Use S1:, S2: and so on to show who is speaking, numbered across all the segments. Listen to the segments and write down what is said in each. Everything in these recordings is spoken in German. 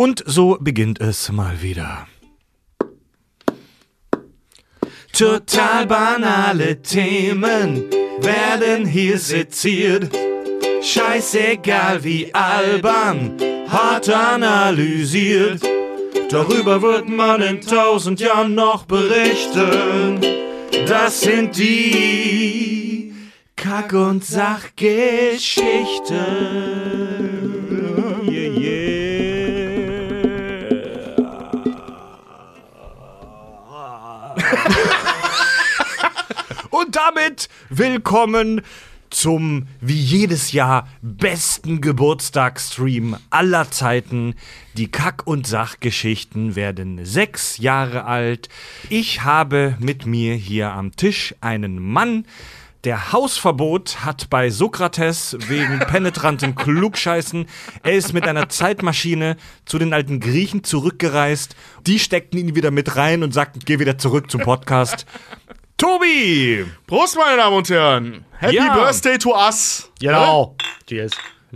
S1: Und so beginnt es mal wieder. Total banale Themen werden hier seziert. Scheißegal wie albern, hart analysiert. Darüber wird man in tausend Jahren noch berichten. Das sind die Kack- und Sachgeschichten. Und damit willkommen zum wie jedes Jahr besten Geburtstagsstream aller Zeiten. Die Kack- und Sachgeschichten werden sechs Jahre alt. Ich habe mit mir hier am Tisch einen Mann, der Hausverbot hat bei Sokrates wegen penetrantem Klugscheißen. Er ist mit einer Zeitmaschine zu den alten Griechen zurückgereist. Die steckten ihn wieder mit rein und sagten, geh wieder zurück zum Podcast. Tobi!
S2: Prost, meine Damen und Herren! Happy
S1: Ja.
S2: Birthday to us!
S3: Genau. Cheers.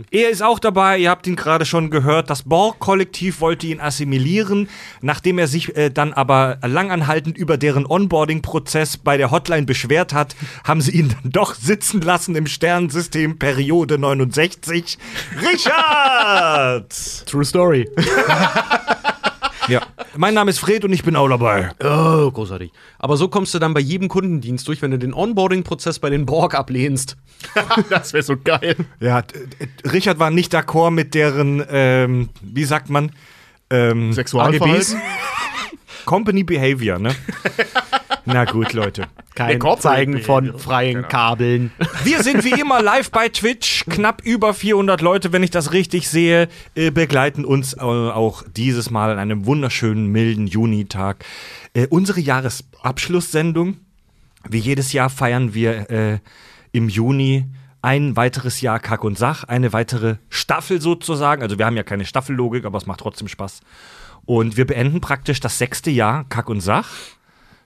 S1: Er ist auch dabei, ihr habt ihn gerade schon gehört. Das Borg-Kollektiv wollte ihn assimilieren, nachdem er sich äh, dann aber langanhaltend über deren Onboarding-Prozess bei der Hotline beschwert hat, haben sie ihn dann doch sitzen lassen im Sternensystem Periode 69. Richard!
S3: True Story.
S1: ja, mein Name ist Fred und ich bin auch dabei.
S3: Oh, großartig. Aber so kommst du dann bei jedem Kundendienst durch, wenn du den Onboarding-Prozess bei den Borg ablehnst.
S2: Das wäre so geil.
S1: Ja, Richard war nicht d'accord mit deren, ähm, wie sagt man, ähm,
S2: Sexualverhalten?
S1: Company Behavior, ne? Na gut, Leute.
S3: Kein Zeigen von freien
S2: Genau.
S3: Kabeln.
S1: Wir sind wie immer live bei Twitch. Knapp über 400 Leute, wenn ich das richtig sehe, äh, begleiten uns äh, auch dieses Mal an einem wunderschönen, milden Junitag. Äh, unsere Jahresabschlusssendung. Wie jedes Jahr feiern wir äh, im Juni ein weiteres Jahr Kack und Sach, eine weitere Staffel sozusagen. Also wir haben ja keine Staffellogik, aber es macht trotzdem Spaß. Und wir beenden praktisch das sechste Jahr Kack und Sach,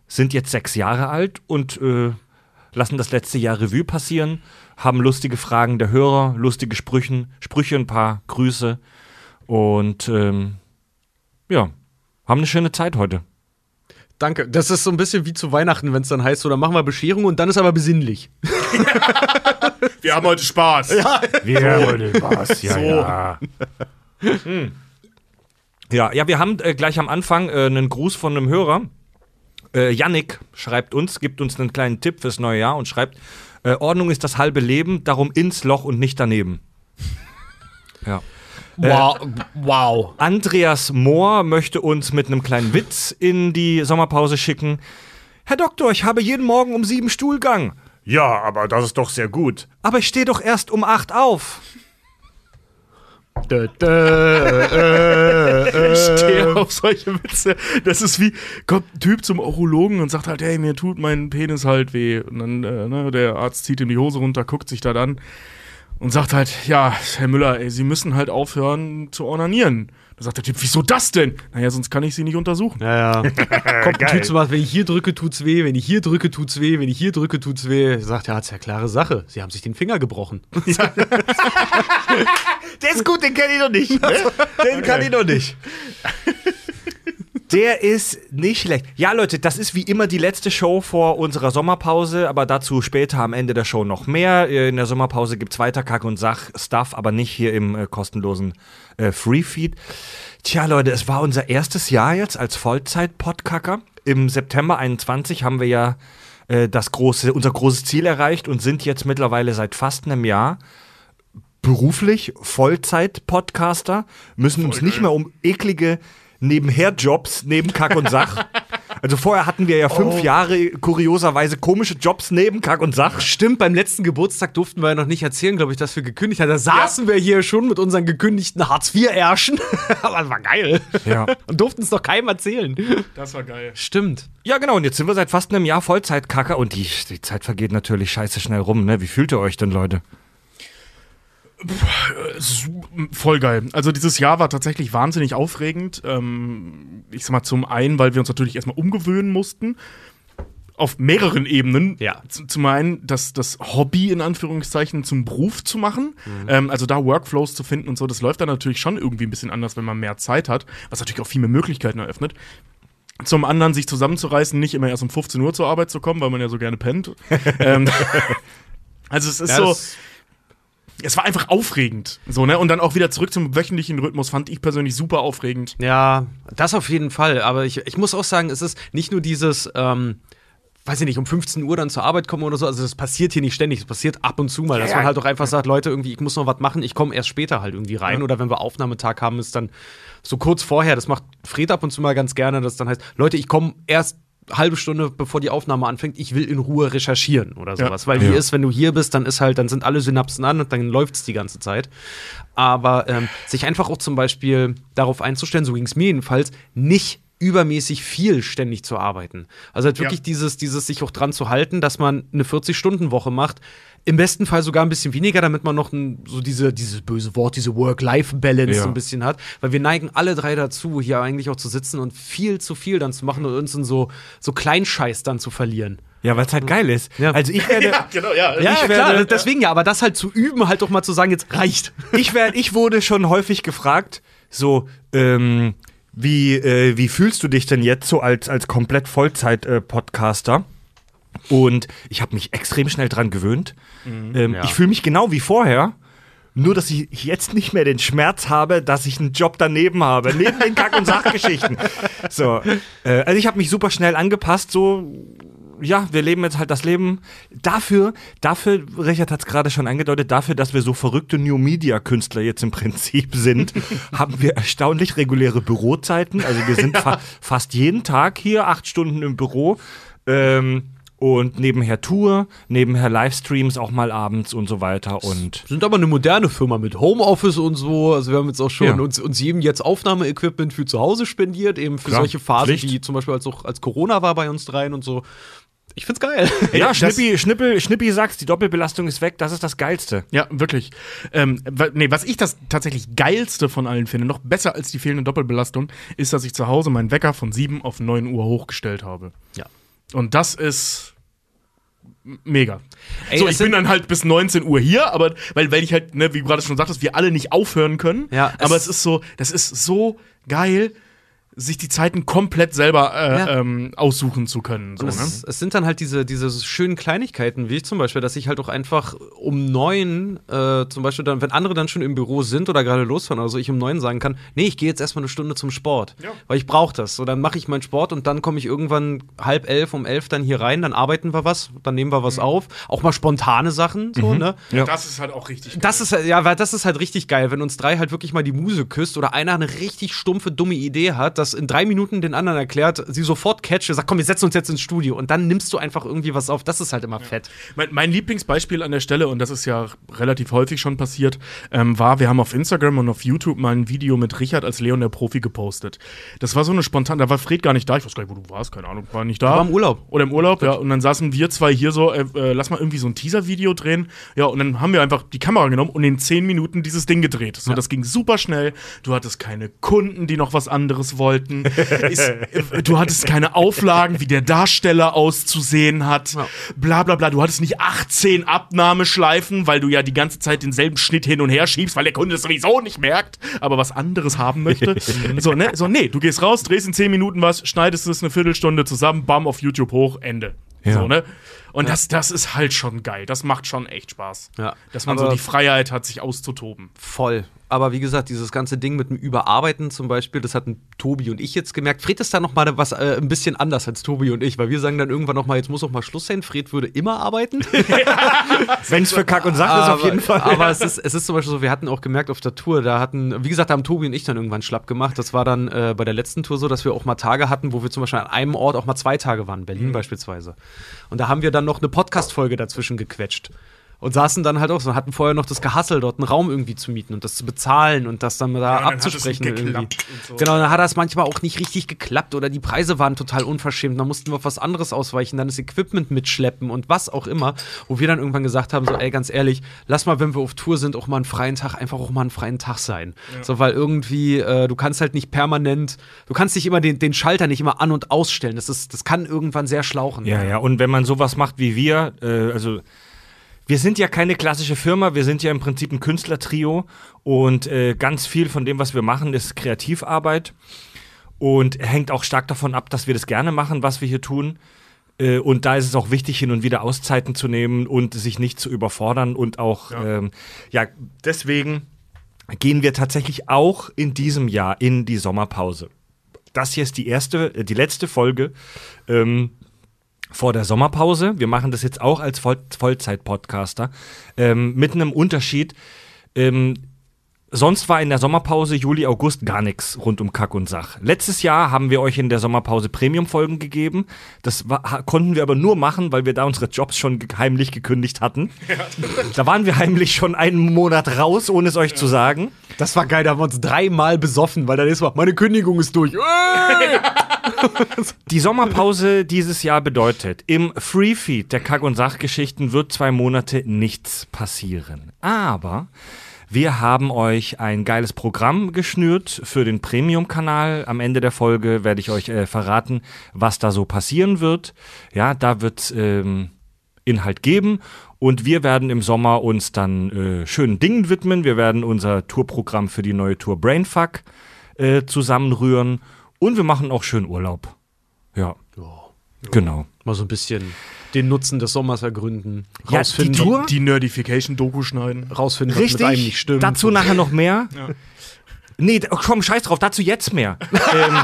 S1: sind jetzt sechs Jahre alt und äh, lassen das letzte Jahr Revue passieren, haben lustige Fragen der Hörer, lustige Sprüchen, Sprüche, ein paar Grüße und ähm, ja, haben eine schöne Zeit heute.
S3: Danke. Das ist so ein bisschen wie zu Weihnachten, wenn es dann heißt, so, dann machen wir Bescherung und dann ist aber besinnlich.
S2: Wir haben heute Spaß.
S1: Wir wollen was, ja,
S2: So.
S1: ja. Hm. Ja, ja, wir haben äh, gleich am Anfang äh, einen Gruß von einem Hörer. Äh, Yannick schreibt uns, gibt uns einen kleinen Tipp fürs neue Jahr und schreibt: äh, Ordnung ist das halbe Leben, darum ins Loch und nicht daneben. Ja.
S3: Wow. wow.
S1: Andreas Mohr möchte uns mit einem kleinen Witz in die Sommerpause schicken. Herr Doktor, ich habe jeden Morgen um sieben Stuhlgang. Ja, aber das ist doch sehr gut. Aber ich stehe doch erst um acht auf.
S3: Dö, dö, äh,
S2: Ich
S3: äh,
S2: stehe auf solche Witze. Das ist wie, kommt ein Typ zum Urologen und sagt halt, hey, mir tut mein Penis halt weh. Und dann, äh, ne, der Arzt zieht ihm die Hose runter, guckt sich das an und sagt halt, ja, Herr Müller, ey, Sie müssen halt aufhören zu ornanieren. Da sagt der Typ, wieso das denn? Naja, sonst kann ich Sie nicht untersuchen.
S3: Ja, ja. Kommt ein Typ zu was, wenn ich hier drücke, tut's weh, wenn ich hier drücke, tut's weh, wenn ich hier drücke, tut's weh. Sagt er, hat's ja klare Sache. Sie haben sich den Finger gebrochen.
S1: Der ist gut, den kenne ich noch nicht. Den kann ich noch nicht. Der ist nicht schlecht. Ja, Leute, das ist wie immer die letzte Show vor unserer Sommerpause, aber dazu später am Ende der Show noch mehr. Äh, In der Sommerpause gibt's weiter Kack- und Sach-Stuff, aber nicht hier im äh, kostenlosen äh, Free-Feed. Tja, Leute, es war unser erstes Jahr jetzt als Vollzeit-Podkacker. Im September 21 haben wir ja äh, das große, unser großes Ziel erreicht und sind jetzt mittlerweile seit fast einem Jahr beruflich Vollzeit-Podcaster, müssen uns nicht mehr um eklige Nebenher-Jobs neben Kack und Sach. Also vorher hatten wir ja fünf Jahre kurioserweise komische Jobs neben Kack und Sach.
S3: Stimmt, beim letzten Geburtstag durften wir ja noch nicht erzählen, glaube ich, dass wir gekündigt haben. Da saßen wir hier schon mit unseren gekündigten Hartz-IV-Ärschen. Aber das war geil.
S1: Ja.
S3: Und durften es doch keinem erzählen.
S2: Das war geil.
S3: Stimmt.
S1: Ja, genau. Und jetzt sind wir seit fast einem Jahr Vollzeitkacker und die, die Zeit vergeht natürlich scheiße schnell rum. Ne? Wie fühlt ihr euch denn, Leute?
S2: Su- Voll geil. Also dieses Jahr war tatsächlich wahnsinnig aufregend. Ähm, ich sag mal zum einen, weil wir uns natürlich erstmal umgewöhnen mussten. auf mehreren Ebenen.
S3: Ja.
S2: Zum einen das, das Hobby in Anführungszeichen zum Beruf zu machen. Ähm, also da Workflows zu finden und so, das läuft dann natürlich schon irgendwie ein bisschen anders, wenn man mehr Zeit hat, was natürlich auch viel mehr Möglichkeiten eröffnet. Zum anderen sich zusammenzureißen, nicht immer erst um 15 Uhr zur Arbeit zu kommen, weil man ja so gerne pennt. ähm, also es ist
S3: Ja,
S2: so,
S3: das-
S2: es war einfach aufregend. So, ne? Und dann auch wieder zurück zum wöchentlichen Rhythmus fand ich persönlich super aufregend.
S3: Ja, das auf jeden Fall. Aber ich, ich muss auch sagen, es ist nicht nur dieses, ähm, weiß ich nicht, um 15 Uhr dann zur Arbeit kommen oder so. Also das passiert hier nicht ständig. Das passiert ab und zu mal, dass
S2: Ja,
S3: man
S2: ja.
S3: halt auch einfach sagt, Leute, irgendwie, ich muss noch was machen, ich komme erst später halt irgendwie rein.
S2: Ja.
S3: Oder wenn wir Aufnahmetag haben, ist dann so kurz vorher, das macht Fred ab und zu mal ganz gerne, dass dann heißt, Leute, ich komme erst halbe Stunde bevor die Aufnahme anfängt, ich will in Ruhe recherchieren oder
S2: Ja.
S3: sowas. Weil
S1: Ja.
S3: wie ist, wenn du hier bist, dann ist halt, dann sind alle Synapsen an und dann läuft's die ganze Zeit. Aber ähm, sich einfach auch zum Beispiel darauf einzustellen, so ging's mir jedenfalls, nicht übermäßig viel ständig zu arbeiten. Also halt wirklich
S2: Ja.
S3: dieses, dieses sich auch dran zu halten, dass man eine 40-Stunden-Woche macht. Im besten Fall sogar ein bisschen weniger, damit man noch ein, so diese, dieses böse Wort, diese Work-Life-Balance
S1: Ja.
S3: so ein bisschen hat. Weil wir neigen alle drei dazu, hier eigentlich auch zu sitzen und viel zu viel dann zu machen und uns in so, so Kleinscheiß dann zu verlieren.
S1: Ja, weil es halt geil ist.
S3: Ja.
S1: Also ich werde,
S2: genau, ja.
S3: Ja,
S1: Ich
S3: ja klar,
S1: werde-
S3: deswegen ja, aber das halt zu üben, halt doch mal zu sagen, jetzt reicht.
S1: ich werde, ich wurde schon häufig gefragt, so, ähm, wie, äh, wie fühlst du dich denn jetzt so als, als komplett Vollzeit-Podcaster? Und ich habe mich extrem schnell dran gewöhnt. Ähm,
S3: Ja.
S1: Ich fühle mich genau wie vorher. Nur, dass ich jetzt nicht mehr den Schmerz habe, dass ich einen Job daneben habe, neben den Kack- und Sachgeschichten. So, äh, also ich habe mich super schnell angepasst, so, ja, wir leben jetzt halt das Leben. Dafür, dafür, Richard hat es gerade schon angedeutet, dafür, dass wir so verrückte New-Media-Künstler jetzt im Prinzip sind, haben wir erstaunlich reguläre Bürozeiten. Also wir sind fa fast jeden Tag hier, acht Stunden im Büro. Ähm, und nebenher Tour, nebenher Livestreams auch mal abends und so weiter. Und
S3: sind aber eine moderne Firma mit Homeoffice und so. Also wir haben jetzt auch schon
S1: Ja.
S3: uns, uns jedem jetzt Aufnahmeequipment für zu Hause spendiert, eben für
S1: Klar,
S3: solche Phasen,
S1: Pflicht.
S3: wie zum Beispiel als, auch, als Corona war bei uns dreien und so. Ich find's geil.
S1: ja, Schnippi, Schnippel, Schnippi sagt's, die Doppelbelastung ist weg, das ist das Geilste.
S2: Ja, wirklich. Ähm, nee, was ich das tatsächlich geilste von allen finde, noch besser als die fehlende Doppelbelastung, ist, dass ich zu Hause meinen Wecker von 7 auf 9 Uhr hochgestellt habe.
S3: Ja.
S2: Und das ist mega.
S3: Ey,
S2: so, ich bin dann halt bis 19 Uhr hier, aber weil, weil ich halt, ne, wie du gerade schon sagtest, wir alle nicht aufhören können.
S3: Ja,
S2: aber
S3: es-
S2: es ist so, das ist so geil, sich die Zeiten komplett selber äh,
S3: Ja.
S2: ähm, aussuchen zu können. So,
S3: Und
S2: ne?
S3: es, es sind dann halt diese, diese schönen Kleinigkeiten, wie ich zum Beispiel, dass ich halt auch einfach um neun, äh, zum Beispiel dann, wenn andere dann schon im Büro sind oder gerade losfahren oder so, ich um neun sagen kann, nee, ich gehe jetzt erstmal eine Stunde zum Sport.
S2: Ja.
S3: Weil ich brauche das. So, dann mache ich meinen Sport und dann komme ich irgendwann halb elf, um elf dann hier rein, dann arbeiten wir was, dann nehmen wir was
S2: Mhm.
S3: auf. Auch mal spontane Sachen, so, ne?
S1: Ja.
S2: Das ist halt auch richtig
S3: Das ist halt- ja, weil das ist halt richtig geil, wenn uns drei halt wirklich mal die Muse küsst oder einer eine richtig stumpfe, dumme Idee hat, das in drei Minuten den anderen erklärt, sie sofort catcht, sagt, komm, wir setzen uns jetzt ins Studio und dann nimmst du einfach irgendwie was auf. Das ist halt immer fett.
S2: Mein, mein Lieblingsbeispiel an der Stelle, und das ist ja relativ häufig schon passiert, ähm, war, wir haben auf Instagram und auf YouTube mal ein Video mit Richard als Leon der Profi gepostet. Das war so eine spontane, da war Fred gar nicht da, ich weiß gar nicht, wo du warst, keine Ahnung, war nicht da.
S3: war im Urlaub.
S2: Oder im Urlaub, ja. Und dann saßen wir zwei hier so, äh, äh, lass mal irgendwie so ein Teaser-Video drehen. Ja, und dann haben wir einfach die Kamera genommen und in zehn Minuten dieses Ding gedreht. So, das ging super schnell. Du hattest keine Kunden, die noch was anderes wollten. Ist, äh, du hattest keine Auflagen, wie der Darsteller auszusehen hat.
S3: Ja.
S2: Bla bla bla. Du hattest nicht 18 Abnahmeschleifen, weil du ja die ganze Zeit denselben Schnitt hin und her schiebst, weil der Kunde es sowieso nicht merkt, aber was anderes haben möchte. so, ne? So, nee, du gehst raus, drehst in 10 Minuten was, schneidest es eine Viertelstunde zusammen, bam, auf YouTube hoch, Ende.
S1: Ja.
S2: So, ne? Und das, das ist halt schon geil. Das macht schon echt Spaß.
S3: Ja.
S2: Dass man
S3: Aber-
S2: so die Freiheit hat, sich auszutoben.
S3: Voll. Aber wie gesagt, dieses ganze Ding mit dem Überarbeiten zum Beispiel, das hatten Tobi und ich jetzt gemerkt. Fred ist da noch mal was äh, ein bisschen anders als Tobi und ich, weil wir sagen dann irgendwann noch mal, jetzt muss auch mal Schluss sein. Fred würde immer arbeiten.
S1: Wenn es für Kack und Sach ist, auf jeden Fall.
S3: Aber es ist, es ist zum Beispiel so, wir hatten auch gemerkt auf der Tour, da hatten, wie gesagt, da haben Tobi und ich dann irgendwann schlapp gemacht. Das war dann äh, bei der letzten Tour so, dass wir auch mal Tage hatten, wo wir zum Beispiel an einem Ort auch mal zwei Tage waren, Berlin beispielsweise. Und da haben wir dann noch eine Podcast-Folge dazwischen gequetscht. Und saßen dann halt auch so, hatten vorher noch das Gehassel, dort einen Raum irgendwie zu mieten und das zu bezahlen und das dann da
S2: Ja, und dann hat es
S3: abzusprechen. irgendwie.
S2: und so.
S3: Genau, dann hat das manchmal auch nicht richtig geklappt oder die Preise waren total unverschämt. Dann mussten wir auf was anderes ausweichen, dann das Equipment mitschleppen und was auch immer. Wo wir dann irgendwann gesagt haben: so, ey, ganz ehrlich, lass mal, wenn wir auf Tour sind, auch mal einen freien Tag, einfach auch mal einen freien Tag sein. So, weil irgendwie, äh, du kannst halt nicht permanent, du kannst nicht immer den, den Schalter nicht immer an- und ausstellen. Das, ist, das kann irgendwann sehr schlauchen.
S1: Ja, ja, und wenn man sowas macht wie wir, äh, also wir sind ja keine klassische Firma, wir sind ja im Prinzip ein Künstlertrio und äh, ganz viel von dem, was wir machen, ist Kreativarbeit und hängt auch stark davon ab, dass wir das gerne machen, was wir hier tun. Äh, und da ist es auch wichtig, hin und wieder Auszeiten zu nehmen und sich nicht zu überfordern und auch,
S2: Ja.
S1: ähm, ja, deswegen gehen wir tatsächlich auch in diesem Jahr in die Sommerpause. Das hier ist die erste, äh, die letzte Folge. Ähm, vor der Sommerpause. Wir machen das jetzt auch als Voll Vollzeit-Podcaster. Ähm, mit einem Unterschied. Ähm, sonst war in der Sommerpause Juli, August gar nichts rund um Kack und Sach. Letztes Jahr haben wir euch in der Sommerpause Premium-Folgen gegeben. Das war, konnten wir aber nur machen, weil wir da unsere Jobs schon heimlich gekündigt hatten. Da waren wir heimlich schon einen Monat raus, ohne es euch zu sagen.
S3: Das war geil, da haben wir uns dreimal besoffen, weil dann ist mal, meine Kündigung ist durch.
S1: Die Sommerpause dieses Jahr bedeutet, im Freefeed der Kack- und Sachgeschichten wird zwei Monate nichts passieren. Aber wir haben euch ein geiles Programm geschnürt für den Premium-Kanal. Am Ende der Folge werde ich euch äh, verraten, was da so passieren wird. Ja, da wird ähm, Inhalt geben. Und wir werden im Sommer uns dann äh, schönen Dingen widmen. Wir werden unser Tourprogramm für die neue Tour Brainfuck äh, zusammenrühren. Und wir machen auch schön Urlaub. Ja. Genau.
S3: Mal so ein bisschen den Nutzen des Sommers ergründen.
S1: Ja,
S3: Rausfinden,
S1: die Tour-
S2: Die Nerdification-Doku schneiden.
S3: rausfinden was mit einem nicht stimmt.
S1: Dazu nachher noch mehr. Nee, d- komm, scheiß drauf, dazu jetzt mehr. ähm,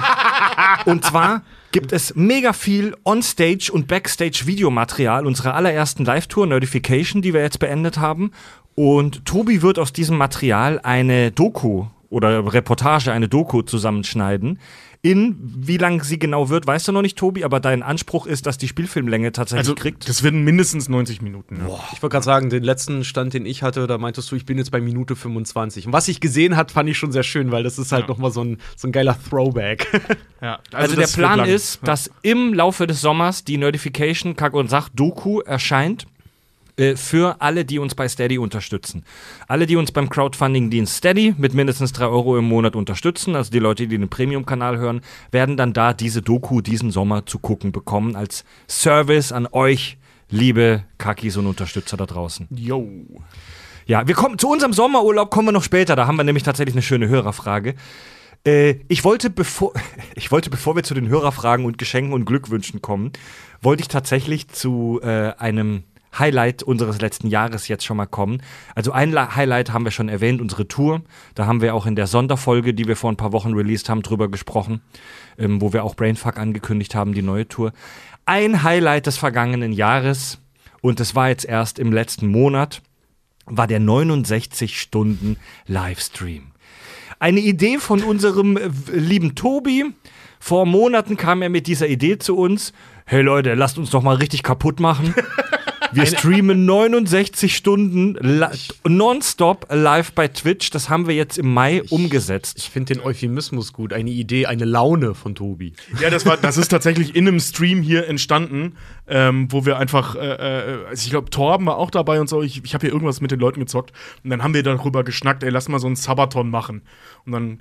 S1: und zwar gibt es mega viel Onstage- und Backstage-Videomaterial unserer allerersten Live-Tour Notification, die wir jetzt beendet haben. Und Tobi wird aus diesem Material eine Doku oder Reportage, eine Doku zusammenschneiden. In, wie lang sie genau wird, weißt du noch nicht, Tobi, aber dein Anspruch ist, dass die Spielfilmlänge tatsächlich
S2: Also,
S1: kriegt.
S2: das werden mindestens 90 Minuten. Ja.
S3: Ich wollte gerade sagen, den letzten Stand, den ich hatte, da meintest du, ich bin jetzt bei Minute 25. Und was ich gesehen hat, fand ich schon sehr schön, weil das ist halt noch mal so ein, so ein geiler Throwback.
S2: Ja.
S1: Also, der
S2: das wird
S1: Plan ist, dass im Laufe des Sommers die Notification Kack und Sach Doku erscheint äh, für alle, die uns bei Steady unterstützen. Alle, die uns beim Crowdfunding-Dienst Steady mit mindestens 3 Euro im Monat unterstützen, also die Leute, die den Premium-Kanal hören, werden dann da diese Doku diesen Sommer zu gucken bekommen als Service an euch, liebe Kakis und Unterstützer da draußen.
S2: Yo.
S1: Ja, wir kommen zu unserem Sommerurlaub kommen wir noch später. Da haben wir nämlich tatsächlich eine schöne Hörerfrage. Äh, ich wollte, bevor ich wollte, bevor wir zu den Hörerfragen und Geschenken und Glückwünschen kommen, wollte ich tatsächlich zu äh, einem Highlight unseres letzten Jahres jetzt schon mal kommen. Also ein Highlight haben wir schon erwähnt, unsere Tour. Da haben wir auch in der Sonderfolge, die wir vor ein paar Wochen released haben, drüber gesprochen, ähm, wo wir auch Brainfuck angekündigt haben, die neue Tour. Ein Highlight des vergangenen Jahres, und das war jetzt erst im letzten Monat, war der 69 Stunden Livestream. Eine Idee von unserem äh, lieben Tobi. Vor Monaten kam er mit dieser Idee zu uns. Hey Leute, lasst uns doch mal richtig kaputt machen. Wir streamen 69 Stunden nonstop live bei Twitch. Das haben wir jetzt im Mai umgesetzt.
S3: Ich finde den Euphemismus gut. Eine Idee, eine Laune von Tobi.
S2: Ja, das war, das ist tatsächlich in einem Stream hier entstanden, ähm, wo wir einfach, äh, äh, also ich glaube, Torben war auch dabei und so. Ich, ich habe hier irgendwas mit den Leuten gezockt und dann haben wir darüber geschnackt, ey, lass mal so einen Sabaton machen. Und dann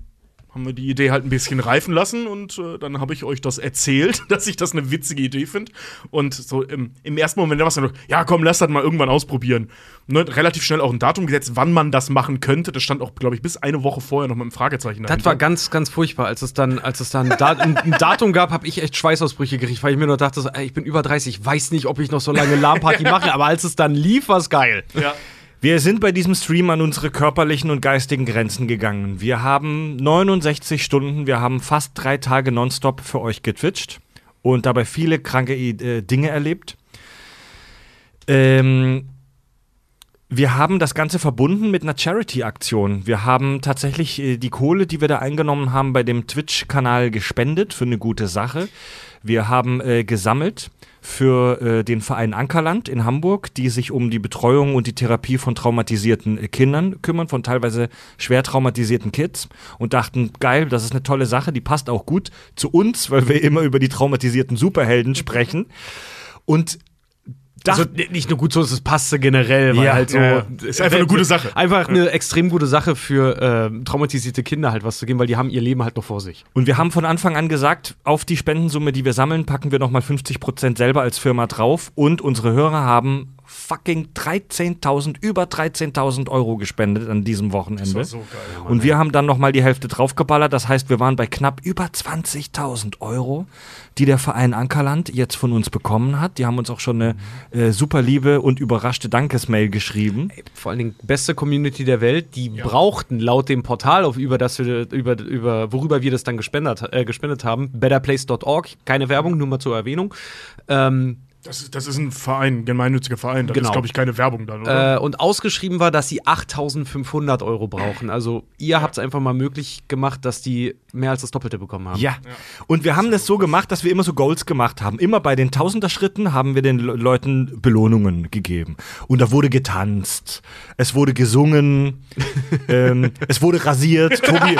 S2: haben wir die Idee halt ein bisschen reifen lassen und äh, dann habe ich euch das erzählt, dass ich das eine witzige Idee finde. Und so im, im ersten Moment war es dann, ja komm, lass das mal irgendwann ausprobieren. Ne, relativ schnell auch ein Datum gesetzt, wann man das machen könnte. Das stand auch, glaube ich, bis eine Woche vorher noch mit einem Fragezeichen
S3: Das
S2: dahinter.
S3: war ganz, ganz furchtbar. Als es dann, als es dann da, ein, ein Datum gab, habe ich echt Schweißausbrüche gekriegt, weil ich mir nur dachte, so, ey, ich bin über 30, ich weiß nicht, ob ich noch so lange LAN-Party mache, aber als es dann lief, war es geil.
S2: ja.
S1: Wir sind bei diesem Stream an unsere körperlichen und geistigen Grenzen gegangen. Wir haben 69 Stunden, wir haben fast drei Tage nonstop für euch getwitcht und dabei viele kranke äh, Dinge erlebt. Ähm, Wir haben das Ganze verbunden mit einer Charity-Aktion. Wir haben tatsächlich äh, die Kohle, die wir da eingenommen haben, bei dem Twitch-Kanal gespendet für eine gute Sache. Wir haben äh, gesammelt für äh, den Verein Ankerland in Hamburg, die sich um die Betreuung und die Therapie von traumatisierten äh, Kindern kümmern, von teilweise schwer traumatisierten Kids und dachten, geil, das ist eine tolle Sache, die passt auch gut zu uns, weil wir immer über die traumatisierten Superhelden sprechen. Und
S3: Also n- nicht nur gut so, es passte generell, weil
S1: Ja,
S3: halt so.
S2: ja. Ist einfach eine gute Sache.
S3: Einfach eine extrem gute Sache für äh, traumatisierte Kinder halt was zu geben, weil die haben ihr Leben halt noch vor sich.
S1: Und wir haben von Anfang an gesagt, auf die Spendensumme, die wir sammeln, packen wir nochmal 50% selber als Firma drauf. Und unsere Hörer haben fucking 13.000, über 13.000 Euro gespendet an diesem Wochenende.
S2: so geil.
S1: Und wir haben dann nochmal die Hälfte draufgeballert. Das heißt, wir waren bei knapp über 20.000 Euro, die der Verein Ankerland jetzt von uns bekommen hat. Die haben uns auch schon eine äh, super liebe und überraschte Dankesmail geschrieben.
S3: Vor allen Dingen beste Community der Welt, die brauchten laut dem Portal, auf, über das wir, über, über, worüber wir das dann gespendet, äh, gespendet haben, betterplace.org, keine Werbung, nur mal zur Erwähnung. Ähm,
S2: Das, ist- das ist ein Verein, ein gemeinnütziger Verein. Da
S3: Genau.
S2: ist, glaube ich, keine Werbung dann, oder?
S3: Äh, und ausgeschrieben war, dass sie 8500 Euro brauchen. Also ihr habt es einfach mal möglich gemacht, dass die mehr als das Doppelte bekommen haben.
S1: Ja. Und wir haben das so gemacht, dass wir immer so Goals gemacht haben. Immer bei den Tausender-Schritten haben wir den Le Leuten Belohnungen gegeben. Und da wurde getanzt, es wurde gesungen, ähm, es wurde rasiert. Tobi,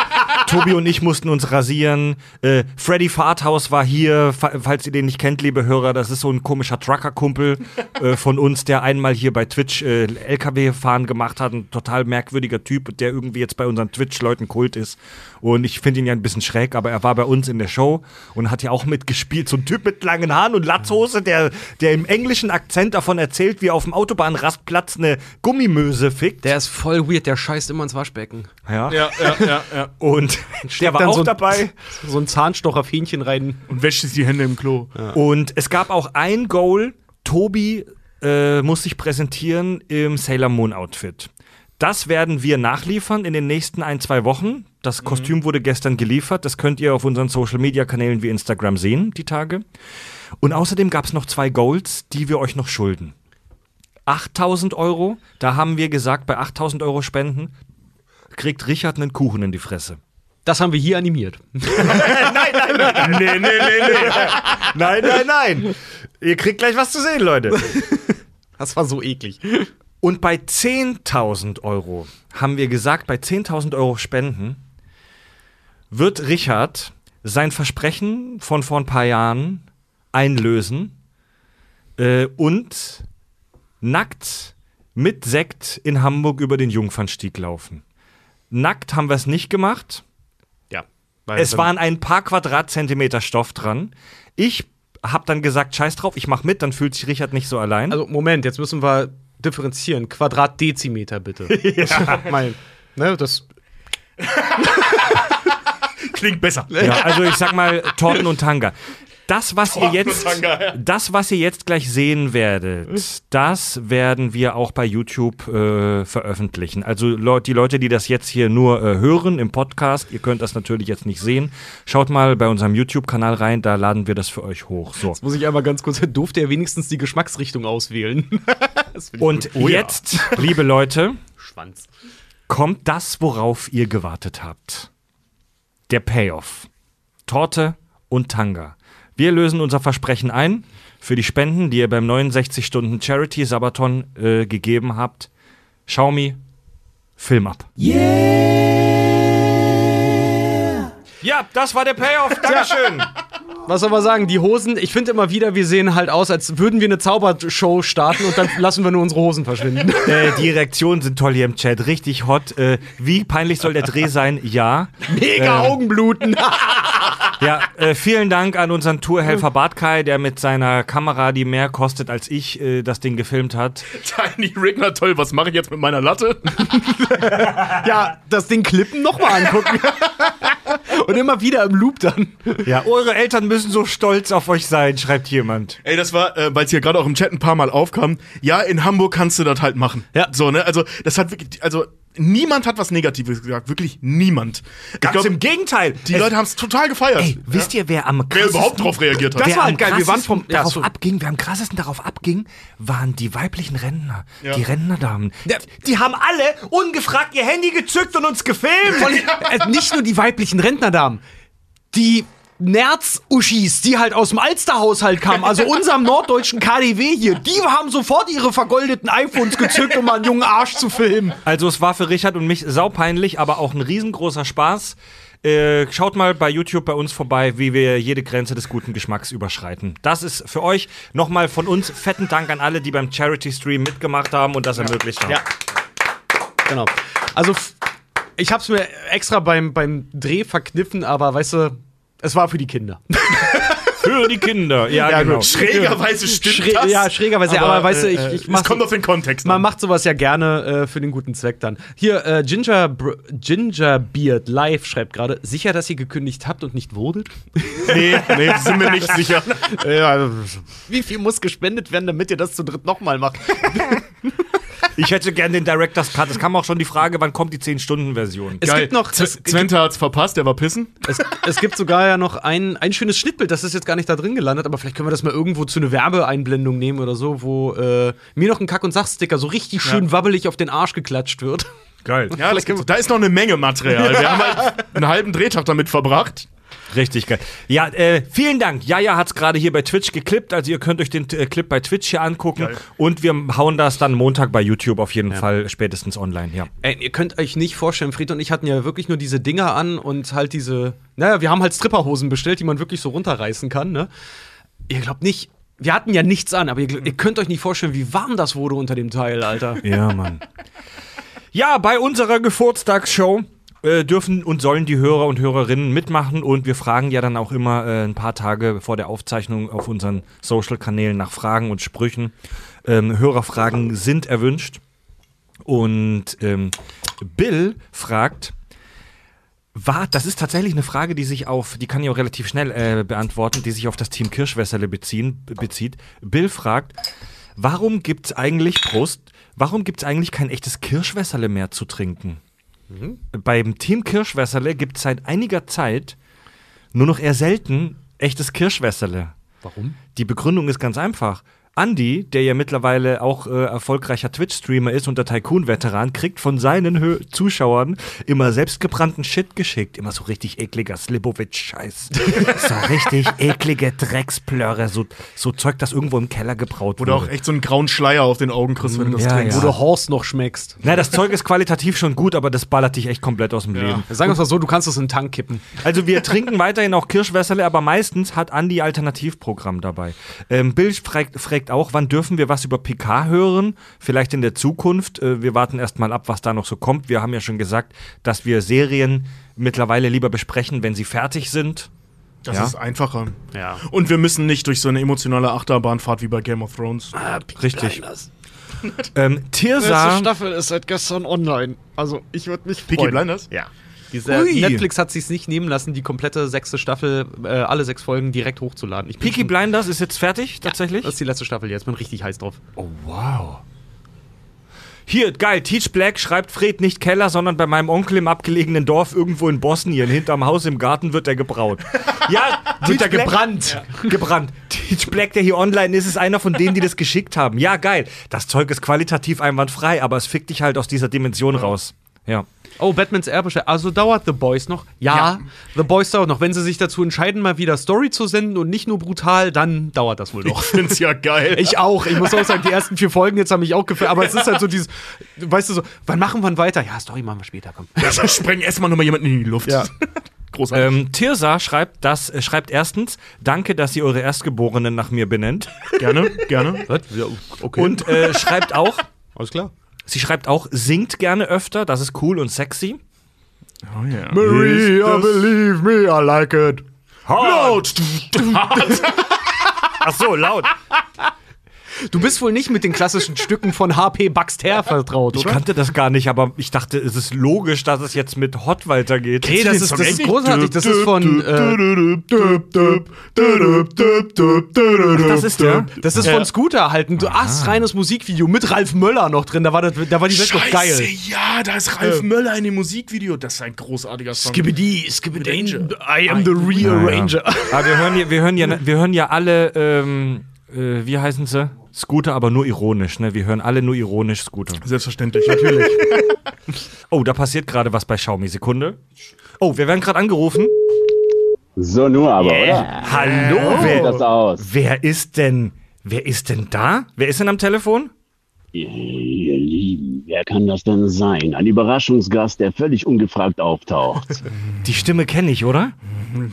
S1: Tobi und ich mussten uns rasieren. Äh, Freddy Fahrthaus war hier, fa falls ihr den nicht kennt, liebe Hörer, das ist so ein komischer Trucker-Kumpel äh, von uns, der einmal hier bei Twitch äh, LKW-Fahren gemacht hat. Ein total merkwürdiger Typ, der irgendwie jetzt bei unseren Twitch-Leuten Kult ist. Und ich finde ihn ja ein bisschen schräg, aber er war bei uns in der Show und hat ja auch mitgespielt. So ein Typ mit langen Haaren und Latzhose, der, der im englischen Akzent davon erzählt, wie er auf dem Autobahnrastplatz eine Gummimöse fickt.
S3: Der ist voll weird, der scheißt immer ins Waschbecken.
S1: ja.
S2: ja, ja, ja, ja.
S1: Und der war
S3: dann
S1: auch
S3: so
S1: dabei.
S3: So ein Zahnstocher Fähnchen rein.
S2: Und wäscht sich die Hände im Klo.
S1: Und es gab auch ein Goal. Tobi äh, muss sich präsentieren im Sailor Moon Outfit. Das werden wir nachliefern in den nächsten ein, zwei Wochen. Das Kostüm wurde gestern geliefert. Das könnt ihr auf unseren Social Media Kanälen wie Instagram sehen, die Tage. Und außerdem gab es noch zwei Goals, die wir euch noch schulden. 8000 Euro, da haben wir gesagt, bei 8000 Euro Spenden kriegt Richard einen Kuchen in die Fresse.
S3: Das haben wir hier animiert.
S1: nee, nee, nee, nee. Nein, nein, nein. Ihr kriegt gleich was zu sehen, Leute.
S3: Das war so eklig.
S1: Und bei 10.000 Euro haben wir gesagt, bei 10.000 Euro Spenden wird Richard sein Versprechen von vor ein paar Jahren einlösen äh, und nackt mit Sekt in Hamburg über den Jungfernstieg laufen. Nackt haben wir es nicht gemacht.
S3: Ja. Weil
S1: Es waren ein paar Quadratzentimeter Stoff dran. Ich habe dann gesagt, scheiß drauf, ich mach mit, dann fühlt sich Richard nicht so allein.
S3: Also, Moment, jetzt müssen wir differenzieren. Quadratdezimeter, bitte. ja. Mein, ne, das.
S2: Klingt besser.
S1: Ja, also ich sag mal Torten und Tanga. Das, was ihr jetzt,
S2: Tanga, ja.
S1: das, was ihr jetzt gleich sehen werdet, das werden wir auch bei YouTube äh, veröffentlichen. Also Leu- die Leute, die das jetzt hier nur äh, hören im Podcast, ihr könnt das natürlich jetzt nicht sehen. Schaut mal bei unserem YouTube-Kanal rein, da laden wir das für euch hoch. So.
S3: Jetzt muss ich einmal ganz kurz. Durfte er wenigstens die Geschmacksrichtung auswählen?
S1: Und.
S2: Oh ja.
S1: jetzt, liebe Leute,
S3: Schwanz.
S1: kommt das, worauf ihr gewartet habt. Der Payoff. Torte und Tanga. Wir lösen unser Versprechen ein für die Spenden, die ihr beim 69 Stunden Charity Sabaton äh, gegeben habt. Xiaomi, Film ab. Yeah! Ja, das war der Payoff. Dankeschön.
S3: Was soll man sagen? Die Hosen, ich finde immer wieder, wir sehen halt aus, als würden wir eine Zaubershow starten und dann lassen wir nur unsere Hosen verschwinden.
S1: äh, die Reaktionen sind toll hier im Chat. Richtig hot. Äh, wie peinlich soll der Dreh sein? Ja.
S3: Mega Augenbluten.
S1: Ja, äh, vielen Dank an unseren Tourhelfer Bart Kai, der mit seiner Kamera, die mehr kostet als ich, äh, das Ding gefilmt hat.
S2: Tiny Rigner, toll, was mache ich jetzt mit meiner Latte?
S3: ja, das Ding klippen nochmal angucken. und immer wieder im Loop dann.
S1: Ja, eure Eltern müssen so stolz auf euch sein, schreibt jemand.
S2: Ey, das war, äh, weil es hier gerade auch im Chat ein paar Mal aufkam. Ja, in Hamburg kannst du das halt machen.
S3: Ja.
S2: So, ne? Also, das hat wirklich, also, niemand hat was Negatives gesagt, wirklich niemand.
S1: Ganz
S2: glaub,
S1: im Gegenteil.
S2: die
S1: Es-
S2: Leute haben es total gefeiert.
S1: Ey, wisst ihr, wer am
S2: Wer
S1: krassesten,
S2: überhaupt drauf reagiert hat.
S3: Das
S1: wer
S3: war halt geil. Wir waren vom- ja,
S1: darauf
S3: so-
S1: abging, wer am krassesten darauf abging, waren die weiblichen Rentner,
S2: Ja.
S1: die Rentnerdamen. Die haben alle ungefragt ihr Handy gezückt und uns gefilmt.
S3: Äh, nicht nur die weiblichen Rentnerdamen, die Nerz-Uschis, die halt aus dem Alsterhaushalt kamen, also unserem norddeutschen KDW hier, die haben sofort ihre vergoldeten iPhones gezückt, um mal einen jungen Arsch zu filmen.
S1: Also es war für Richard und mich saupeinlich, aber auch ein riesengroßer Spaß. Äh, schaut mal bei YouTube bei uns vorbei, wie wir jede Grenze des guten Geschmacks überschreiten. Das ist für euch nochmal von uns fetten Dank an alle, die beim Charity Stream mitgemacht haben und das ermöglicht haben.
S3: Ja. Genau. Also, ich hab's mir extra beim, beim Dreh verkniffen, aber weißt du, es war für die Kinder.
S1: Für die Kinder. Ja,
S3: Ja,
S1: genau.
S3: gut.
S2: Schrägerweise stimmt
S3: Schrä-
S2: das.
S3: ja, schrägerweise, aber weißt du, ich- ich
S2: es
S3: mach's-
S2: kommt auf den Kontext
S3: Man
S2: an.
S3: macht sowas ja gerne äh, für den guten Zweck dann. Hier, äh, Ginger, Br- Gingerbeard Live schreibt gerade, sicher, dass ihr gekündigt habt und nicht wurdet?
S2: Nee, nee, sind wir nicht sicher.
S3: ja, wie viel muss gespendet werden, damit ihr das zu dritt nochmal macht?
S1: Ich hätte gern den Director's Cut. Es kam auch schon die Frage, wann kommt die 10-Stunden-Version?
S3: Es gibt noch, es,
S2: Zwente hat's verpasst, der war pissen.
S3: es, es gibt sogar ja noch ein, ein schönes Schnittbild, das ist jetzt gar nicht da drin gelandet, aber vielleicht können wir das mal irgendwo zu einer Werbeeinblendung nehmen oder so, wo äh, mir noch ein Kack- und Sachsticker so richtig schön wabbelig auf den Arsch geklatscht wird.
S1: Geil.
S2: Ja, das gibt's. da ist noch eine Menge Material. Wir haben halt einen halben Drehtag damit verbracht.
S1: Richtig geil. Ja, äh, vielen Dank. Jaja hat's gerade hier bei Twitch geklippt. Also ihr könnt euch den äh, Clip bei Twitch hier angucken.
S2: Geil.
S1: Und wir hauen das dann Montag bei YouTube auf jeden Fall spätestens online. Ja.
S3: Ey, ihr könnt euch nicht vorstellen, Fried und ich hatten ja wirklich nur diese Dinger an und halt diese, naja, wir haben halt Stripperhosen bestellt, die man wirklich so runterreißen kann, ne? Ihr glaubt nicht, wir hatten ja nichts an, aber ihr, ihr könnt euch nicht vorstellen, wie warm das wurde unter dem Teil, Alter.
S1: Ja, Mann. Ja, bei unserer Geburtstagsshow äh, dürfen und sollen die Hörer und Hörerinnen mitmachen und wir fragen ja dann auch immer äh, ein paar Tage vor der Aufzeichnung auf unseren Social-Kanälen nach Fragen und Sprüchen. Ähm, Hörerfragen sind erwünscht und ähm, Bill fragt, war, das ist tatsächlich eine Frage, die sich auf, die kann ich auch relativ schnell äh, beantworten, die sich auf das Team Kirschwässerle beziehen, be- bezieht. Bill fragt, warum gibt's eigentlich, Prost, warum gibt's eigentlich kein echtes Kirschwässerle mehr zu trinken? Beim Team Kirschwässerle gibt's seit einiger Zeit nur noch eher selten echtes Kirschwässerle.
S3: Warum?
S1: Die Begründung ist ganz einfach. Andy, der ja mittlerweile auch äh, erfolgreicher Twitch-Streamer ist und der Tycoon-Veteran, kriegt von seinen Hö Zuschauern immer selbstgebrannten Shit geschickt. Immer so richtig ekliger Slibowitz-Scheiß. so richtig eklige Drecksplörre. So, so Zeug, das irgendwo im Keller gebraut
S2: Oder
S1: wurde.
S2: auch echt so einen grauen Schleier auf den Augen kriegst, wenn du das
S1: Ja,
S2: trinkst.
S1: ja.
S3: Wo du Horst noch schmeckst.
S1: Na, das Zeug ist qualitativ schon gut, aber das ballert dich echt komplett aus dem
S2: Ja.
S1: Leben.
S3: Sagen wir es mal so, du kannst es in den Tank kippen.
S1: Also wir trinken weiterhin auch Kirschwässerle, aber meistens hat Andi Alternativprogramm dabei. Ähm, Bill fragt, fragt auch, wann dürfen wir was über PK hören? Vielleicht in der Zukunft. Äh, wir warten erst mal ab, was da noch so kommt. Wir haben ja schon gesagt, dass wir Serien mittlerweile lieber besprechen, wenn sie fertig sind.
S2: Das
S1: Ja.
S2: ist einfacher.
S3: Ja.
S2: Und wir müssen nicht durch so eine emotionale Achterbahnfahrt wie bei Game of Thrones.
S1: Richtig. Ähm, Tirsa,
S3: Staffel ist seit gestern online. Also, ich würde mich
S2: Peaky Blinders?
S3: Ja. Diese
S1: Ui.
S3: Netflix hat sich nicht nehmen lassen, die komplette sechste Staffel, äh, alle sechs Folgen direkt hochzuladen. Ich
S1: Peaky Blinders ist jetzt fertig, tatsächlich?
S3: Das ist die letzte Staffel jetzt, bin richtig heiß drauf.
S1: Oh, wow. Hier, geil, Teach Black schreibt Fred nicht Keller, sondern bei meinem Onkel im abgelegenen Dorf irgendwo in Bosnien. Hinterm Haus im Garten wird er gebraut. Ja,
S3: Wird er gebrannt?
S1: Gebrannt. Teach Black, der hier online ist, ist einer von denen, die das geschickt haben. Ja, geil. Das Zeug ist qualitativ einwandfrei, aber es fickt dich halt aus dieser Dimension raus. Ja.
S3: Oh, Batmans Erbe. Also dauert The Boys noch? Ja, The Boys dauert noch. Wenn sie sich dazu entscheiden, mal wieder Story zu senden und nicht nur brutal, dann dauert das wohl noch.
S2: Ich find's ja geil.
S3: Ich auch. Ich muss auch sagen, die ersten vier Folgen jetzt haben mich auch gefällt. Aber es ist halt so dieses, weißt du so, wann machen wir weiter? Ja, Story machen wir später, komm.
S2: Da sprengen erstmal nochmal jemanden in die Luft.
S3: Ja.
S2: Großartig.
S1: Ähm, Tirsa schreibt, das, äh, schreibt erstens, danke, dass ihr eure Erstgeborenen nach mir benennt.
S2: Gerne, gerne.
S3: Was? Ja, okay.
S1: Und äh, schreibt auch,
S3: alles klar.
S1: Sie schreibt auch, singt gerne öfter, das ist cool und sexy.
S2: Oh ja.
S3: Maria, believe me, I like it.
S2: Laut.
S1: Ach so, laut.
S3: Du bist wohl nicht mit den klassischen Stücken von HP Baxter vertraut,
S1: Ich
S3: oder?
S1: kannte das gar nicht, aber ich dachte, es ist logisch, dass es jetzt mit Hot weitergeht.
S3: Nee, das ist, das ist großartig. Das ist von, äh,
S1: das ist der?
S3: das ist von Scooter halt ein astreines Musikvideo mit Ralf Möller noch drin. Da war, das, da war die Welt noch geil.
S2: Scheiße, ja, da ist Ralf Möller in dem Musikvideo. Das ist ein großartiger Song.
S3: Skibidi, Skibidi,
S2: Danger.
S3: I am the rearranger.
S1: Aber wir hören, ja, wir, hören ja, wir hören ja alle, ähm, äh, wie heißen sie? Scooter, aber nur ironisch, ne? Wir hören alle nur ironisch Scooter.
S2: Selbstverständlich, natürlich.
S1: Oh, da passiert gerade was bei Xiaomi. Sekunde. Oh, wir werden gerade angerufen.
S4: So nur aber, oder?
S1: Hallo,
S4: Wie sieht das
S1: wer,
S4: aus?
S1: wer ist denn, wer ist denn da? Wer ist denn am Telefon?
S4: Ihr Lieben, wer kann das denn sein? Ein Überraschungsgast, der völlig ungefragt auftaucht.
S1: Die Stimme kenne ich, oder?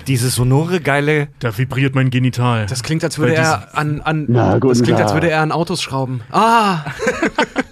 S1: Diese sonore, geile.
S2: Da vibriert mein Genital.
S3: Das klingt, als würde er an, an
S4: Na,
S3: das klingt, als würde er an Autos schrauben. Ah,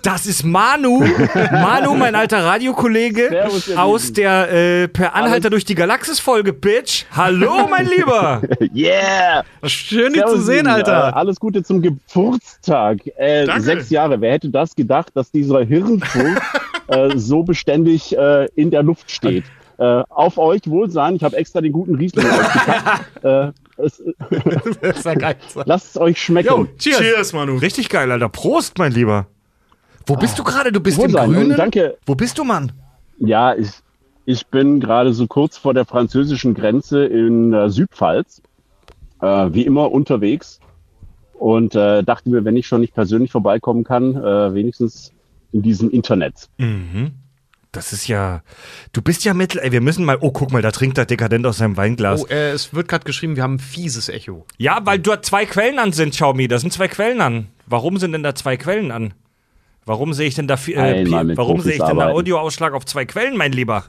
S1: Das ist Manu. Manu, mein alter Radiokollege aus
S4: Lieben.
S1: der äh, Per Anhalter durch die Galaxis-Folge, Bitch. Hallo, mein Lieber.
S4: yeah!
S3: schön dich zu sehen,
S4: Lieben. Äh,
S3: Alter.
S4: alles Gute zum Geburtstag. Äh, sechs Jahre. Wer hätte das gedacht, dass dieser Hirnfunk äh, so beständig äh, in der Luft steht? Äh, auf euch Wohlsein. Ich habe extra den guten Riesling ausgepackt. äh, es,
S3: Das ist ja geil.
S4: lasst es euch schmecken.
S3: Jo, cheers.
S2: Cheers, Manu.
S1: Richtig geil, Alter. Prost, mein Lieber. Wo bist du gerade? Du bist im
S4: Wohlsein.
S1: Grünen?
S4: Und danke.
S1: Wo bist du, Mann?
S4: Ja, ich, ich bin gerade so kurz vor der französischen Grenze in äh, Südpfalz, äh, wie immer unterwegs und äh, dachte mir, wenn ich schon nicht persönlich vorbeikommen kann, äh, wenigstens in diesem Internet.
S1: Das ist ja. Du bist ja mittel. Ey, wir müssen mal. Oh, guck mal, da trinkt der Dekadent aus seinem Weinglas.
S3: Oh, äh, es wird gerade geschrieben, wir haben ein fieses Echo.
S1: Ja, weil dort zwei Quellen an sind, Xiaomi. Da sind zwei Quellen an. Warum sind denn da zwei Quellen an? Warum sehe ich denn da äh, Warum sehe ich denn da. Audioausschlag auf zwei Quellen, mein Lieber?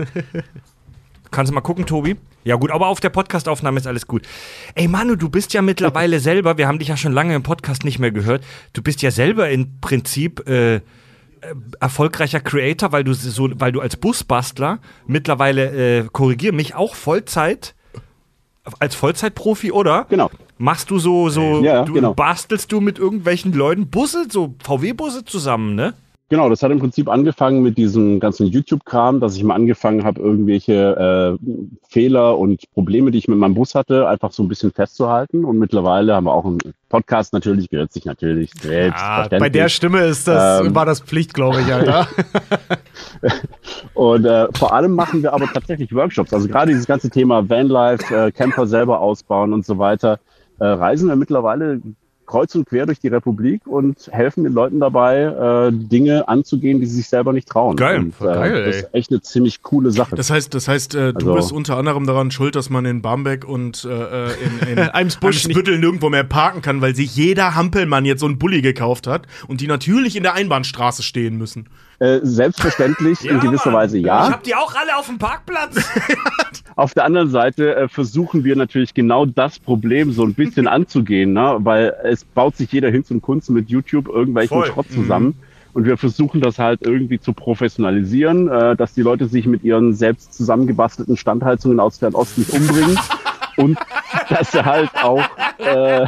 S1: Kannst du mal gucken, Tobi? Ja, gut, aber auf der Podcastaufnahme ist alles gut. Ey, Manu, du bist ja mittlerweile selber, wir haben dich ja schon lange im Podcast nicht mehr gehört, du bist ja selber im Prinzip äh, erfolgreicher Creator, weil du so, weil du als Busbastler mittlerweile, äh, korrigier mich, auch Vollzeit, als Vollzeitprofi, oder?
S4: Genau.
S1: Machst du so, so,
S4: Ja,
S1: du
S4: genau.
S1: bastelst du mit irgendwelchen Leuten Busse, so VW-Busse zusammen, ne?
S4: Genau, das hat im Prinzip angefangen mit diesem ganzen YouTube-Kram, dass ich mal angefangen habe, irgendwelche äh, Fehler und Probleme, die ich mit meinem Bus hatte, einfach so ein bisschen festzuhalten. Und mittlerweile haben wir auch einen Podcast natürlich, gehört sich natürlich selbst.
S3: Ah, bei der Stimme ist das,
S4: Ähm.
S3: war das Pflicht, glaube ich, Alter.
S4: Und äh, vor allem machen wir aber tatsächlich Workshops. Also gerade dieses ganze Thema Vanlife, äh, Camper selber ausbauen und so weiter, äh, reisen wir mittlerweile kreuz und quer durch die Republik und helfen den Leuten dabei, äh, Dinge anzugehen, die sie sich selber nicht trauen.
S1: Geil,
S4: und,
S3: voll geil,
S4: Das ist echt eine ziemlich coole Sache.
S2: Das heißt, das heißt äh, du
S4: Also-
S2: bist unter anderem daran schuld, dass man in Barmbek und äh, äh, in, in Eimsbüttel nirgendwo mehr parken kann, weil sich jeder Hampelmann jetzt so einen Bulli gekauft hat und die natürlich in der Einbahnstraße stehen müssen.
S4: Äh, selbstverständlich in gewisser Weise
S1: Ich
S4: ja.
S1: hab die auch alle auf dem Parkplatz.
S4: Auf der anderen Seite äh, versuchen wir natürlich genau das Problem so ein bisschen anzugehen, ne? weil es baut sich jeder hin zum Kunst mit YouTube irgendwelchen
S1: Voll.
S4: Schrott zusammen. Und wir versuchen das halt irgendwie zu professionalisieren, äh, dass die Leute sich mit ihren selbst zusammengebastelten Standheizungen aus Fernost nicht umbringen. Und dass sie halt auch äh,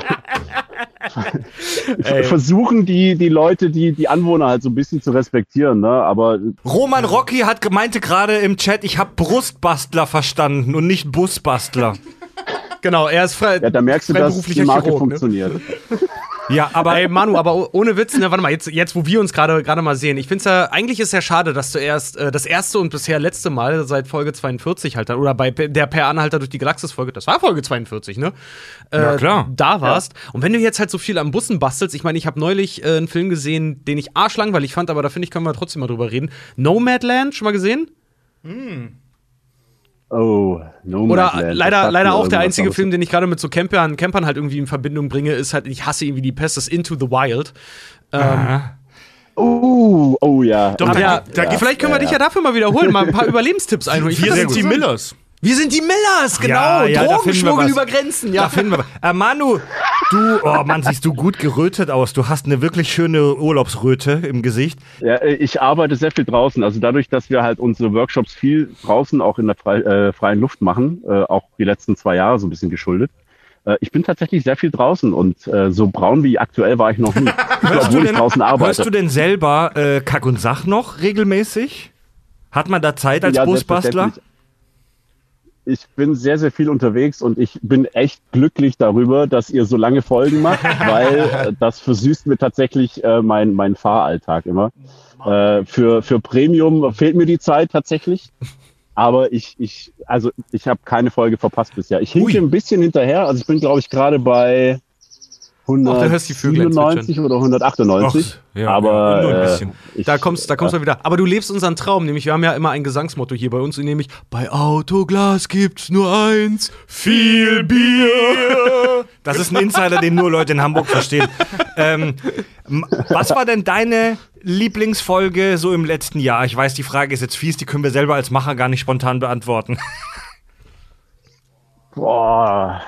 S4: versuchen, die, die Leute, die, die Anwohner halt so ein bisschen zu respektieren. Ne? Aber
S1: Roman Rocky hat gemeinte gerade im Chat, ich habe Brustbastler verstanden und nicht Busbastler.
S3: genau, er ist frei.
S4: ja, da merkst du, dass die Marke
S3: Chirurg, ne?
S1: Ja, aber
S3: Ey, Manu, aber oh- ohne Witz, ne, warte mal, jetzt, jetzt wo wir uns gerade gerade mal sehen, ich finde es ja, eigentlich ist ja schade, dass du erst äh, das erste und bisher letzte Mal seit Folge 42 halt, oder bei der Per Anhalter durch die Galaxis-Folge, das war Folge 42, ne? Äh,
S1: Ja, klar.
S3: Da warst. Und wenn du jetzt halt so viel am Bussen bastelst, ich meine, ich habe neulich äh, einen Film gesehen, den ich arschlangweilig fand, aber da finde ich, können wir trotzdem mal drüber reden. Nomadland, schon mal gesehen?
S4: Oh, no
S3: Oder
S4: Man's Land, das
S3: leider, leider auch der einzige Film, den ich gerade mit so Campern, Campern halt irgendwie in Verbindung bringe, ist halt, ich hasse irgendwie die Pest, das Into the Wild.
S4: Oh, oh ja.
S2: Doch, da,
S3: ja,
S2: da gibt
S3: vielleicht können wir dich ja dafür mal wiederholen, mal ein paar Überlebenstipps einholen.
S2: Wir
S3: find
S2: sind die. Millers.
S3: Wir sind die Millers, genau.
S1: Ja, ja, da
S3: Drogenschmuggel über Grenzen,
S1: da
S3: ja.
S1: finden wir. Äh, Manu, du, oh Mann, siehst du gut gerötet aus. Du hast eine wirklich schöne Urlaubsröte im Gesicht.
S4: Ja, äh, ich arbeite sehr viel draußen. Also dadurch, dass wir halt unsere Workshops viel draußen auch in der frei, äh, freien Luft machen, äh, auch die letzten zwei Jahre so ein bisschen geschuldet, Äh, ich bin tatsächlich sehr viel draußen und äh, so braun wie aktuell war ich noch nie.
S1: Hörst du,
S4: obwohl ich
S1: denn,
S4: draußen arbeite.
S1: hörst du denn selber äh, Kack und Sach noch regelmäßig? Hat man da Zeit als
S4: Ja,
S1: Busbastler?
S4: Ich bin sehr, sehr viel unterwegs und ich bin echt glücklich darüber, dass ihr so lange Folgen macht, weil äh, das versüßt mir tatsächlich äh, mein, mein Fahralltag immer. Äh, für, für Premium fehlt mir die Zeit tatsächlich. Aber ich, ich, also ich habe keine Folge verpasst bisher. Ich hinke
S1: Ui.
S4: ein bisschen hinterher. Also ich bin, glaube ich, gerade bei
S3: Ach, da hörst du die Vögel
S4: 197 oder 198.
S1: Ach, ja,
S4: aber
S1: ja, nur ein
S4: äh,
S1: bisschen.
S4: ich,
S3: Da kommst, da kommst du wieder. Aber du lebst unseren Traum, nämlich wir haben ja immer ein Gesangsmotto hier bei uns, nämlich bei Autoglas gibt's nur eins, viel Bier.
S1: Das ist ein Insider, den nur Leute in Hamburg verstehen. ähm, was war denn deine Lieblingsfolge so im letzten Jahr? Ich weiß, die Frage ist jetzt fies, die können wir selber als Macher gar nicht spontan beantworten.
S4: Boah,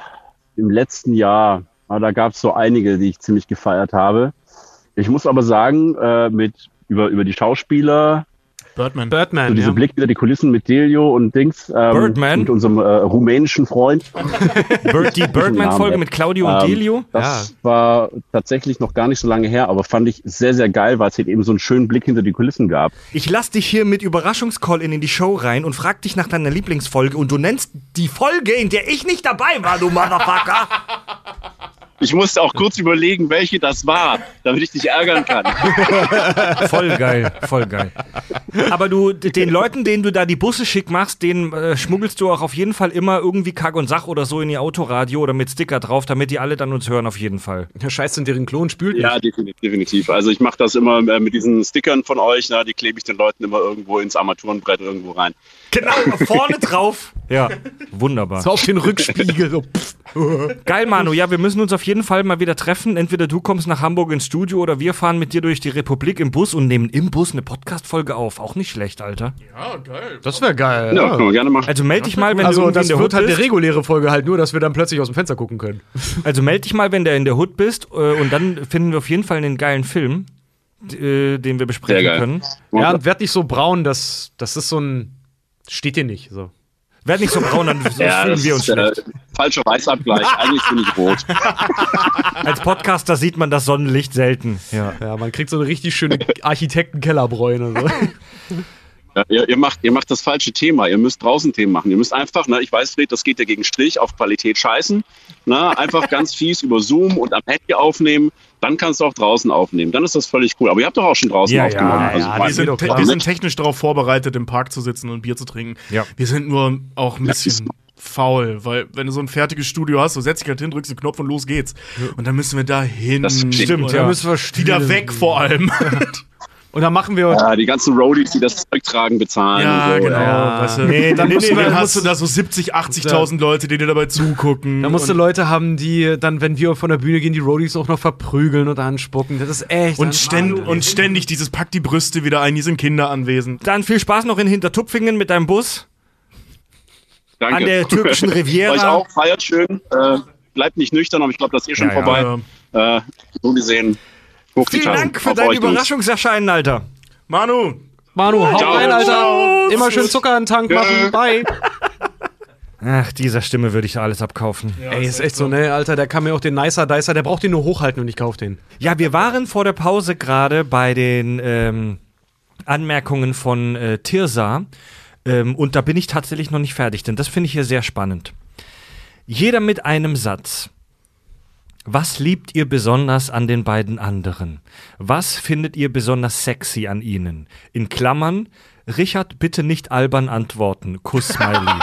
S4: im letzten Jahr, ah, da gab es so einige, die ich ziemlich gefeiert habe. Ich muss aber sagen, äh, mit über, über die Schauspieler,
S2: Birdman.
S3: Birdman,
S4: so diese
S3: ja.
S4: Blick hinter die Kulissen mit Delio und Dings, ähm,
S1: Birdman?
S4: mit unserem äh, rumänischen Freund.
S1: Bird, die Birdman-Folge mit Claudio und
S4: Ähm,
S1: Delio?
S4: Das war tatsächlich noch gar nicht so lange her, aber fand ich sehr, sehr geil, weil es halt eben so einen schönen Blick hinter die Kulissen gab.
S1: Ich lass dich hier mit Überraschungscall in die Show rein und frag dich nach deiner Lieblingsfolge und du nennst die Folge, in der ich nicht dabei war, du Motherfucker.
S4: Ich musste auch kurz überlegen, welche das war, damit ich dich ärgern kann.
S1: Voll geil, voll geil. Aber du, den Leuten, denen du da die Busse schick machst, denen äh, schmuggelst du auch auf jeden Fall immer irgendwie Kack und Sach oder so in ihr Autoradio oder mit Sticker drauf, damit die alle dann uns hören auf jeden Fall.
S3: Ja, scheiß in deren Klon spült
S4: Ja,
S3: nicht.
S4: definitiv. definitiv. Also ich mache das immer äh, mit diesen Stickern von euch, na, die klebe ich den Leuten immer irgendwo ins Armaturenbrett irgendwo rein.
S1: Genau, vorne drauf. Ja, wunderbar.
S3: So auf den Rückspiegel. So.
S1: Geil, Manu. Ja, wir müssen uns auf jeden Fall mal wieder treffen. Entweder du kommst nach Hamburg ins Studio oder wir fahren mit dir durch die Republik im Bus und nehmen im Bus eine Podcast-Folge auf. Auch nicht schlecht, Alter.
S2: Ja, geil.
S3: Das wäre geil.
S4: Ja,
S3: Ja.
S4: können wir gerne machen.
S1: Also meld dich mal, wenn du
S3: Also das
S1: in der
S3: wird
S1: Hood
S3: halt eine
S1: bist.
S3: reguläre Folge halt nur, dass wir dann plötzlich aus dem Fenster gucken können.
S1: Also meld dich mal, wenn du in der Hood bist äh, und dann finden wir auf jeden Fall einen geilen Film, äh, den wir besprechen können.
S3: Ja, und werd nicht so braun, das, das ist so ein. Steht dir nicht. So.
S1: Werd nicht so braun, dann
S4: Ja,
S1: fühlen wir uns
S4: ist, äh,
S1: schlecht.
S4: falscher Weißabgleich. Eigentlich bin ich rot.
S1: Als Podcaster sieht man das Sonnenlicht selten. Ja.
S3: Ja, man kriegt so eine richtig schöne Architekten-Kellerbräune. So.
S4: Ja, ihr, ihr, macht, ihr macht das falsche Thema. Ihr müsst draußen Themen machen. Ihr müsst einfach, ne, ich weiß, Fred, das geht ja gegen Strich, auf Qualität scheißen. Ne, einfach ganz fies über Zoom und am Handy aufnehmen. Dann kannst du auch draußen aufnehmen. Dann ist das völlig cool. Aber ihr habt doch auch schon draußen
S1: Ja,
S4: aufgenommen.
S1: ja,
S4: also
S1: ja,
S2: Wir sind, wir sind technisch darauf vorbereitet, im Park zu sitzen und Bier zu trinken.
S1: Ja.
S2: Wir sind nur auch ein bisschen faul, weil wenn du so ein fertiges Studio hast, so setz dich halt hin, drückst den Knopf und los geht's. Und dann müssen wir da hin.
S4: Das stimmt,
S1: ja.
S2: dann
S3: müssen wir
S2: wieder weg vor allem.
S3: Und dann machen wir.
S4: ja, die ganzen Roadies, die das Zeug tragen, bezahlen.
S2: ja,
S4: so,
S2: genau.
S3: ja.
S2: Weißt du?
S1: Nee,
S2: dann,
S1: nee,
S2: musst
S1: nee,
S2: du, dann hast du da so 70, 80.000 Leute, die dir dabei zugucken.
S3: Da musst du Leute haben, die dann, wenn wir von der Bühne gehen, die Roadies auch noch verprügeln und anspucken. Das ist echt.
S2: und, ständ, und ständig dieses Pack die Brüste wieder ein, die sind Kinder anwesend.
S1: Dann viel Spaß noch in Hintertupfingen mit deinem Bus.
S4: Danke.
S1: An der türkischen Riviera.
S4: Euch auch, feiert schön. Äh, bleibt nicht nüchtern, aber ich glaube, das ist eh schon
S1: Ja,
S4: vorbei.
S2: Ja.
S4: Äh, so gesehen,
S1: Vielen. Dank für dein. Überraschungserscheinen, Alter.
S2: Manu,
S3: Manu, hau
S4: Ciao.
S3: rein, Alter. Immer schön Zucker in den Tank machen. Bye.
S1: Ach, dieser Stimme würde ich alles abkaufen.
S3: Ey, ist echt so, ne, Alter, der kann mir auch den Nicer Dicer, der braucht den nur hochhalten und ich kauf den.
S1: Ja, wir waren vor der Pause gerade bei den ähm, Anmerkungen von äh, Tirsa. Ähm, und da bin ich tatsächlich noch nicht fertig, denn das finde ich hier sehr spannend. Jeder mit einem Satz. Was liebt ihr besonders an den beiden anderen? Was findet ihr besonders sexy an ihnen? In Klammern, Richard, bitte nicht albern antworten. Kuss Smiley.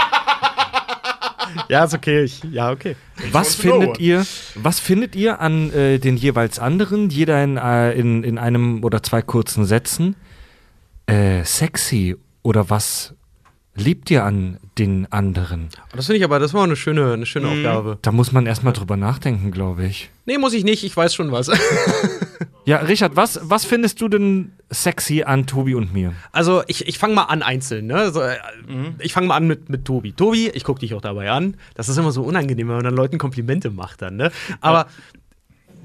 S3: Ja, ist okay. Ich, ja, okay.
S1: Was findet ihr, was findet ihr an äh, den jeweils anderen, jeder in, äh, in, in einem oder zwei kurzen Sätzen, äh, sexy oder was liebt ihr an den anderen?
S3: Das finde ich aber, das war eine schöne, eine schöne Aufgabe.
S1: Da muss man erstmal drüber nachdenken, glaube ich.
S3: Nee, muss ich nicht, ich weiß schon was.
S1: Ja, Richard, was, was findest du denn sexy an Tobi und mir?
S3: Also, ich, ich fange mal an einzeln, ne? So, äh, Ich fange mal an mit, mit Tobi. Tobi, ich gucke dich auch dabei an. Das ist immer so unangenehm, wenn man dann Leuten Komplimente macht dann, ne? Aber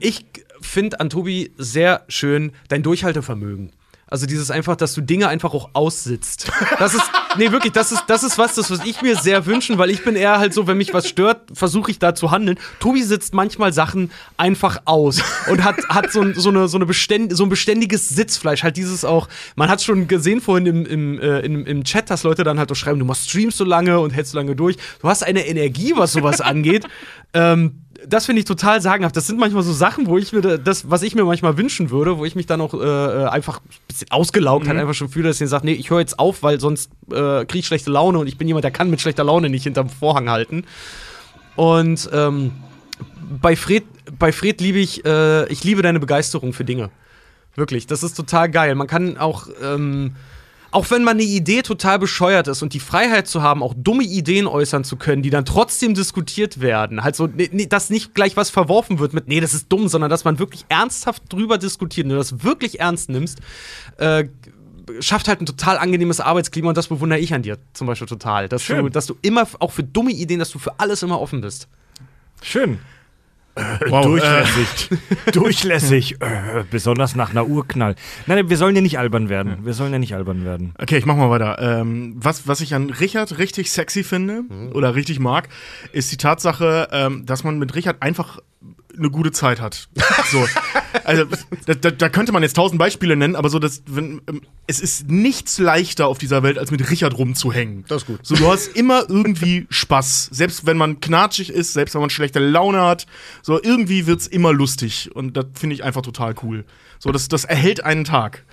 S3: ich finde an Tobi sehr schön dein Durchhaltevermögen. Also dieses einfach, dass du Dinge einfach auch aussitzt. Das ist, nee, wirklich, das ist, das ist was, das, was ich mir sehr wünschen, weil ich bin eher halt so, wenn mich was stört, versuche ich da zu handeln. Tobi sitzt manchmal Sachen einfach aus und hat, hat so, so, eine, so, eine beständ, so ein beständiges Sitzfleisch. Halt dieses auch, man hat schon gesehen vorhin im, im, äh, im, im Chat, dass Leute dann halt auch schreiben, du machst Streams so lange und hältst so lange durch. Du hast eine Energie, was sowas angeht. Ähm, das finde ich total sagenhaft. Das sind manchmal so Sachen, wo ich mir das, was ich mir manchmal wünschen würde, wo ich mich dann auch äh, einfach ein bisschen ausgelaugt mhm. halt einfach schon fühle, dass ich sage, nee, ich höre jetzt auf, weil sonst äh, kriege ich schlechte Laune und ich bin jemand, der kann mit schlechter Laune nicht hinterm Vorhang halten. Und ähm, bei Fred, bei Fred liebe ich, äh, ich liebe deine Begeisterung für Dinge. Wirklich, das ist total geil. Man kann auch ähm, auch wenn man eine Idee total bescheuert ist und die Freiheit zu haben, auch dumme Ideen äußern zu können, die dann trotzdem diskutiert werden, halt so, nee, dass nicht gleich was verworfen wird mit, nee, das ist dumm, sondern dass man wirklich ernsthaft drüber diskutiert und du das wirklich ernst nimmst, äh, schafft halt ein total angenehmes Arbeitsklima und das bewundere ich an dir zum Beispiel total. Dass, du, dass du immer, auch für dumme Ideen, dass du für alles immer offen bist.
S1: Schön. Wow, durchlässig. Äh. durchlässig. Äh, besonders nach einer Urknall. Nein, wir sollen ja nicht albern werden. Wir sollen ja nicht albern werden.
S2: Okay, ich mach mal weiter. Ähm, was, was ich an Richard richtig sexy finde mhm. oder richtig mag, ist die Tatsache, ähm, dass man mit Richard einfach eine gute Zeit hat. So. Also, da, da, da, könnte man jetzt tausend Beispiele nennen, aber so, das, wenn, ähm, es ist nichts leichter auf dieser Welt, als mit Richard rumzuhängen.
S3: Das ist gut.
S2: So, du hast immer irgendwie Spaß. Selbst wenn man knatschig ist, selbst wenn man schlechte Laune hat, so, irgendwie wird's immer lustig. Und das finde ich einfach total cool. So, das, das erhält einen Tag.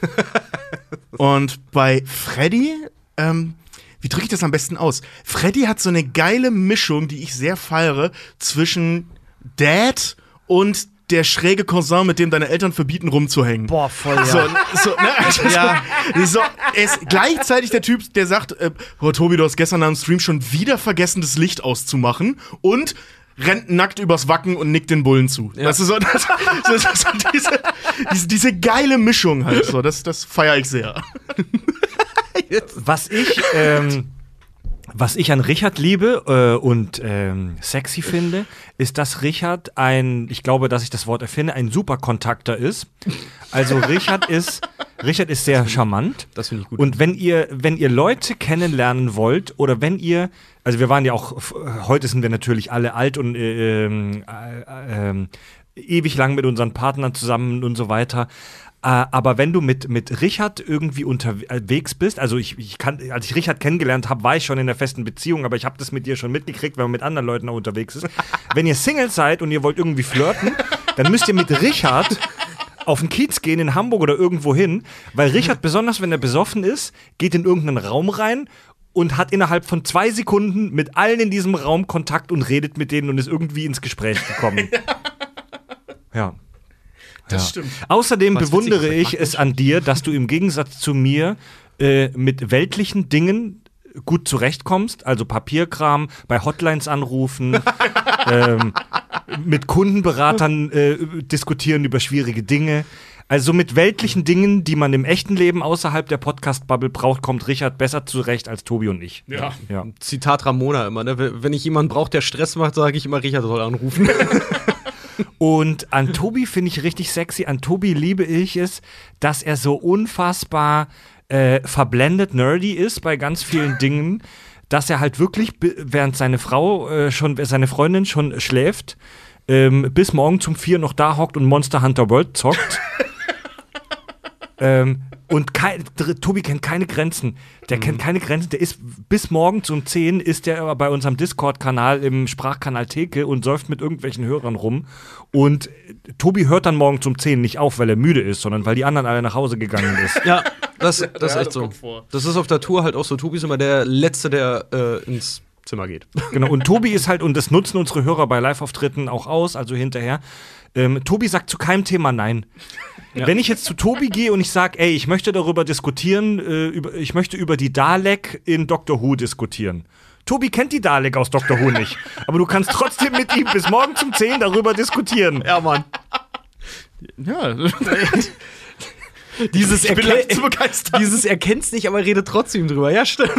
S2: Und bei Freddy, ähm, wie drücke ich das am besten aus? Freddy hat so eine geile Mischung, die ich sehr feiere, zwischen Dad und der schräge Cousin, mit dem deine Eltern verbieten, rumzuhängen.
S3: Boah, voll, ja.
S2: So, so, ne? also ja. so, er ist gleichzeitig der Typ, der sagt, äh, oh, Tobi, du hast gestern am Stream schon wieder vergessen, das Licht auszumachen und rennt nackt übers Wacken und nickt den Bullen zu. Ja. Das ist so, das, das, das, so diese, diese, diese, geile Mischung halt so, das, das feiere ich sehr.
S1: Was ich, ähm was ich an Richard liebe äh, und ähm, sexy finde, ist, dass Richard ein, ich glaube, dass ich das Wort erfinde, ein Superkontakter ist. Also Richard ist, Richard ist sehr charmant.
S3: Das finde ich gut.
S1: Und wenn ihr, wenn ihr Leute kennenlernen wollt oder wenn ihr, also wir waren ja auch, heute sind wir natürlich alle alt und äh, ähm, äh, äh, ewig lang mit unseren Partnern zusammen und so weiter. Äh, aber wenn du mit, mit Richard irgendwie unterwegs bist, also ich, ich kann, als ich Richard kennengelernt habe, war ich schon in der festen Beziehung, aber ich habe das mit dir schon mitgekriegt, wenn man mit anderen Leuten auch unterwegs ist. wenn ihr Single seid und ihr wollt irgendwie flirten, dann müsst ihr mit Richard auf den Kiez gehen in Hamburg oder irgendwo hin, weil Richard, besonders wenn er besoffen ist, geht in irgendeinen Raum rein und hat innerhalb von zwei Sekunden mit allen in diesem Raum Kontakt und redet mit denen und ist irgendwie ins Gespräch gekommen. ja.
S2: Das ja. stimmt.
S1: Außerdem Was bewundere ich es an dir, dass du im Gegensatz zu mir äh, mit weltlichen Dingen gut zurechtkommst, also Papierkram, bei Hotlines anrufen, ähm, mit Kundenberatern äh, diskutieren über schwierige Dinge. Also mit weltlichen Dingen, die man im echten Leben außerhalb der Podcast-Bubble braucht, kommt Richard besser zurecht als Tobi und ich.
S3: Ja. ja. Zitat Ramona immer, ne? Wenn ich jemanden brauche, der Stress macht, sage ich immer, Richard soll anrufen.
S1: Und an Tobi finde ich richtig sexy. An Tobi liebe ich es, dass er so unfassbar äh, verblendet nerdy ist bei ganz vielen Dingen, dass er halt wirklich, während seine Frau äh, schon, seine Freundin schon schläft, ähm, bis morgen zum vier noch da hockt und Monster Hunter World zockt. ähm, und kein, Tobi kennt keine Grenzen. Der mhm. kennt keine Grenzen. Der ist bis morgen um 10 ist der bei unserem Discord-Kanal im Sprachkanal Theke und säuft mit irgendwelchen Hörern rum. Und Tobi hört dann morgen um 10 nicht auf, weil er müde ist, sondern weil die anderen alle nach Hause gegangen ist.
S3: Ja, das, das ist echt so. Das ist auf der Tour halt auch so. Tobi ist immer der Letzte, der äh, ins Zimmer geht.
S1: Genau, und Tobi ist halt, und das nutzen unsere Hörer bei Live-Auftritten auch aus, also hinterher. Ähm, Tobi sagt zu keinem Thema Nein. Ja. Wenn ich jetzt zu Tobi gehe und ich sage, ey, ich möchte darüber diskutieren, äh, über, ich möchte über die Dalek in Doctor Who diskutieren. Tobi kennt die Dalek aus Doctor Who nicht. Aber du kannst trotzdem mit ihm bis morgen zum 10 darüber diskutieren.
S3: Ja, Mann.
S2: Ja.
S3: dieses, erken dieses erkennt's nicht, aber redet trotzdem drüber. Ja, stimmt.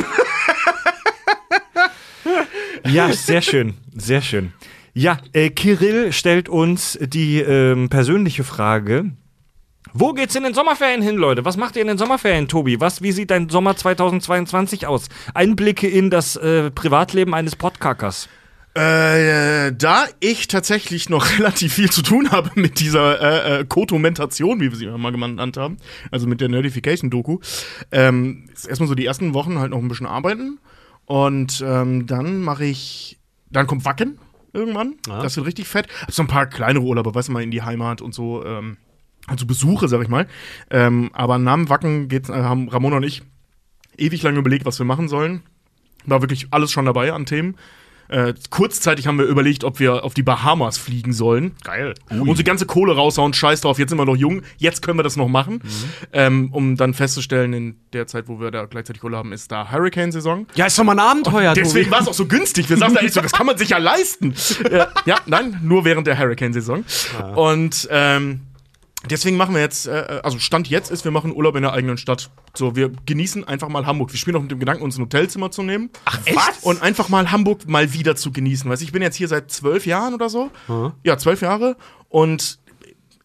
S1: ja, sehr schön. Sehr schön. Ja, äh, Kirill stellt uns die ähm, persönliche Frage, Wo geht's in den Sommerferien hin, Leute? Was macht ihr in den Sommerferien, Tobi? Was, wie sieht dein Sommer 2022 aus? Einblicke in das äh, Privatleben eines Podcackers.
S2: Äh, da ich tatsächlich noch relativ viel zu tun habe mit dieser äh, äh, Kotomentation, wie wir sie immer mal genannt haben, also mit der Notification-Doku, ähm, ist erstmal so die ersten Wochen halt noch ein bisschen arbeiten und ähm, dann mache ich, dann kommt Wacken irgendwann,
S3: Ah.
S2: das wird richtig fett. So ein paar kleinere Urlaube, weißt du mal, in die Heimat und so, ähm, also Besuche, sag ich mal. Ähm, aber dem Wacken geht's, äh, haben Ramona und ich ewig lange überlegt, was wir machen sollen. War wirklich alles schon dabei an Themen. Äh, kurzzeitig haben wir überlegt, ob wir auf die Bahamas fliegen sollen. Geil. Unsere ganze Kohle raushauen, scheiß drauf, jetzt sind wir noch jung, jetzt können wir das noch machen. Ähm, um dann festzustellen, in der Zeit, wo wir da gleichzeitig Kohle haben, ist da Hurricane-Saison.
S3: Ja, ist doch mal ein Abenteuer,
S2: Deswegen war es auch so günstig. Wir saßen da echt so, das kann man sich ja leisten. ja, ja, nein, nur während der Hurricane-Saison. Und ähm, deswegen machen wir jetzt, äh, also Stand jetzt ist, wir machen Urlaub in der eigenen Stadt. So, wir genießen einfach mal Hamburg. Wir spielen auch mit dem Gedanken, uns ein Hotelzimmer zu nehmen. Ach,
S3: echt?
S2: Und einfach mal Hamburg mal wieder zu genießen. Weißt du, ich bin jetzt hier seit zwölf Jahren oder so. Ja, zwölf Jahre. Und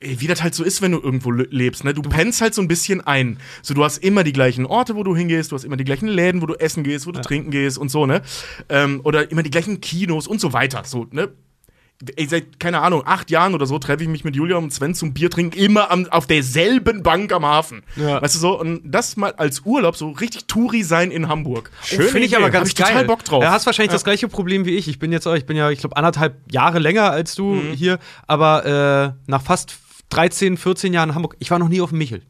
S2: wie das halt so ist, wenn du irgendwo le- lebst, ne? Du pennst halt so ein bisschen ein. So, du hast immer die gleichen Orte, wo du hingehst, du hast immer die gleichen Läden, wo du essen gehst, wo du trinken gehst und so, ne? Ähm, oder immer die gleichen Kinos und so weiter. So, ne? Ey, seit, keine Ahnung, acht Jahren oder so treffe ich mich mit Julia und Sven zum Bier trinken, immer am, auf derselben Bank am Hafen.
S3: Ja.
S2: Weißt du so? Und das mal als Urlaub, so richtig Touri sein in Hamburg.
S3: Schön, finde ich aber ganz
S2: ich
S3: geil.
S2: total Bock drauf.
S3: Du hast wahrscheinlich das gleiche Problem wie ich. Ich bin jetzt, ich bin ja, ich glaube, anderthalb Jahre länger als du
S2: Mhm.
S3: hier, aber äh, nach fast 13, 14 Jahren in Hamburg, ich war noch nie auf dem Michel.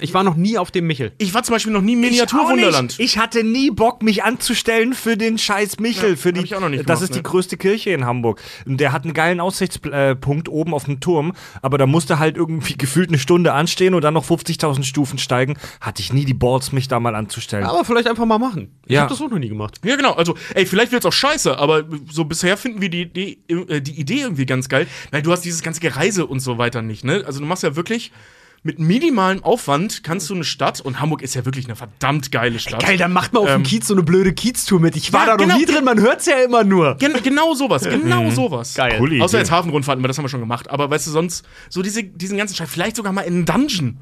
S3: Ich war noch nie auf dem Michel.
S2: Ich war zum Beispiel noch nie im
S1: Ich
S2: Miniaturwunderland.
S1: nicht. Ich hatte nie Bock, mich anzustellen für den scheiß Michel.
S2: Ja,
S1: für die,
S2: ich auch noch nicht
S1: das
S2: gemacht,
S1: ist die
S2: ne?
S1: größte Kirche in Hamburg. Und Der hat einen geilen Aussichtspunkt oben auf dem Turm, aber da musste halt irgendwie gefühlt eine Stunde anstehen und dann noch 50.000 Stufen steigen. Hatte ich nie die Balls, mich da mal anzustellen.
S3: Aber vielleicht einfach mal machen. Ich
S1: Ja.
S3: habe das auch noch nie gemacht.
S2: Ja, genau. Also, ey, vielleicht wird's auch scheiße, aber so bisher finden wir die, die, äh, die Idee irgendwie ganz geil, weil du hast dieses ganze Gereise und so weiter nicht, ne? Also, du machst ja wirklich mit minimalem Aufwand kannst du eine Stadt, und Hamburg ist ja wirklich eine verdammt geile Stadt.
S3: Geil, dann macht man auf
S2: Ähm,
S3: dem Kiez so eine blöde Kieztour mit. Ich war
S2: Ja,
S3: da noch
S2: genau.
S3: nie drin, man hört's ja immer nur.
S2: Gen genau sowas, genau sowas.
S3: Geil.
S1: Coole
S2: Außer jetzt Hafenrundfahrten, aber das haben wir schon gemacht. Aber weißt du, sonst so diese, diesen ganzen Scheiß, vielleicht sogar mal in einen Dungeon.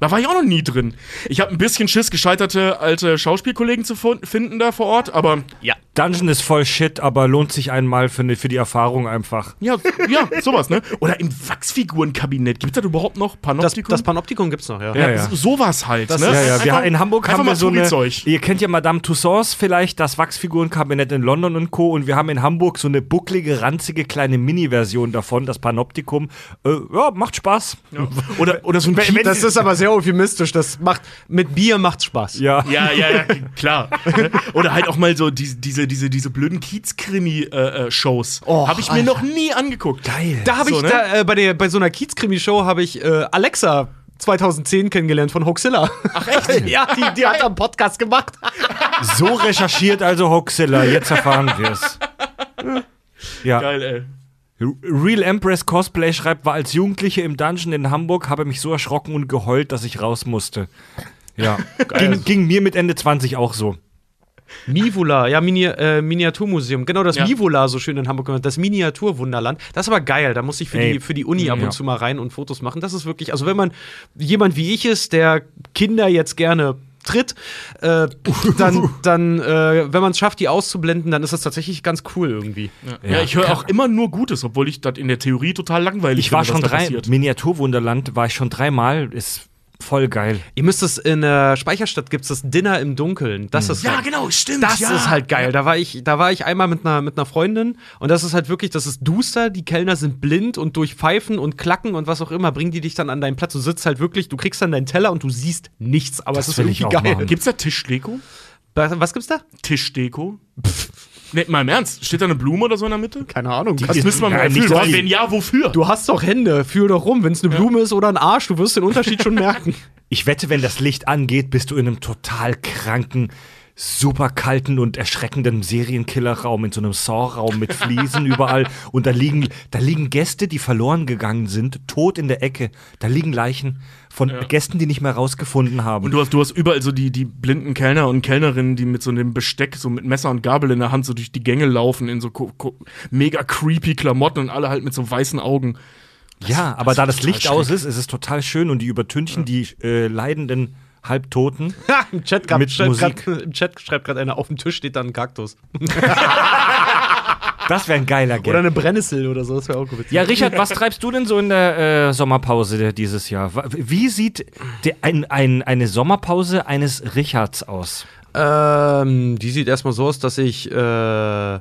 S2: Da war ich auch noch nie drin. Ich habe ein bisschen Schiss, gescheiterte alte Schauspielkollegen zu finden da vor Ort, aber
S3: Ja.
S1: Dungeon ist voll Shit, aber lohnt sich einmal für, ne- für die Erfahrung einfach.
S2: ja, ja, sowas, ne? Oder im Wachsfigurenkabinett. Gibt es das überhaupt noch?
S3: Das,
S2: Panoptikum?
S3: das Panoptikum gibt's noch, ja.
S1: Ja,
S2: ja,
S1: ja.
S2: so- sowas halt, ne?
S1: Ja, ja, wir,
S2: Einfach-
S1: in Hamburg haben
S2: mal
S1: wir so eine. Ihr kennt ja Madame Tussauds vielleicht, das Wachsfigurenkabinett in London und Co. Und wir haben in Hamburg so eine bucklige, ranzige kleine Mini-Version davon, das Panoptikum. Äh, ja, macht Spaß.
S2: Oder, oder so ein Kiez-
S3: Das ist aber sehr euphemistisch. Das macht, mit Bier macht's Spaß.
S1: Ja.
S2: Ja, ja, ja, klar. Oder halt auch mal so diese, diese, diese, diese blöden Kiez-Krimi-Shows.
S3: Och,
S2: Habe ich mir
S3: Alter.
S2: noch nie angeguckt.
S1: Geil.
S3: Da habe
S2: So,
S3: ich
S2: ne?
S3: da, äh, bei, der, bei so einer Kiez-Krimi-Show habe ich äh, Alexa 2010 kennengelernt von Hoaxilla. Ach echt? ja, die, die hat einen Podcast gemacht.
S1: So recherchiert also Hoaxilla. Jetzt erfahren wir es. Ja.
S2: Geil, ey.
S1: Real Empress Cosplay schreibt, war als Jugendliche im Dungeon in Hamburg, habe mich so erschrocken und geheult, dass ich raus musste. Ja. ging, ging mir mit Ende 20 auch so.
S3: Mivula, ja, Mini äh, Miniaturmuseum. Genau, das
S2: Ja.
S3: Mivula, so schön in Hamburg genannt. Das Miniaturwunderland. Das ist aber geil. Da muss ich für,
S1: Ey.
S3: die, für die Uni ab und
S1: Ja.
S3: zu mal rein und Fotos machen. Das ist wirklich, also wenn man jemand wie ich ist, der Kinder jetzt gerne tritt, äh, dann, dann äh, wenn man es schafft, die auszublenden, dann ist das tatsächlich ganz cool irgendwie.
S2: Ja, ich höre auch immer nur Gutes, obwohl ich das in der Theorie total langweilig
S1: Ich war
S2: finde,
S1: schon
S2: was da
S1: drei. Miniaturwunderland war ich schon dreimal, ist voll geil.
S3: Ihr müsst es in der Speicherstadt gibt's das Dinner im Dunkeln. Das ist
S2: Ja,
S3: halt,
S2: genau, stimmt.
S3: Das
S2: ja.
S3: ist halt geil. Da war ich, da war ich einmal mit einer, mit einer Freundin und das ist halt wirklich, das ist duster. Die Kellner sind blind und durch Pfeifen und Klacken und was auch immer bringen die dich dann an deinen Platz. Du sitzt halt wirklich, du kriegst dann deinen Teller und du siehst nichts. Aber
S1: Das
S3: es ist
S1: will ich
S3: irgendwie
S1: auch
S3: geil.
S1: machen.
S2: Gibt's da Tischdeko?
S3: Was, was gibt's da?
S2: Tischdeko? Ne, mal im Ernst. Steht da eine Blume oder so in der Mitte?
S3: Keine Ahnung.
S2: Das müssen wir mal
S1: Ja, nicht, die-
S2: Wenn ja, wofür?
S3: Du hast doch Hände, fühl doch rum. Wenn es eine Blume ist oder ein Arsch, du wirst den Unterschied schon merken.
S1: Ich wette, wenn das Licht angeht, bist du in einem total kranken, super kalten und erschreckenden Serienkillerraum, in so einem Saw-Raum mit Fliesen überall. Und da liegen, da liegen Gäste, die verloren gegangen sind, tot in der Ecke. Da liegen Leichen von Gästen, die nicht mehr rausgefunden haben.
S2: Und du hast, du hast überall so die, die blinden Kellner und Kellnerinnen, die mit so einem Besteck, so mit Messer und Gabel in der Hand so durch die Gänge laufen, in so ko- ko- mega creepy Klamotten und alle halt mit so weißen Augen.
S1: Ja, aber da das Licht aus ist, ist es total schön und die übertünchen die äh, leidenden Halbtoten.
S3: Ha, Im Chat, grad,
S1: Mit
S3: schreibt
S1: Musik.
S3: grad, Im Chat schreibt gerade einer, auf dem Tisch steht da ein Kaktus.
S1: Das wäre ein geiler Gag.
S3: Oder eine Brennnessel oder so, das wäre auch gut.
S1: Ja, Richard, was treibst du denn so in der äh, Sommerpause dieses Jahr? Wie sieht ein, ein, eine Sommerpause eines Richards aus?
S3: Ähm, die sieht erstmal so aus, dass ich, äh,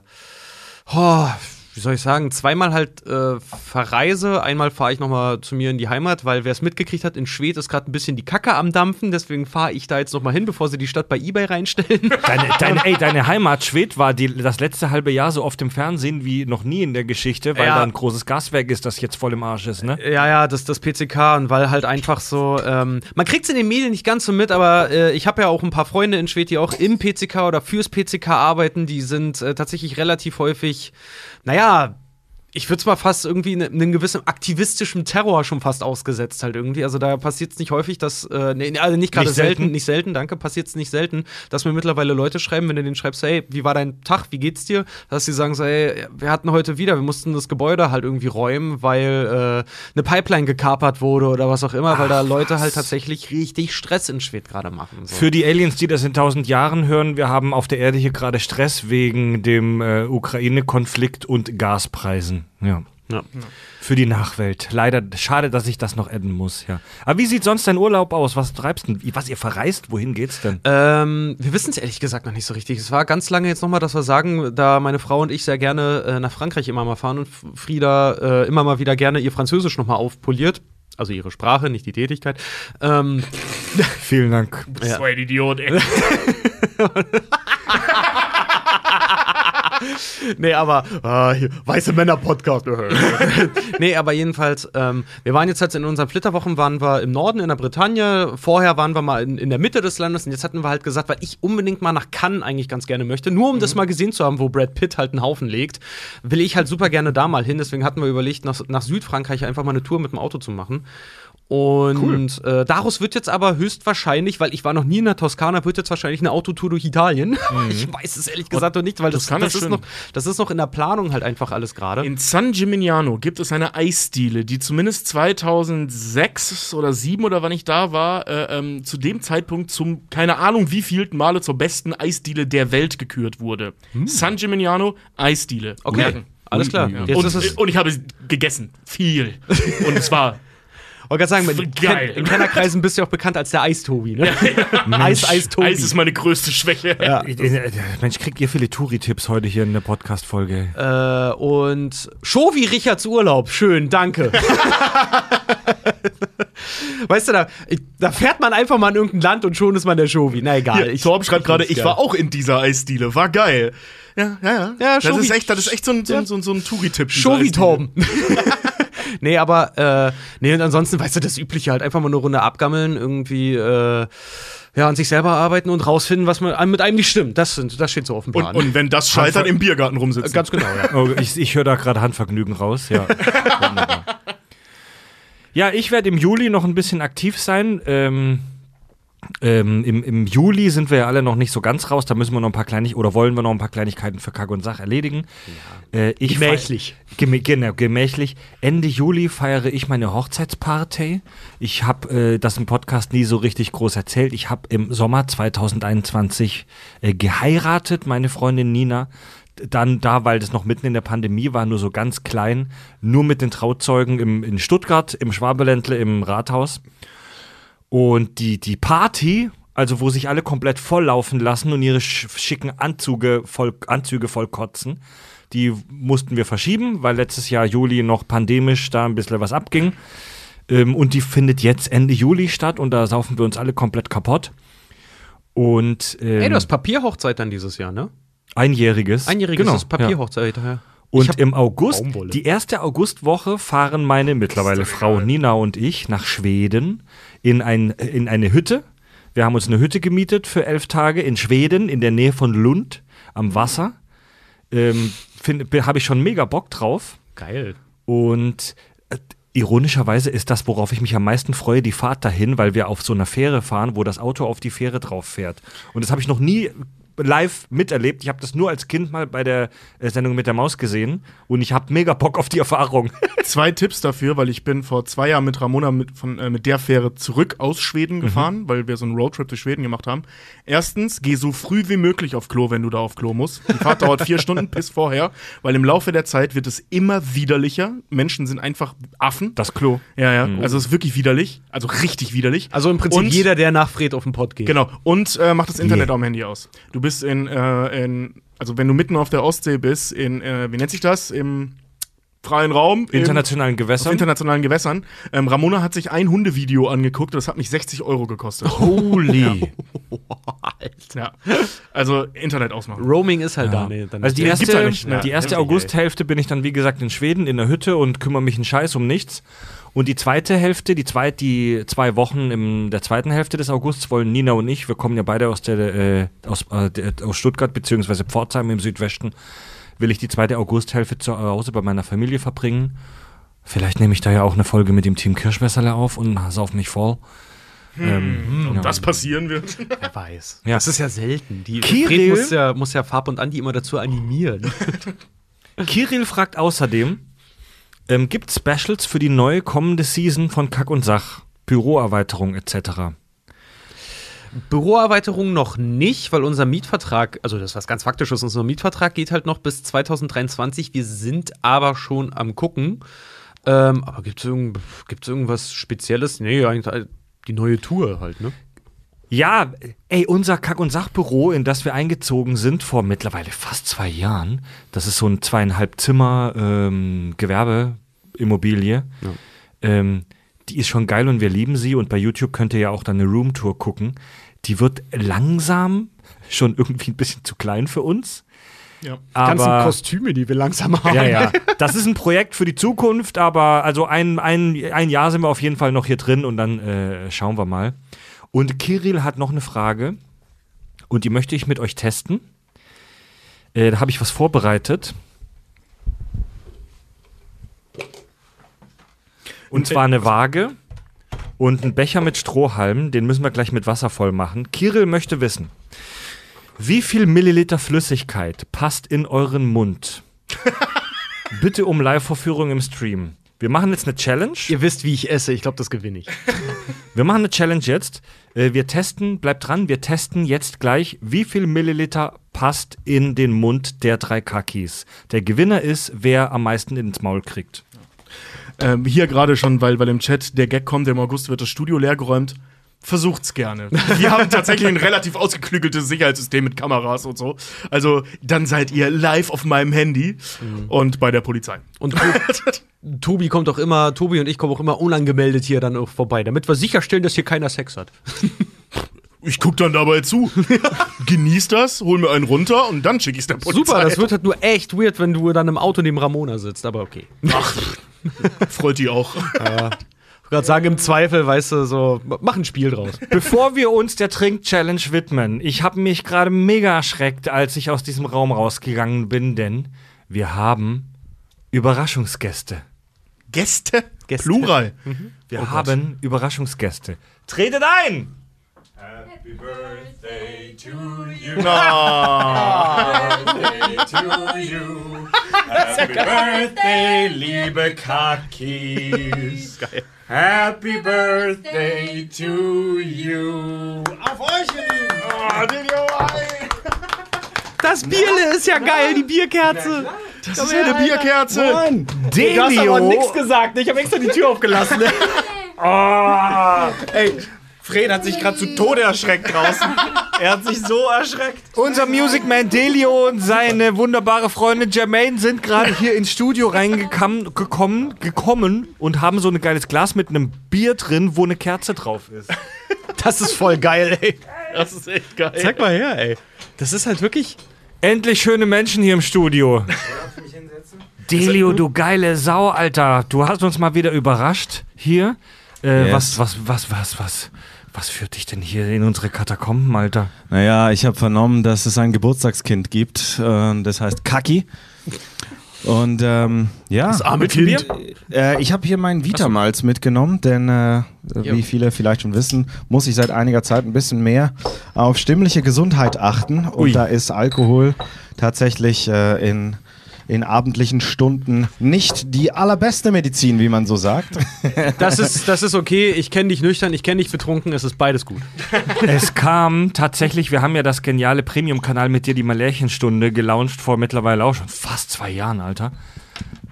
S3: oh, wie soll ich sagen, zweimal halt äh, verreise. Einmal fahre ich nochmal zu mir in die Heimat, weil wer es mitgekriegt hat, in Schwedt ist gerade ein bisschen die Kacke am Dampfen. Deswegen fahre ich da jetzt nochmal hin, bevor sie die Stadt bei Ebay reinstellen.
S1: Deine, deine, ey, deine Heimat Schwed war die, das letzte halbe Jahr so oft im Fernsehen wie noch nie in der Geschichte, weil
S3: Ja.
S1: da ein großes Gaswerk ist, das jetzt voll im Arsch ist, ne?
S3: Ja, ja, das, das PCK und weil halt einfach so, ähm, man kriegt es in den Medien nicht ganz so mit, aber äh, ich habe ja auch ein paar Freunde in Schwedt, die auch im PCK oder fürs PCK arbeiten, die sind äh, tatsächlich relativ häufig, naja, ich würde es mal fast irgendwie ne- einem gewissen aktivistischen Terror schon fast ausgesetzt halt irgendwie. Also da passiert es nicht häufig, dass, äh, nee, also nicht gerade selten,
S1: selten?
S3: nicht selten, danke, passiert es nicht selten, dass mir mittlerweile Leute schreiben, wenn du denen schreibst, hey, wie war dein Tag, wie geht's dir? Dass sie sagen so, hey, wir hatten heute wieder, wir mussten das Gebäude halt irgendwie räumen, weil äh, eine Pipeline gekapert wurde oder was auch immer, weil da Leute halt tatsächlich richtig Stress in Schwed gerade machen. So.
S1: Für die Aliens, die das in tausend Jahren hören, wir haben auf der Erde hier gerade Stress wegen dem äh, Ukraine-Konflikt und Gaspreisen. Ja.
S3: ja.
S1: Für die Nachwelt. Leider, schade, dass ich das noch adden muss, ja. Aber wie sieht sonst dein Urlaub aus? Was treibst du? denn? Was ihr verreist? Wohin geht's denn?
S3: Ähm, wir wissen es ehrlich gesagt noch nicht so richtig. Es war ganz lange jetzt nochmal, dass wir sagen, da meine Frau und ich sehr gerne äh, nach Frankreich immer mal fahren und Frieda äh, immer mal wieder gerne ihr Französisch nochmal aufpoliert. Also ihre Sprache, nicht die Tätigkeit. Ähm,
S1: Vielen Dank.
S2: Das war ein Idiot, ey.
S3: nee, aber hier, weiße Männer-Podcast. nee, aber jedenfalls, ähm, wir waren jetzt halt in unseren Flitterwochen, waren wir im Norden in der Bretagne. Vorher waren wir mal in, in der Mitte des Landes und jetzt hatten wir halt gesagt, weil ich unbedingt mal nach Cannes eigentlich ganz gerne möchte, nur um das mal gesehen zu haben, wo Brad Pitt halt einen Haufen legt, will ich halt super gerne da mal hin. Deswegen hatten wir überlegt, nach, nach Südfrankreich einfach mal eine Tour mit dem Auto zu machen. Und äh, daraus wird jetzt aber höchstwahrscheinlich, weil ich war noch nie in der Toskana, wird jetzt wahrscheinlich eine Autotour durch Italien. Ich weiß es ehrlich gesagt noch nicht, weil das, das,
S2: ist
S3: noch, das ist noch in der Planung halt einfach alles gerade.
S2: In San Gimignano gibt es eine Eisdiele, die zumindest 2006 oder 2007 oder wann ich da war, äh, ähm, zu dem Zeitpunkt zum, keine Ahnung wievielten Male zur besten Eisdiele der Welt gekürt wurde. San Gimignano, Eisdiele.
S3: Okay,
S2: Merken.
S3: alles klar.
S1: Ja.
S3: Jetzt
S2: Und, und ich habe es gegessen. Viel. Und es war
S3: wollte gerade sagen, in,
S2: Geil.
S3: in Kennerkreisen bist du ja auch bekannt als der Eis-Tobi, ne? Eis, Eis-Tobi.
S2: Eis ist meine größte Schwäche.
S3: Ja.
S1: Mensch, kriegt ihr viele Touri-Tipps heute hier in der Podcast-Folge?
S3: Äh, und Shovi Richards Urlaub. Schön, danke. weißt du, da, ich, da fährt man einfach mal in irgendein Land und schon ist man der Shovi. Na egal.
S2: Hier, Torben schreibt gerade, ich war auch in dieser Eisdiele. War geil. Ja, ja, ja.
S3: Ja,
S2: das,
S3: Shovi-
S2: ist echt, das ist echt so ein, so ein, so ein, so ein Touri-Tipp. diese
S3: Shovi
S2: Eisdiele.
S3: Torben. nee, aber, äh, nee, und ansonsten, weißt du, das Übliche halt einfach mal eine Runde abgammeln, irgendwie, äh, ja, an sich selber arbeiten und rausfinden, was man, mit einem nicht stimmt. Das, sind, das steht so auf dem
S2: Und,
S3: Plan.
S2: und wenn das scheitert, im Biergarten rumsitzen.
S3: Ganz genau, ja.
S1: Oh, ich ich höre da gerade Handvergnügen raus, ja. Ja, ich werde im Juli noch ein bisschen aktiv sein. Ähm, ähm, im, Im Juli sind wir ja alle noch nicht so ganz raus. Da müssen wir noch ein paar Kleinigkeiten oder wollen wir noch ein paar Kleinigkeiten für Kack und Sach erledigen. Äh, ich fei-
S3: Gemächlich.
S1: Gemä genau, gemächlich. Ende Juli feiere ich meine Hochzeitsparty. Ich habe äh, das im Podcast nie so richtig groß erzählt. Ich habe im Sommer 2021 äh, geheiratet, meine Freundin Nina. Dann da, weil das noch mitten in der Pandemie war, nur so ganz klein, nur mit den Trauzeugen im, in Stuttgart, im Schwabeländle, im Rathaus. Und die, die Party, also wo sich alle komplett volllaufen lassen und ihre sch schicken Anzüge voll, Anzüge voll kotzen, die mussten wir verschieben, weil letztes Jahr Juli noch pandemisch da ein bisschen was abging. Ähm, und die findet jetzt Ende Juli statt und da saufen wir uns alle komplett kaputt. Und ähm,
S3: Ey, du hast Papierhochzeit dann dieses Jahr, ne?
S1: einjähriges.
S3: Einjähriges
S1: genau,
S3: Papierhochzeit. Ja.
S1: Und im August,
S3: Baumwolle.
S1: die erste Augustwoche, fahren meine mittlerweile Frau Nina und ich nach Schweden in, ein, in eine Hütte. Wir haben uns eine Hütte gemietet für elf Tage in Schweden, in der Nähe von Lund am Wasser. Ähm, Habe ich schon mega Bock drauf.
S3: Geil.
S1: Und äh, ironischerweise ist das, worauf ich mich am meisten freue, die Fahrt dahin, weil wir auf so einer Fähre fahren, wo das Auto auf die Fähre drauf fährt. Und das habe ich noch nie live miterlebt. Ich habe das nur als Kind mal bei der äh, Sendung mit der Maus gesehen und ich habe mega Bock auf die Erfahrung.
S2: Zwei Tipps dafür, weil ich bin vor zwei Jahren mit Ramona mit, von, äh, mit der Fähre zurück aus Schweden gefahren, weil wir so einen Roadtrip durch Schweden gemacht haben. Erstens, geh so früh wie möglich auf Klo, wenn du da auf Klo musst. Die Fahrt dauert vier Stunden bis vorher, weil im Laufe der Zeit wird es immer widerlicher. Menschen sind einfach Affen.
S1: Das Klo.
S2: Ja, ja. Also es ist wirklich widerlich. Also richtig widerlich.
S3: Also im Prinzip
S2: Und-
S3: jeder, der nach Fred auf den Pott geht.
S2: Genau. Und äh, mach das Internet am Handy aus. Du bist in, äh, in, also wenn du mitten auf der Ostsee bist, in, äh, wie nennt sich das? Im freien Raum. im-
S1: Internationalen
S2: auf
S1: Gewässern.
S2: internationalen Gewässern. Ähm, Ramona hat sich ein Hundevideo angeguckt, das hat mich 60 Euro gekostet.
S1: Holy.
S2: Ja. Also Internet ausmachen.
S3: Roaming ist halt da. Nee, dann
S1: Also die
S2: Ja,
S1: erste,
S2: ja ne?
S1: die erste Augusthälfte bin ich dann, wie gesagt, in Schweden in der Hütte und kümmere mich einen Scheiß um nichts. Und die zweite Hälfte, die, zweit, die zwei Wochen in der zweiten Hälfte des Augusts wollen Nina und ich, wir kommen ja beide aus, der, äh, aus, äh, der- aus Stuttgart beziehungsweise Pforzheim im Südwesten, will ich die zweite Augusthälfte zu Hause bei meiner Familie verbringen. Vielleicht nehme ich da ja auch eine Folge mit dem Team Kirschwässerle auf und sauf mich voll. Ähm,
S2: Ob
S1: ja.
S2: das passieren wird.
S3: Wer weiß.
S1: Ja.
S3: Das ist ja selten. Die
S1: Kirill-
S3: muss ja, muss ja Farb und Andi immer dazu animieren.
S1: Kirill fragt außerdem, ähm, gibt Specials für die neue kommende Season von Kack und Sach? Büroerweiterung etc.
S3: Büroerweiterung noch nicht, weil unser Mietvertrag, also das ist was ganz Faktisches, unser Mietvertrag geht halt noch bis 2023. Wir sind aber schon am gucken. Ähm, aber gibt es irgend, irgendwas Spezielles? Nee, eigentlich die neue Tour halt, ne?
S1: Ja, ey, unser Kack- und Sachbüro, in das wir eingezogen sind vor mittlerweile fast zwei Jahren, das ist so ein zweieinhalb Zimmer ähm, Gewerbeimmobilie. Ähm, die ist schon geil und wir lieben sie und bei YouTube könnt ihr ja auch dann eine Roomtour gucken. Die wird langsam schon irgendwie ein bisschen zu klein für uns.
S2: Ja.
S1: Aber
S3: Kostüme, die wir langsam haben.
S1: Ja, ja. Das ist ein Projekt für die Zukunft, aber also ein, ein, ein Jahr sind wir auf jeden Fall noch hier drin und dann äh, schauen wir mal. Und Kirill hat noch eine Frage und die möchte ich mit euch testen. Äh, da habe ich was vorbereitet. Und zwar eine Waage und ein Becher mit Strohhalmen, den müssen wir gleich mit Wasser voll machen. Kirill möchte wissen, wie viel Milliliter Flüssigkeit passt in euren Mund? Bitte um Live-Vorführung im Stream. Wir machen jetzt eine Challenge.
S3: Ihr wisst, wie ich esse. Ich glaube, das gewinne ich.
S1: Wir machen eine Challenge jetzt. Äh, Wir testen, bleibt dran, wir testen jetzt gleich, wie viel Milliliter passt in den Mund der drei Kakis. Der Gewinner ist, wer am meisten ins Maul kriegt.
S2: Ähm, hier gerade schon, weil, weil im Chat der Gag kommt, im August wird das Studio leergeräumt. Versucht's gerne. Wir haben tatsächlich ein relativ ausgeklügeltes Sicherheitssystem mit Kameras und so. Also dann seid ihr live auf meinem Handy und bei der Polizei.
S3: Und Tobi kommt auch immer, Tobi und ich kommen auch immer unangemeldet hier dann auch vorbei, damit wir sicherstellen, dass hier keiner Sex hat.
S2: Ich guck dann dabei zu. Genieß das, hol mir einen runter und dann schick ich's der Polizei.
S3: Super, das wird halt nur echt weird, wenn du dann im Auto neben Ramona sitzt, aber okay.
S2: Ach, freut die auch.
S3: Ich gerade sagen, im Zweifel, weißt du, so, mach ein Spiel draus.
S1: Bevor wir uns der Trink-Challenge widmen, ich habe mich gerade mega erschreckt, als ich aus diesem Raum rausgegangen bin, denn wir haben Überraschungsgäste.
S2: Gäste?
S3: Gäste.
S2: Plural.
S1: Wir haben Überraschungsgäste. Tretet ein! Happy Birthday to you. to you. Happy Birthday, liebe Kakis. Happy Birthday to you. Auf euch, ihr Lieben. Oh, den Joai.
S3: Das Bierle ist ja geil, die Bierkerze.
S2: Das ist ja eine Bierkerze.
S1: Delio.
S3: gesagt, ich habe extra die Tür aufgelassen. Ey, Fred hat sich gerade zu Tode erschreckt draußen. Er hat sich so erschreckt.
S1: Unser Music Man Delio und seine wunderbare Freundin Jermaine sind gerade hier ins Studio reingekommen gekommen, gekommen und haben so ein geiles Glas mit einem Bier drin, wo eine Kerze drauf ist.
S3: Das ist voll geil, ey.
S2: Das ist echt geil.
S3: Zeig mal her, ey. Das ist halt wirklich.
S1: Endlich schöne Menschen hier im Studio. Delio, du geile Sau, Alter. Du hast uns mal wieder überrascht hier. Äh,
S5: Yes.
S1: Was, was, was, was, was, was führt dich denn hier in unsere Katakomben, Alter?
S5: Naja, ich habe vernommen, dass es ein Geburtstagskind gibt. Äh, das heißt Kaki. Und ähm, ja,
S3: Das arme Kind.
S5: äh, ich habe hier meinen Vitamalz mitgenommen, denn äh, wie viele vielleicht schon wissen, muss ich seit einiger Zeit ein bisschen mehr auf stimmliche Gesundheit achten. Und
S1: Ui.
S5: da ist Alkohol tatsächlich äh, in, in abendlichen Stunden nicht die allerbeste Medizin, wie man so sagt.
S3: Das ist, das ist okay. Ich kenne dich nüchtern, ich kenne dich betrunken. Es ist beides gut.
S1: Es kam tatsächlich, wir haben ja das geniale Premium-Kanal mit dir, die Malärchenstunde, gelauncht vor mittlerweile auch schon fast zwei Jahren, Alter.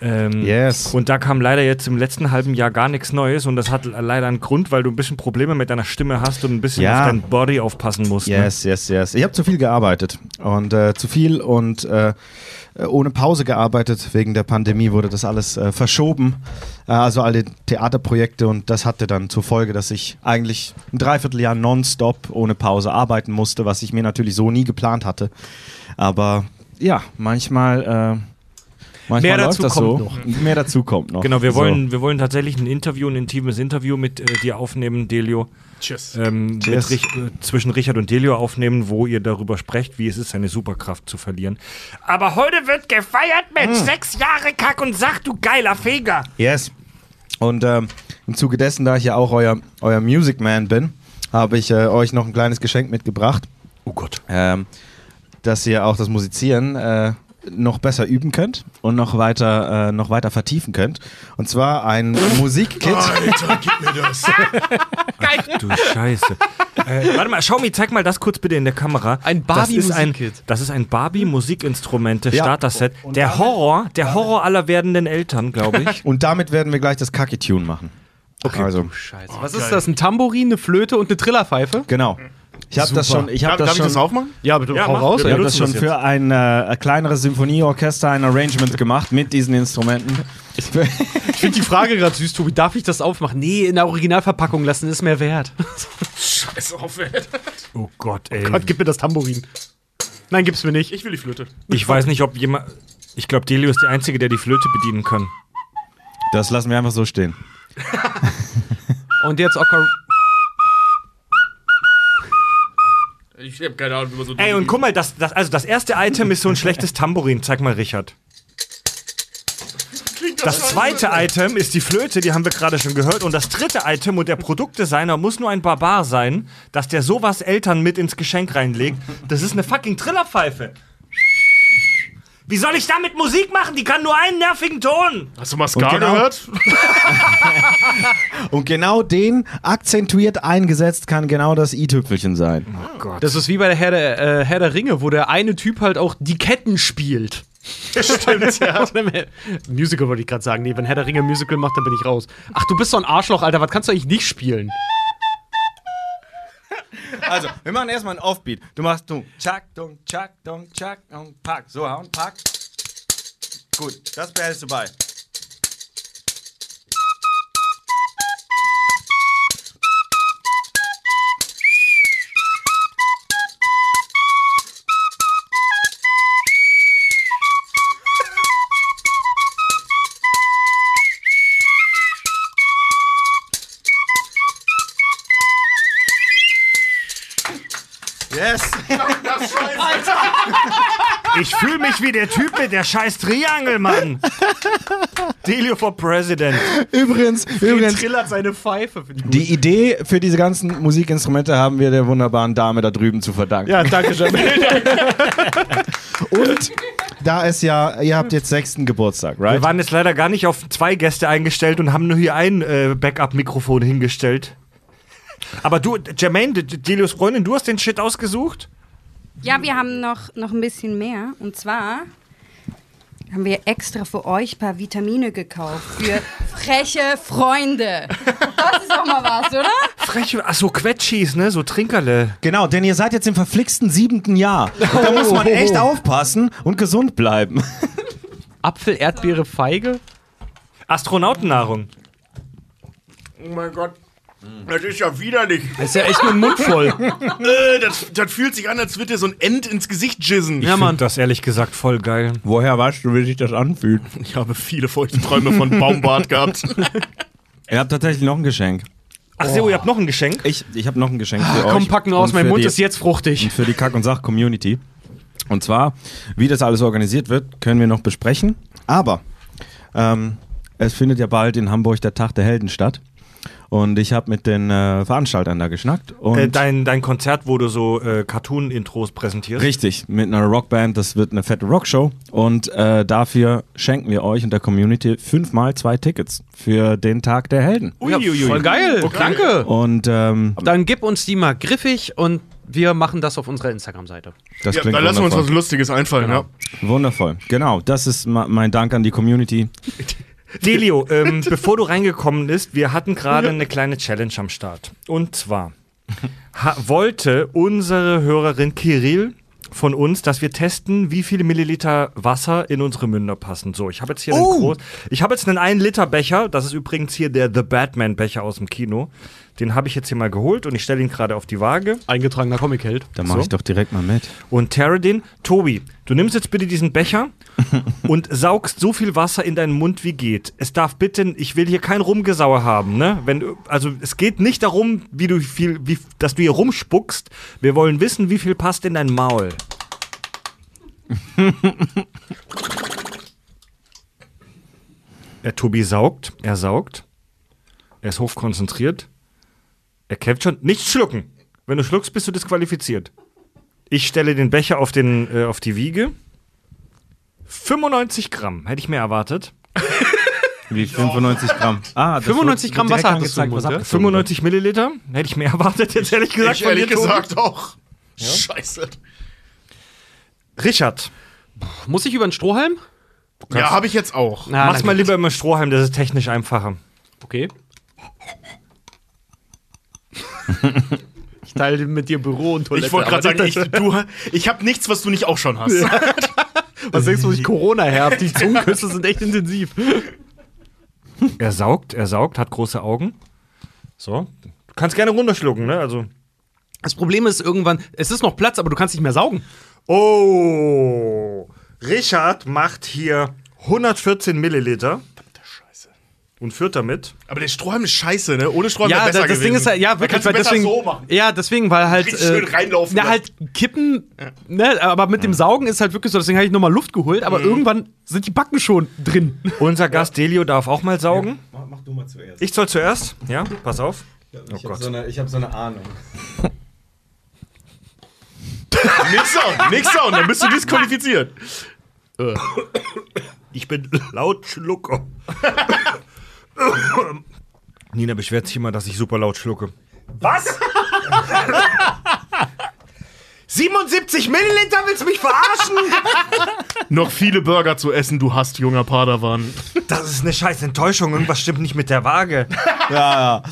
S1: Ähm,
S5: Yes.
S1: Und da kam leider jetzt im letzten halben Jahr gar nichts Neues und das hat leider einen Grund, weil du ein bisschen Probleme mit deiner Stimme hast und ein bisschen
S5: Ja.
S1: auf dein Body aufpassen musst. ne?
S5: Yes, yes, yes. Ich habe zu viel gearbeitet und äh, zu viel und äh, ohne Pause gearbeitet. Wegen der Pandemie wurde das alles äh, verschoben. Äh, also alle Theaterprojekte und das hatte dann zur Folge, dass ich eigentlich ein Dreivierteljahr nonstop ohne Pause arbeiten musste, was ich mir natürlich so nie geplant hatte. Aber ja, manchmal. Manchmal
S3: Mehr dazu kommt
S5: so.
S3: noch.
S5: Mehr dazu kommt noch.
S1: Genau, wir
S5: So.
S1: wollen, wir wollen tatsächlich ein Interview, ein intimes Interview mit äh, dir aufnehmen, Delio.
S2: Tschüss.
S1: Ähm,
S5: Cheers.
S1: Rich, äh, zwischen Richard und Delio aufnehmen, wo ihr darüber sprecht, wie es ist, seine Superkraft zu verlieren. Aber heute wird gefeiert, Mensch. Sechs Jahre Kack und Sach, du geiler Feger.
S5: Yes. Und ähm, im Zuge dessen, da ich ja auch euer, euer Music Man bin, habe ich äh, euch noch ein kleines Geschenk mitgebracht,
S1: Oh Gott.
S5: ähm, dass ihr auch das Musizieren äh, noch besser üben könnt und noch weiter, äh, noch weiter vertiefen könnt. Und zwar ein Musikkit.
S2: Alter, gib mir das.
S1: Du Scheiße. äh, warte mal, Xiaomi, zeig mal das kurz bitte in der Kamera.
S3: Ein
S1: Das ist ein,
S3: Barbie-Musikkit.
S1: das ist ein Barbie-Musikinstrumente
S5: Ja.
S1: Starter-Set. Der Horror, der Horror aller werdenden Eltern, glaube ich.
S5: Und damit werden wir gleich das Kaki-Tune machen. Okay. Also,
S3: Scheiße. Was ist das? Ein Tambourin, eine Flöte und eine Trillerpfeife?
S5: genau. Ich habe das schon. Ich habe
S2: Darf,
S5: das
S2: darf ich
S5: schon.
S2: das aufmachen?
S3: Ja, bitte
S1: Ja,
S3: hau
S1: mach.
S3: raus.
S5: Ich habe das schon
S1: das
S5: für ein äh, kleineres Symphonieorchester ein Arrangement gemacht mit diesen Instrumenten.
S3: Ich finde die Frage gerade süß, Tobi. Darf ich das aufmachen? Nee, in der Originalverpackung lassen ist mehr wert.
S2: Scheiß auf, ey.
S1: Oh Gott, ey.
S3: Gott, gib mir das Tambourin. Nein, gib's mir nicht.
S2: Ich will die Flöte.
S1: Ich weiß nicht, ob jemand. Ich glaube, Delio ist der Einzige, der die Flöte bedienen kann.
S5: Das lassen wir einfach so stehen.
S3: Und jetzt Ocar
S2: Ich habe keine Ahnung, wie man so.
S1: Ey, und guck mal, das, das, also das erste Item ist so ein schlechtes Tambourin. Zeig mal, Richard. Das zweite Item ist die Flöte, die haben wir gerade schon gehört. Und das dritte Item und der Produktdesigner muss nur ein Barbar sein, dass der sowas Eltern mit ins Geschenk reinlegt. Das ist eine fucking Trillerpfeife. Wie soll ich damit Musik machen? Die kann nur einen nervigen Ton.
S2: Hast du mal Ska
S5: Und genau-
S2: gehört?
S5: Und genau den akzentuiert eingesetzt kann genau das i-Tüpfelchen sein.
S3: Das ist wie bei der Herr der, äh, Herr der Ringe, wo der eine Typ halt auch die Ketten spielt.
S2: Stimmt, ja.
S3: Musical wollte ich gerade sagen. Nee, wenn Herr der Ringe Musical macht, dann bin ich raus. Ach, du bist so ein Arschloch, Alter. Was kannst du eigentlich nicht spielen?
S5: Also, wir machen erstmal einen Offbeat. Du machst du Chak, dung, Chak, dung, Chak, dung, Pack. So, und Pack. Gut, das behältst du bei. Yes!
S1: Ich fühle mich wie der Typ mit der scheiß Triangel, Mann. Delio for President.
S5: Übrigens, übrigens,
S3: trillert seine Pfeife. Finde ich gut.
S5: die Idee für diese ganzen Musikinstrumente haben wir der wunderbaren Dame da drüben zu verdanken.
S3: Ja, danke schön.
S5: Und da es ja, ihr habt jetzt sechsten Geburtstag, right?
S1: Wir waren jetzt leider gar nicht auf zwei Gäste eingestellt und haben nur hier ein äh, Backup-Mikrofon hingestellt. Aber du, Jermaine, D- Delios Freundin, du hast den Shit ausgesucht?
S6: Ja, wir haben noch, noch ein bisschen mehr. Und zwar haben wir extra für euch ein paar Vitamine gekauft. Für freche Freunde. Das ist auch mal was, oder?
S1: Freche, ach so, Quetschis, ne? So Trinkerle.
S5: Genau, denn ihr seid jetzt im verflixten siebenten Jahr. Und da muss man echt aufpassen und gesund bleiben.
S3: Apfel, Erdbeere, Feige.
S1: Astronautennahrung.
S2: Oh mein Gott. Das ist ja widerlich.
S3: Das ist ja echt nur ein Mund voll.
S2: Äh, das, das fühlt sich an, als würde dir so ein End ins Gesicht jizzen.
S3: Ja, Mann.
S1: Das ehrlich gesagt voll geil.
S5: Woher weißt du, wie sich das anfühlt?
S2: Ich habe viele feuchte Träume von Baumbart gehabt.
S5: Ihr habt tatsächlich noch ein Geschenk.
S1: Ach so, ihr habt noch ein Geschenk?
S5: Ich, ich habe noch ein Geschenk für euch.
S3: Komm, packen aus.
S5: und
S3: Mein
S5: für
S3: Mund
S5: die,
S3: ist jetzt fruchtig.
S5: und für die Kack- und Sach-Community. Und zwar, wie das alles organisiert wird, können wir noch besprechen. Aber ähm, es findet ja bald in Hamburg der Tag der Helden statt. Und ich habe mit den äh, Veranstaltern da geschnackt. Und
S1: Äh, dein, dein Konzert, wo du so äh, Cartoon-Intros präsentierst.
S5: Richtig, mit einer Rockband, das wird eine fette Rockshow. Und äh, dafür schenken wir euch und der Community fünfmal zwei Tickets für den Tag der Helden.
S3: Ja, voll geil. Danke.
S5: Und ähm,
S3: Dann gib uns die mal griffig und wir machen das auf unserer Instagram-Seite.
S5: das
S2: Ja,
S5: klingt
S2: dann lassen wir uns was
S5: wundervoll.
S2: Lustiges einfallen, ja.
S5: Wundervoll, genau. Das ist mein Dank an die Community.
S1: Delio, ähm, bevor du reingekommen bist, wir hatten gerade eine kleine Challenge am Start. Und zwar wollte unsere Hörerin Kirill von uns, dass wir testen, wie viele Milliliter Wasser in unsere Münder passen. So, ich habe jetzt hier einen groß, ich habe jetzt einen 1 Liter Becher. Das ist übrigens hier der The Batman Becher aus dem Kino. Den habe ich jetzt hier mal geholt und ich stelle ihn gerade auf die Waage.
S3: Eingetragener Comic-Held.
S5: Da mache
S1: So.
S5: ich doch direkt mal mit.
S1: Und Teradin, Tobi, du nimmst jetzt bitte diesen Becher und saugst so viel Wasser in deinen Mund wie geht. Es darf bitte, ich will hier kein Rumgesauer haben, ne? Wenn, also es geht nicht darum, wie du viel, wie, dass du hier rumspuckst. Wir wollen wissen, wie viel passt in dein Maul. Der Tobi saugt, er saugt. Er ist hochkonzentriert. Er kämpft schon. Nicht schlucken. Wenn du schluckst, bist du disqualifiziert. Ich stelle den Becher auf, den, äh, auf die Wiege. 95 Gramm, hätte ich mehr erwartet.
S5: Wie 95 Gramm. Ah, das
S3: 95
S5: wird-
S3: Gramm Wasser hattest du im Mund, ja?
S5: abgezogen
S1: 95 Milliliter, hätte ich mehr erwartet, jetzt ehrlich gesagt.
S2: Ich
S1: von
S2: ehrlich gesagt auch. Scheiße.
S1: Richard,
S3: Muss ich über einen Strohhalm?
S2: Ja, habe ich jetzt auch.
S3: Na,
S1: mach's mal lieber immer Strohhalm, das ist technisch einfacher.
S3: Okay. ich teile mit dir Büro und Toilette.
S2: Ich wollte gerade sagen, ich, du, ich habe nichts, was du nicht auch schon hast.
S3: Was denkst du, ich Corona her Die Zungenküsse sind echt intensiv.
S1: Er saugt, er saugt, hat große Augen. So. Du kannst gerne runterschlucken, ne? Also.
S3: Das Problem ist irgendwann, es ist noch Platz, aber du kannst nicht mehr saugen.
S1: Oh! Richard macht hier 114 Milliliter. Und führt damit.
S2: Aber der Strohhalm ist scheiße, ne? Ohne Strohhalm
S3: Ja,
S2: wäre besser
S3: das,
S2: gewesen.
S3: Ding ist halt, ja, wirklich, weil deswegen,
S2: so machen.
S3: ja, deswegen, weil halt,
S2: Richtig schön reinlaufen
S3: ja,
S2: lassen.
S3: halt kippen, ne, aber mit dem Saugen ist halt wirklich so, deswegen habe ich nochmal Luft geholt,
S2: Mhm.
S3: aber irgendwann sind die Backen schon drin.
S1: Unser Gast Delio darf auch mal saugen.
S5: Mach, mach du mal zuerst.
S1: Ich soll zuerst? Ja, pass auf.
S5: ich
S1: Oh
S5: habe
S1: Gott.
S5: so, eine- ich hab so eine Ahnung.
S2: Nix Sound, nix Sound, dann bist du disqualifiziert.
S1: Ich bin laut Schlucker. Nina beschwert sich immer, dass ich super laut schlucke. Was? 77 Milliliter, willst du mich verarschen?
S2: Noch viele Burger zu essen, du hast junger Padawan.
S1: Das ist eine scheiß Enttäuschung. Irgendwas stimmt nicht mit der Waage.
S5: Ja, ja.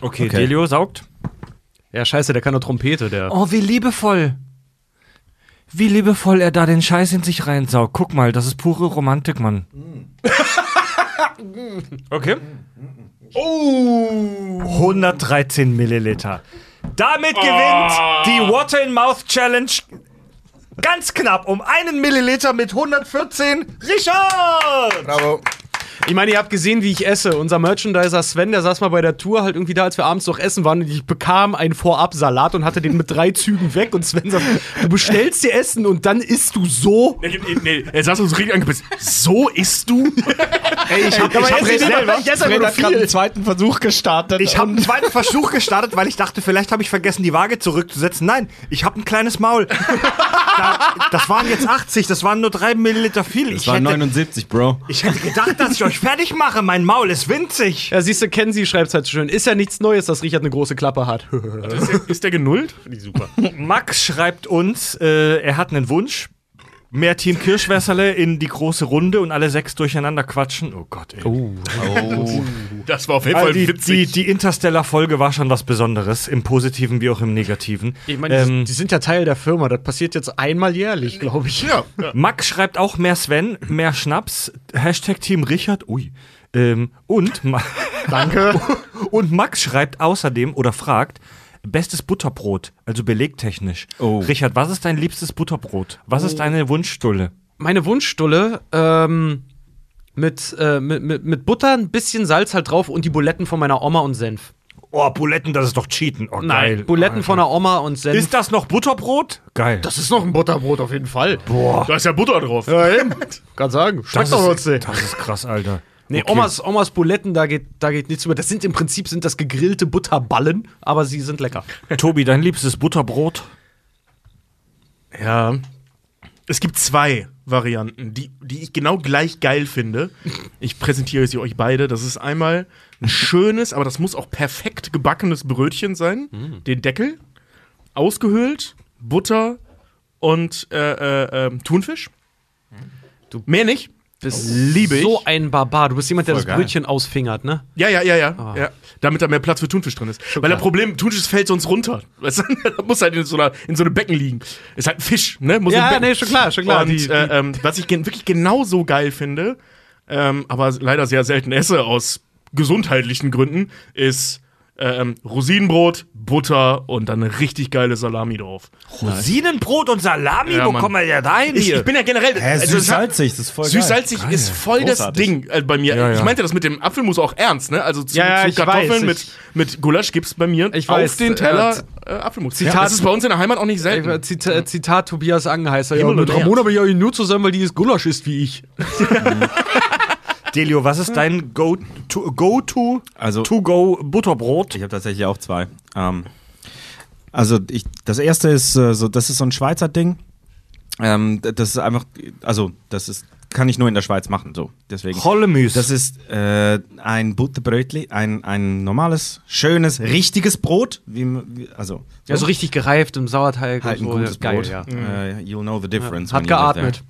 S1: Okay,
S5: Okay.
S1: Delio saugt.
S3: Ja, scheiße, der kann nur Trompete, der.
S1: Oh, wie liebevoll. Wie liebevoll er da den Scheiß in sich reinsaugt. Guck mal, das ist pure Romantik, Mann. Okay. Oh. 113 Milliliter. Damit gewinnt die Water in Mouth Challenge ganz knapp um einen Milliliter mit 114 Richard.
S5: Bravo.
S3: Ich meine, ihr habt gesehen, wie ich esse. Unser Merchandiser Sven, der saß mal bei der Tour halt irgendwie da, als wir abends noch essen waren und ich bekam einen Vorab-Salat und hatte den mit drei Zügen weg und Sven sagt, du bestellst dir Essen und dann isst du so.
S2: Nee, nee, nee, er saß uns richtig angepisst. So isst du?
S1: Ey, ich hab,
S3: Aber
S1: ich hab,
S3: esse
S1: selber-
S3: ich nur
S5: gerade einen zweiten Versuch gestartet.
S1: Ich habe einen zweiten Versuch gestartet, weil ich dachte, vielleicht habe ich vergessen, die Waage zurückzusetzen. Nein, ich habe ein kleines Maul. da, das waren jetzt 80, das waren nur 3 Milliliter viel.
S5: Das
S1: Ich
S5: war
S1: hätte,
S5: 79, Bro.
S1: ich hätte gedacht, dass ich euch fertig mache. Mein Maul ist winzig.
S3: Ja, siehst du, Kenzie schreibt halt so schön. Ist ja nichts Neues, dass Richard eine große Klappe hat.
S2: Ist der, ist der genullt? Finde ich super.
S1: Max schreibt uns, äh, er hat einen Wunsch. Mehr Team Kirschwässerle in die große Runde und alle sechs durcheinander quatschen. Oh Gott, ey.
S2: Das war auf jeden
S1: Also
S2: Fall
S1: die, die,
S2: witzig.
S1: die Interstellar-Folge war schon was Besonderes, im Positiven wie auch im Negativen.
S3: Ich meine,
S1: Ähm,
S3: die, die sind ja Teil der Firma. Das passiert jetzt einmal jährlich, glaube ich.
S2: ja, ja.
S1: Max schreibt auch mehr Sven, mehr Schnaps, Hashtag Team Richard, ui. Ähm, und, Ma Danke. und Max schreibt außerdem oder fragt, bestes Butterbrot, also belegtechnisch.
S5: Oh.
S1: Richard, was ist dein liebstes Butterbrot? Was ist deine Wunschstulle?
S3: Meine Wunschstulle ähm, mit, äh, mit, mit, mit Butter, ein bisschen Salz halt drauf und die Buletten von meiner Oma und Senf.
S1: Oh, Buletten, das ist doch Cheaten. Oh, geil.
S3: Nein, Buletten von der Oma und Senf.
S1: Ist das noch Butterbrot? Geil.
S3: das ist noch ein Butterbrot auf jeden Fall.
S2: Da ist ja Butter drauf.
S3: Ja, eben. Kann sagen. Schmeckt doch trotzdem.
S1: das ist krass, Alter.
S3: Nee,
S1: Okay.
S3: Omas, Omas Buletten, da geht, da geht nichts über. Das sind im Prinzip sind das gegrillte Butterballen, aber sie sind lecker.
S1: Tobi, dein liebstes Butterbrot?
S2: Ja. Es gibt zwei Varianten, die, die ich genau gleich geil finde. Ich präsentiere sie euch beide. Das ist einmal ein schönes, aber das muss auch perfekt gebackenes Brötchen sein. Den Deckel, ausgehöhlt, Butter und äh, äh, ähm, Thunfisch. Mehr nicht. Das liebe ich.
S3: So ein Barbar. Du bist jemand, der
S5: Voll
S3: das
S5: geil.
S3: Brötchen ausfingert, ne?
S2: Ja, ja, ja, ja, ja. Damit da mehr Platz für Thunfisch drin ist. Weil das Problem, Thunfisch fällt sonst runter. Weißt du? Das muss halt in so, einer, in so einem Becken liegen. Ist halt ein Fisch, ne? Muss
S3: Ja,
S2: im Becken.
S3: nee, schon klar, schon klar.
S2: Und
S3: die-
S2: äh, ähm, was ich gen wirklich genauso geil finde, ähm, aber leider sehr selten esse aus gesundheitlichen Gründen, ist ähm, Rosinenbrot, Butter und dann eine richtig geile Salami drauf.
S1: Rosinenbrot und Salami?
S2: Ja,
S1: Wo
S2: Mann.
S1: kommen wir ja rein
S2: Ich,
S1: hier?
S2: ich bin ja generell.
S5: Hä,
S2: also
S5: süß-salzig, das ist voll.
S2: Süß-salzig ist voll das
S5: Großartig.
S2: Ding äh, bei mir.
S1: Ja, ja.
S2: Ich meinte das mit dem Apfelmus auch ernst, ne? Also zu, zu
S3: ich
S2: Kartoffeln
S3: weiß,
S2: mit,
S3: ich-
S2: mit Gulasch gibt's bei mir
S3: Ich
S2: auf
S3: weiß,
S2: den Teller äh, Apfelmus.
S3: Zitat-
S2: das ist bei uns in der Heimat auch nicht selten.
S3: Äh, Zita Zitat Tobias Angenheißer. Ja, mit. Ramona bin ich eigentlich nur zusammen, weil die ist Gulasch ist wie ich.
S1: Delio, was ist dein Go-to go to,
S5: Also-
S1: to go Butterbrot?
S5: Ich habe tatsächlich auch zwei. Ähm, also ich, das erste ist äh, so, das ist so ein Schweizer Ding. Ähm, das ist einfach, also das ist, kann ich nur in der Schweiz machen, so. Deswegen.
S1: Hollemüs.
S5: Das ist äh, ein Butterbrötli, ein, ein normales, schönes, richtiges Brot. Wie, wie, also
S3: Ja, so richtig gereift im Sauerteig
S5: halt ein
S3: und so.
S5: gutes
S3: ja, geil,
S5: Brot.
S3: ja.
S5: Äh, you'll know the difference.
S3: Hat
S5: when you live there.
S3: geatmet.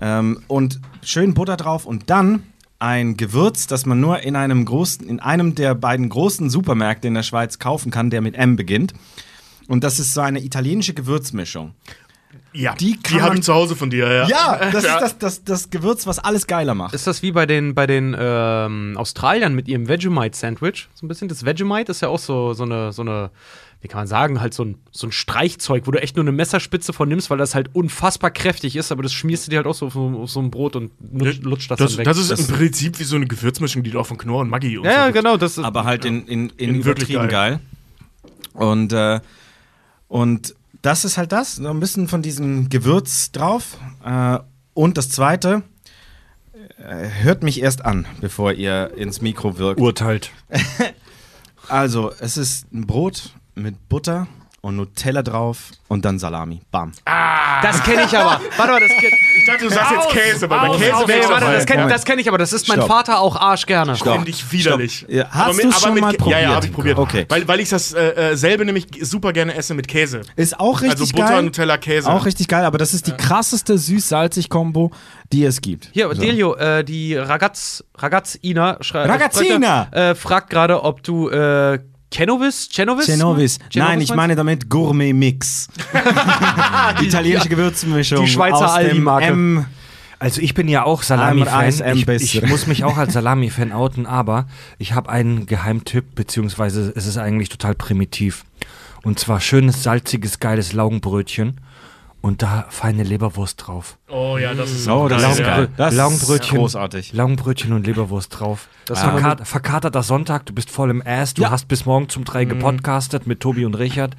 S5: Ähm, und schön Butter drauf und dann ein Gewürz, das man nur in einem großen, in einem der beiden großen Supermärkte in der Schweiz kaufen kann, der mit M beginnt. Und das ist so eine italienische Gewürzmischung.
S2: Ja,
S5: die
S2: die, habe ich zu Hause von dir, ja.
S5: Ja, das
S2: Ja.
S5: ist das, das, das Gewürz, was alles geiler macht.
S3: Ist das wie bei den, bei den ähm, Australiern mit ihrem Vegemite-Sandwich? So ein bisschen. Das Vegemite ist ja auch so, so, eine, so eine, wie kann man sagen, halt so ein, so ein Streichzeug, wo du echt nur eine Messerspitze von nimmst, weil das halt unfassbar kräftig ist, aber das schmierst du dir halt auch so auf, so- auf so ein Brot und lutscht, lutscht das,
S2: Das,
S3: dann weg.
S2: das ist
S5: Das-
S2: im Prinzip wie so eine Gewürzmischung, die du auch von Knorr und Maggi und
S3: ja,
S2: so
S3: genau. Das ist,
S5: aber halt in, in, in,
S2: In wirklich
S5: übertrieben geil. Und, äh, und das ist halt das. Noch ein bisschen von diesem Gewürz drauf. Äh, und das zweite, äh, hört mich erst an, bevor ihr ins Mikro wirkt.
S1: Urteilt.
S5: Also, es ist ein Brot mit Butter und Nutella drauf und dann Salami. Bam.
S3: das kenne ich aber. Warte mal, das kenne
S2: Ich dachte, du sagst jetzt Käse, weil bei
S1: aus,
S2: Käse
S1: aus,
S3: nee, warte, das kenn,
S5: Moment.
S3: das kenn ich aber. Das ist mein
S5: Stopp.
S3: Vater auch arsch gerne.
S2: Finde ich widerlich.
S5: Ja, hast
S2: Aber aber
S5: schon
S2: mit
S5: mal probiert?
S2: Ja, ja, habe ich probiert.
S5: Okay.
S2: Weil, weil ich das äh, äh, selbe nämlich super gerne esse mit Käse.
S5: Ist auch richtig
S2: also Butter,
S5: geil.
S2: Nutella, Käse.
S5: Auch richtig geil, aber das ist die krasseste süß-salzig-Kombo, die es gibt.
S3: Hier,
S5: So.
S3: Delio, äh, die Ragaz, Ragazzina
S5: Ragazzina!
S3: Äh, fragt gerade, ob du Cenovis? Cenovis?
S5: Genovis. Nein, ich meine damit Gourmet-Mix. Italienische Gewürzmischung.
S3: die Schweizer Aldi-Marke.
S1: Also ich bin ja auch Salami-Fan. Ich, ich muss mich auch als Salami-Fan outen, aber ich habe einen Geheimtipp, beziehungsweise es ist eigentlich total primitiv. Und zwar schönes, salziges, geiles Laugenbrötchen und da feine Leberwurst drauf.
S2: Oh ja, das ist
S5: Oh, das
S2: geil,
S5: ist
S2: ja.
S5: geil. Das
S1: Laugenbrötchen,
S5: ist großartig.
S1: Laugenbrötchen und Leberwurst drauf. Das
S3: wir
S1: Verkat verkaterter Sonntag, du bist voll im Ass, du hast bis morgen zum drei gepodcastet mit Tobi und Richard.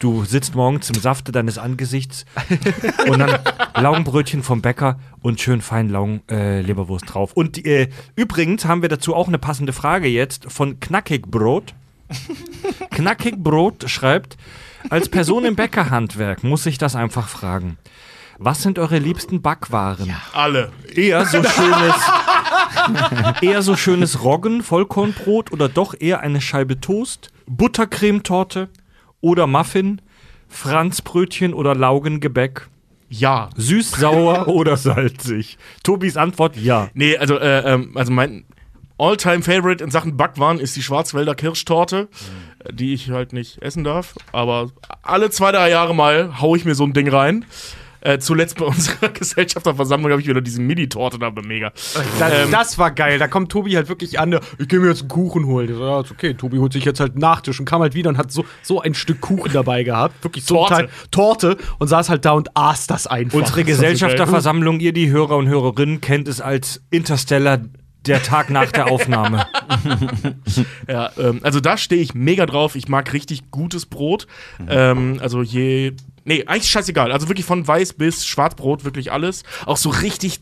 S1: Du sitzt morgens im Safte deines Angesichts und dann Laugenbrötchen vom Bäcker und schön fein Laugen äh, Leberwurst drauf. Und äh, übrigens haben wir dazu auch eine passende Frage jetzt von Knackigbrot. Knackigbrot schreibt, als Person im Bäckerhandwerk muss ich das einfach fragen. Was sind eure liebsten Backwaren?
S2: Alle.
S1: Eher so schönes, eher so schönes Roggen, Vollkornbrot oder doch eher eine Scheibe Toast, Buttercremetorte oder Muffin, Franzbrötchen oder Laugengebäck,
S2: Ja.
S1: süß, sauer oder salzig. Tobis Antwort ja.
S2: Nee, also, äh, ähm, also mein All-Time-Favorite in Sachen Backwaren ist die Schwarzwälder Kirschtorte, äh, die ich halt nicht essen darf. Aber alle zwei, drei Jahre mal hau ich mir so ein Ding rein. Äh, zuletzt bei unserer Gesellschafterversammlung habe ich wieder diese Mini-Torte da mega.
S3: Das,
S2: Ähm,
S3: das war geil. Da kommt Tobi halt wirklich an. Ich gehe mir jetzt einen Kuchen holen. Ich so, ja, ist okay. Tobi holt sich jetzt halt einen Nachtisch und kam halt wieder und hat so, so ein Stück Kuchen dabei gehabt. Wirklich so
S2: Torte.
S3: Teil Torte und saß halt da und aß das einfach.
S1: Unsere Gesellschafterversammlung, ihr die Hörer und Hörerinnen kennt es als Interstellar der Tag nach der Aufnahme.
S2: Ja, ähm, also da stehe ich mega drauf. Ich mag richtig gutes Brot. Ähm, also je. Nee, eigentlich scheißegal. Also wirklich von weiß bis Schwarzbrot, wirklich alles. Auch so richtig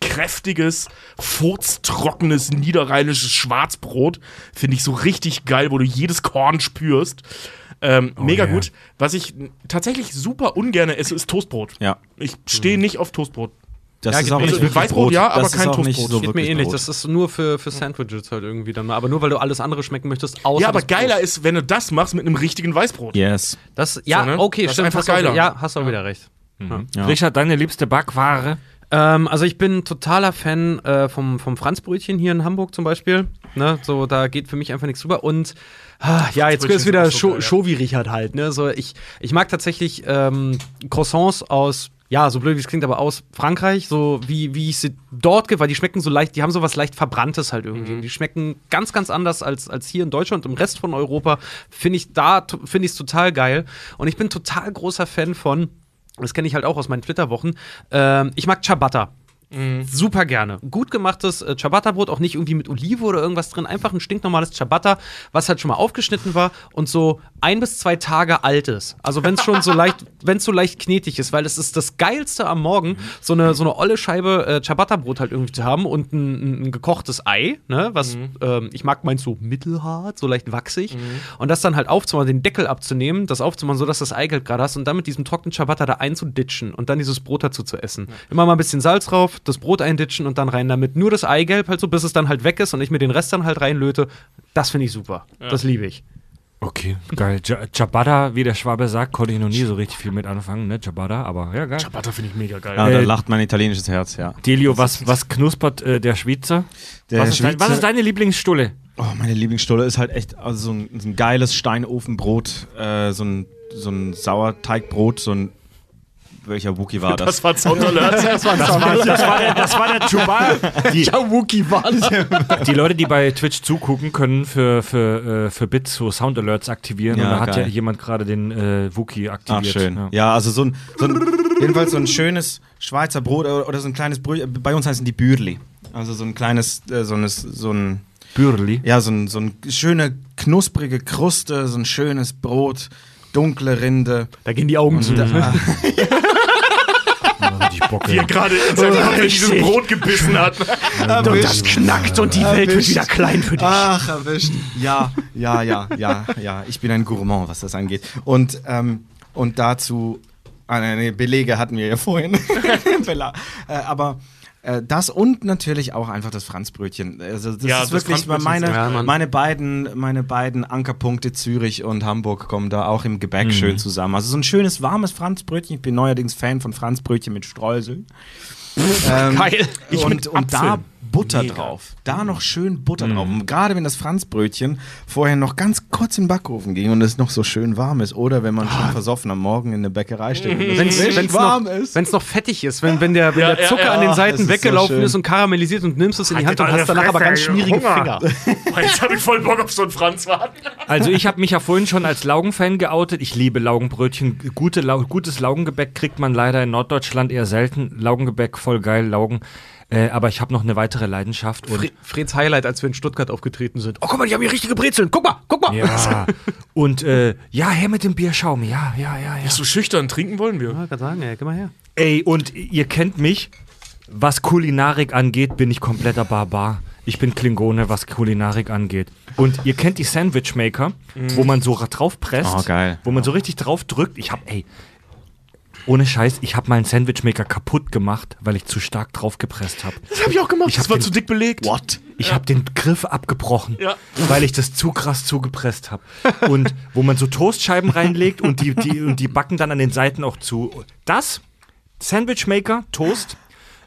S2: kräftiges, furztrockenes, niederrheinisches Schwarzbrot. Finde ich so richtig geil, wo du jedes Korn spürst. Ähm, mega
S1: ja.
S2: gut. Was ich tatsächlich super ungern esse, ist Toastbrot.
S5: Ja.
S2: Ich stehe nicht auf Toastbrot.
S5: Das
S3: Ja,
S5: ist
S3: geht
S5: auch nicht
S3: so.
S5: wirklich
S2: Weißbrot,
S5: Brot.
S2: ja, aber
S5: das
S2: kein
S5: ist auch nicht
S2: Toastbrot.
S5: so
S3: Geht mir
S5: wirklich
S3: ähnlich.
S5: Brot.
S3: Das ist nur für, für Sandwiches halt irgendwie dann mal. Aber nur weil du alles andere schmecken möchtest, außer
S2: Ja, aber
S3: das Brot.
S2: geiler ist, wenn du das machst mit einem richtigen Weißbrot.
S5: Yes.
S3: Das, ja,
S2: So, ne?
S3: okay,
S2: Das ist
S3: stimmt.
S2: einfach
S3: hast auch,
S2: geiler.
S3: ja, hast auch wieder recht.
S5: Ja.
S1: Richard, deine liebste Backware?
S3: Ähm, also ich bin totaler Fan äh, vom, vom Franzbrötchen hier in Hamburg zum Beispiel. Ne, so, da geht für mich einfach nichts rüber. Und ah, ja, jetzt
S2: Franzbrötchen
S3: ist wieder
S2: so ja.
S3: Show wie Richard halt. Ne? So, ich, ich mag tatsächlich ähm, Croissants aus, ja, so blöd wie es klingt, aber aus Frankreich, so wie, wie ich sie dort gibt, weil die schmecken so leicht, die haben so was leicht Verbranntes halt irgendwie.
S2: Mhm.
S3: Die schmecken ganz, ganz anders als, als hier in Deutschland und im Rest von Europa. Finde ich da, finde ich es total geil. Und ich bin total großer Fan von, das kenne ich halt auch aus meinen Twitter-Wochen, ähm, ich mag Ciabatta. Super gerne. Gut gemachtes äh, Ciabatta-Brot, auch nicht irgendwie mit Olive oder irgendwas drin. Einfach ein stinknormales Ciabatta, was halt schon mal aufgeschnitten war und so ein bis zwei Tage alt ist. Also wenn es schon so leicht, wenn es so leicht knetig ist, weil es ist das Geilste am Morgen, so eine, so eine olle Scheibe äh, Ciabatta-Brot halt irgendwie zu haben und ein, ein, gekochtes Ei, ne, was ähm, ich mag meins so mittelhart, so leicht wachsig. Und das dann halt aufzumachen, den Deckel abzunehmen, das aufzumachen, sodass das Eigelb gerade hast und dann mit diesem trockenen Ciabatta da einzuditschen und dann dieses Brot dazu zu essen. Immer mal ein bisschen Salz drauf, das Brot einditschen und dann rein damit. Nur das Eigelb halt so, bis es dann halt weg ist und ich mir den Rest dann halt reinlöte. Das finde ich super. Das liebe ich.
S1: Okay, geil. Ja- Ciabatta, wie der Schwabe sagt, konnte ich noch nie so richtig viel mit anfangen, ne? Ciabatta, aber ja, geil.
S2: Ciabatta finde ich mega geil.
S5: Ja,
S1: Äh,
S5: da lacht mein italienisches Herz, ja.
S1: Delio, was, was knuspert äh, der Schweizer?
S5: Der
S1: was, ist dein, was ist deine Lieblingsstulle?
S5: Oh, meine Lieblingsstulle ist halt echt also so, ein, so ein geiles Steinofenbrot, äh, so ein, so ein Sauerteigbrot, so ein. Welcher Wookie war das?
S2: Das war Sound Alert.
S3: Das war
S1: Das war der, das war der Ciabatta. Die,
S3: Wookie war
S1: die Leute, die bei Twitch zugucken, können für, für, äh, für Bits so Sound Alerts aktivieren.
S5: Ja,
S1: und da hat ja jemand gerade den äh, Wookie
S5: Ach,
S1: aktiviert.
S5: schön.
S1: Ja.
S5: Ja, also so ein, so ein, jedenfalls so ein schönes Schweizer Brot oder, so ein kleines Brot. Bei uns heißen die Bürli. Also so ein kleines, äh, so, ein, so ein,
S1: Bürli.
S5: ja, so ein, so ein schöne, knusprige Kruste, so ein schönes Brot, dunkle Rinde.
S3: Da gehen die Augen zu.
S2: Wie er gerade in seinem Kopf in dieses Brot gebissen hat.
S3: Und das knackt und die Welt wird wieder klein für dich.
S5: Ach, erwischt. Ja, ja, ja, ja, ja. Ich bin ein Gourmand, was das angeht. Und, ähm, und dazu, ah, nee, Belege hatten wir ja vorhin. Bela- äh, aber äh, das und natürlich auch einfach das Franzbrötchen. Also das
S2: Ja,
S5: ist
S2: das
S5: wirklich meine,
S3: Ja,
S5: meine beiden, meine beiden Ankerpunkte Zürich und Hamburg kommen da auch im Gebäck schön zusammen. Also so ein schönes warmes Franzbrötchen. Ich bin neuerdings Fan von Franzbrötchen mit Streusel. ähm,
S3: Geil.
S5: Ich und, und da. Butter
S2: Mega.
S5: drauf. Da noch schön Butter drauf. Und gerade wenn das Franzbrötchen vorher noch ganz kurz in den Backofen ging und es noch so schön warm ist. Oder wenn man schon versoffen am Morgen in der Bäckerei steht. und es
S3: Wenn es
S5: warm
S3: noch,
S5: ist.
S3: wenn's noch fettig ist, wenn, wenn, der, wenn
S2: Ja,
S3: der
S2: ja,
S3: Zucker
S2: ja.
S3: an den
S5: es
S3: Seiten
S5: ist so
S3: weggelaufen
S5: schön.
S3: ist und karamellisiert und nimmst es in die Hand und hast danach aber ganz schmierige
S1: Hunger.
S3: Finger.
S2: Boah, Jetzt habe ich voll Bock auf so einen Franzwagen.
S1: Also ich habe mich ja vorhin schon als Laugenfan geoutet. Ich liebe Laugenbrötchen. Gute, Lau gutes Laugengebäck kriegt man leider in Norddeutschland eher selten. Laugengebäck, voll geil, Laugen. Äh, aber ich habe noch eine weitere Leidenschaft. Und
S3: Fre Freds Highlight, als wir in Stuttgart aufgetreten sind. Oh, guck mal, die haben hier richtige Brezeln. Guck mal, guck mal.
S1: ja, und äh, ja, her mit dem Bierschaum. Ja, ja, ja, ja.
S2: Bist du schüchtern? Trinken wollen wir.
S3: Ja, kann sagen, ey, geh mal her.
S1: Ey, und ihr kennt mich. Was Kulinarik angeht, bin ich kompletter Barbar. Ich bin Klingone, was Kulinarik angeht. Und ihr kennt die Sandwich Maker, wo man so drauf presst,
S5: Oh, geil.
S1: wo man so richtig drauf drückt. Ich hab, ey, ohne Scheiß, ich habe meinen Sandwich Maker kaputt gemacht, weil ich zu stark drauf gepresst habe.
S2: Das habe ich auch gemacht.
S1: Ich hab
S2: das war
S1: den-
S2: zu dick belegt.
S5: What?
S1: Ich habe den Griff abgebrochen,
S2: Ja.
S1: weil ich das zu krass zugepresst habe. Und wo man so Toastscheiben reinlegt und die, die, und die backen dann an den Seiten auch zu. Das, Sandwich Maker, Toast,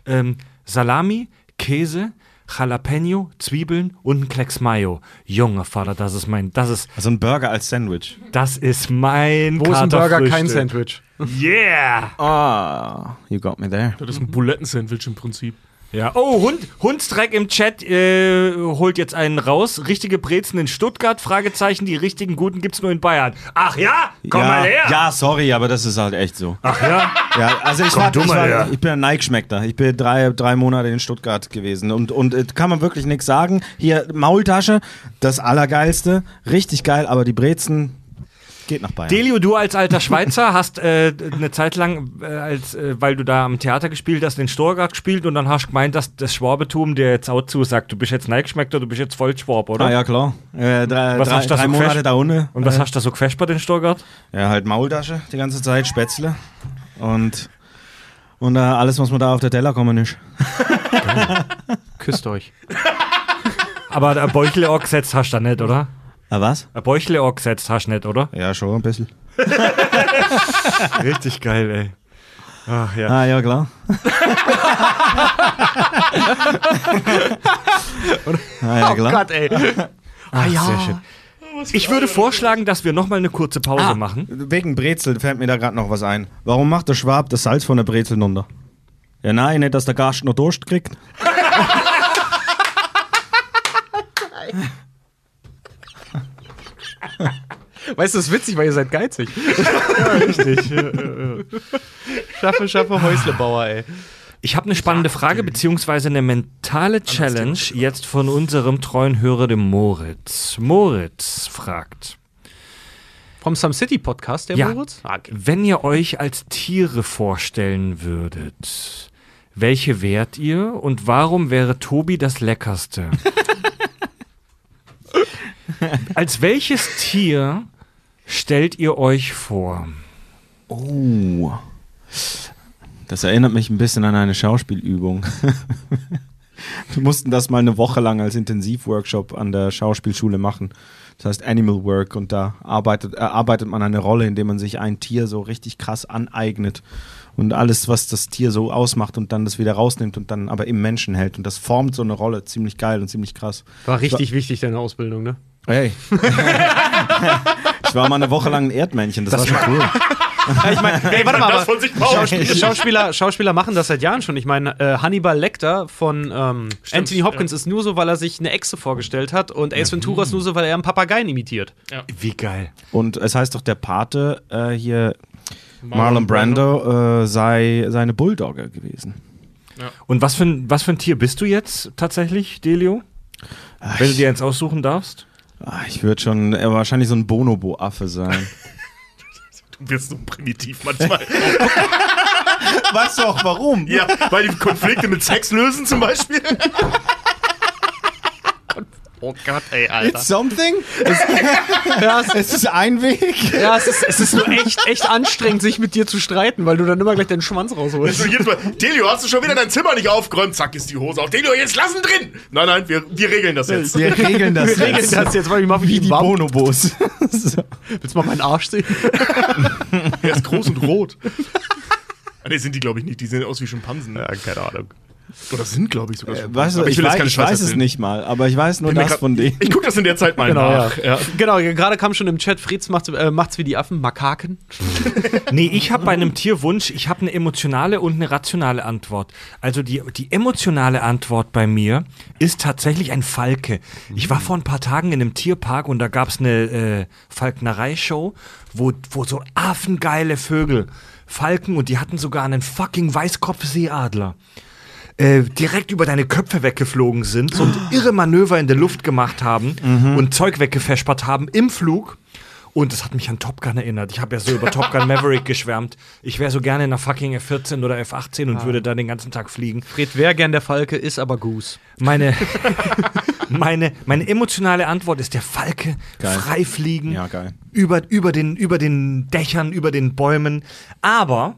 S1: ähm, Salami, Käse, Jalapeno, Zwiebeln und ein Klecks Mayo. Junge Vater, das ist mein, das ist,
S5: Also ein Burger als Sandwich.
S1: das ist mein
S3: Wo ist ein Burger kein. Sandwich?
S1: Yeah!
S5: Ah, you got me there.
S2: Das ist ein Buletten-Sandwich im Prinzip.
S1: Ja. Oh, Hund, Hundstreck im Chat äh, holt jetzt einen raus. Richtige Brezen in Stuttgart? Fragezeichen. Die richtigen guten gibt's nur in Bayern. Ach ja? Komm
S5: ja,
S1: mal her.
S5: Ja, sorry, aber das ist halt echt so.
S1: Ach ja?
S5: Ja, also ich,
S1: Komm
S5: war,
S1: du
S5: ich, war, ich bin ein Nike-Schmeckter. Ich bin drei, drei Monate in Stuttgart gewesen und, und äh, kann man wirklich nichts sagen. Hier, Maultasche, das Allergeilste, richtig geil, aber die Brezen geht nach Bayern.
S1: Delio, du als alter Schweizer hast äh, eine Zeit lang, äh, als, äh, weil du da am Theater gespielt hast, in Storgard gespielt und dann hast du gemeint, dass das Schwabetum dir jetzt auch zusagt. Du bist jetzt Neigeschmeckter, du bist jetzt voll Schwab, oder?
S5: ah ja, klar. Äh, drei
S1: Was
S5: drei,
S1: hast du da
S5: drei
S1: so
S5: Monate da unten.
S1: Und was
S5: äh,
S1: hast du da so gefespert in Storgard?
S5: Ja, halt Maultasche die ganze Zeit, Spätzle und, und äh, alles, was mir da auf der Teller kommen ist.
S3: Küsst euch.
S1: Aber ein Bäuchle auch gesetzt hast du da nicht, oder?
S5: Ah, was?
S1: Ein Bäuchle auch gesetzt hast du nicht, oder?
S5: Ja, schon ein bisschen.
S1: Richtig geil, ey. Ach ja.
S5: Ah, ja, klar. ah, ja, klar.
S3: Gott, ey.
S1: Ach, Sehr schön. Ich würde vorschlagen, dass wir nochmal eine kurze Pause
S5: Ah.
S1: machen.
S5: Wegen Brezel fällt mir da gerade noch was ein. Warum macht der Schwab das Salz von der Brezel runter? Ja, nein, nicht, dass der Gast noch Durst kriegt.
S3: Weißt du, das ist witzig, weil ihr seid geizig.
S1: Richtig.
S3: Schaffe, schaffe, Häuslebauer, ey.
S1: Ich habe eine spannende Frage, beziehungsweise eine mentale Challenge jetzt von unserem treuen Hörer, dem Moritz. Moritz fragt,
S3: Vom Some City Podcast, der
S1: Ja.
S3: Moritz? Ah, okay.
S1: wenn ihr euch als Tiere vorstellen würdet, welche wärt ihr und warum wäre Tobi das Leckerste? als welches Tier stellt ihr euch vor?
S5: Oh. Das erinnert mich ein bisschen an eine Schauspielübung. Wir mussten das mal eine Woche lang als Intensivworkshop an der Schauspielschule machen. Das heißt Animal Work und da arbeitet, erarbeitet man eine Rolle, indem man sich ein Tier so richtig krass aneignet und alles, was das Tier so ausmacht und dann das wieder rausnimmt und dann aber im Menschen hält. Und das formt so eine Rolle ziemlich geil und ziemlich krass.
S3: War richtig wichtig, deine Ausbildung, ne?
S5: Hey. ich war mal eine Woche lang ein Erdmännchen, das, war schon cool.
S3: ich meine, hey, warte mal, aber
S2: von sich
S3: Schauspieler, Schauspieler, Schauspieler machen das seit Jahren schon. Ich meine, äh, Hannibal Lecter von ähm, Anthony Hopkins ist nur so, weil er sich eine Echse vorgestellt hat und Ace Ventura ist nur so, weil er einen Papageien imitiert.
S1: Wie geil.
S5: Und es heißt doch, der Pate äh, hier, Marlon Brando, äh, sei seine Bulldogge gewesen.
S1: Und was für, ein, was für ein Tier bist du jetzt tatsächlich, Delio? Wenn du dir eins aussuchen darfst?
S5: Ah, ich würde schon äh, wahrscheinlich so ein Bonobo-Affe sein.
S2: Du wirst so primitiv manchmal.
S5: weißt du auch warum?
S2: ja, weil die Konflikte mit Sex lösen zum Beispiel.
S3: Oh Gott, ey,
S5: It's something? Es, ja, es ist ein Weg.
S3: Ja, es ist, es ist nur echt, echt anstrengend, sich mit dir zu streiten, weil du dann immer gleich deinen Schwanz rausholst.
S2: jedes Mal, Delio, hast du schon wieder dein Zimmer nicht aufgeräumt? Zack, ist die Hose auf. Delio, jetzt lassen drin! Nein, nein, wir, wir regeln das jetzt.
S5: Wir regeln das
S3: Wir regeln
S5: jetzt.
S3: das jetzt, weil ich mach
S5: Wie die
S3: warm.
S5: Bonobos. so.
S3: Willst du mal meinen Arsch sehen?
S2: Er ist groß und rot. Ah, nee, sind die, glaube ich, nicht. Die sehen aus wie Schimpansen.
S3: Ja, keine Ahnung.
S2: Oder sind, glaube ich, sogar
S5: Äh,
S2: Schimpansen.
S5: weißt du,
S2: Aber
S5: ich,
S2: will jetzt
S5: weiß,
S2: keine
S5: ich weiß es
S2: erzählen.
S5: nicht mal, aber ich weiß nur
S2: Bin mir
S5: das
S2: grad-
S5: von denen.
S2: Ich gucke das in der Zeit mal
S3: Genau,
S2: nach. Ja.
S3: Genau, gerade kam schon im Chat, Fritz macht's, äh, macht's wie die Affen, Makaken.
S1: Nee, ich habe bei einem Tierwunsch, ich habe eine emotionale und eine rationale Antwort. Also die, die emotionale Antwort bei mir ist tatsächlich ein Falke. Ich war vor ein paar Tagen in einem Tierpark und da gab es eine äh, Falknerei-Show, wo, wo so affengeile Vögel, Falken und die hatten sogar einen fucking Weißkopfseeadler. Äh, direkt über deine Köpfe weggeflogen sind, so ein irre Manöver in der Luft gemacht haben und Zeug weggefespert haben im Flug. Und es hat mich an Top Gun erinnert. Ich habe ja so über Top Gun Maverick geschwärmt. Ich wäre so gerne in einer fucking F-14 oder F-18 und würde da den ganzen Tag fliegen.
S3: Fred wäre gern der Falke, ist aber Goose.
S1: Meine, meine, meine emotionale Antwort ist der Falke.
S5: Geil.
S1: Frei fliegen.
S5: Ja, geil.
S1: Über, über, den, über den Dächern, über den Bäumen. Aber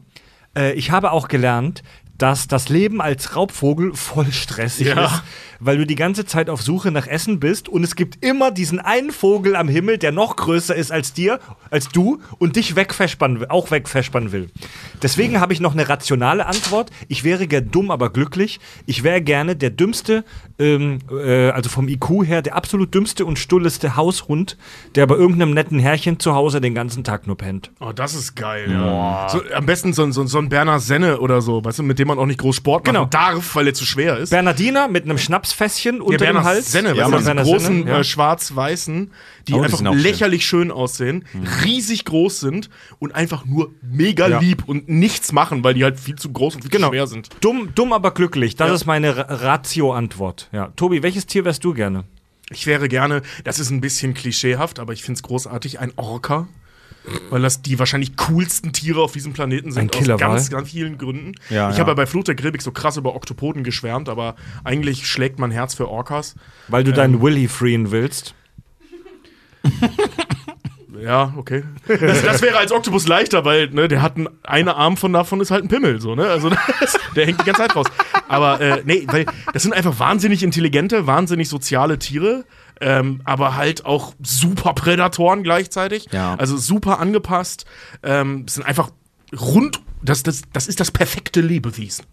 S1: äh, ich habe auch gelernt, dass das Leben als Raubvogel voll stressig
S2: Ja.
S1: ist, weil du die ganze Zeit auf Suche nach Essen bist und es gibt immer diesen einen Vogel am Himmel, der noch größer ist als dir, als du und dich wegfespern, will- auch wegfespern will. Deswegen habe ich noch eine rationale Antwort. Ich wäre gern dumm, aber glücklich. Ich wäre gerne der dümmste, ähm, äh, also vom IQ her, der absolut dümmste und stulleste Haushund, der bei irgendeinem netten Herrchen zu Hause den ganzen Tag nur pennt.
S2: Oh, das ist geil, ja. So, am besten so, ein- so, ein- so ein Berner Senne oder so, weißt du, mit dem man auch nicht groß Sport machen
S1: Genau.
S2: darf, weil er zu schwer ist.
S1: Bernardiner mit einem Schnapsfässchen unter dem
S2: Berner
S1: Hals.
S2: Senne,
S1: ja,
S2: ja, diese großen
S1: ja.
S2: äh, schwarz-weißen, die
S5: Oh, die
S2: einfach
S5: sind auch schön.
S2: lächerlich schön aussehen, riesig groß sind und einfach nur mega
S1: Ja.
S2: lieb und nichts machen, weil die halt viel zu groß und viel
S1: Genau.
S2: zu schwer sind.
S1: Dumm, dumm, aber glücklich. Das
S2: Ja.
S1: ist meine Ra- Ratio-Antwort. Ja. Tobi, welches Tier wärst du gerne?
S2: Ich wäre gerne, das ist ein bisschen klischeehaft, aber ich finde es großartig, ein Orca. Weil das die wahrscheinlich coolsten Tiere auf diesem Planeten sind.
S1: Ein.
S2: Aus ganz, ganz vielen Gründen.
S5: Ja,
S2: ich
S5: ja.
S2: habe ja bei Fluch der Karibik so krass über Oktopoden geschwärmt, aber eigentlich schlägt mein Herz für Orcas.
S1: Weil du deinen Willy freeen willst.
S2: Ja, okay. Das, das wäre als Oktopus leichter, weil ne, der hat einen, eine Arm von davon ist halt ein Pimmel, so ne? Also das, der hängt die ganze Zeit raus. Aber äh, nee, weil das sind einfach wahnsinnig intelligente, wahnsinnig soziale Tiere, ähm, aber halt auch super Prädatoren gleichzeitig.
S5: Ja.
S2: Also super angepasst. Ähm, sind einfach rund. Das, das, das ist das perfekte Lebewesen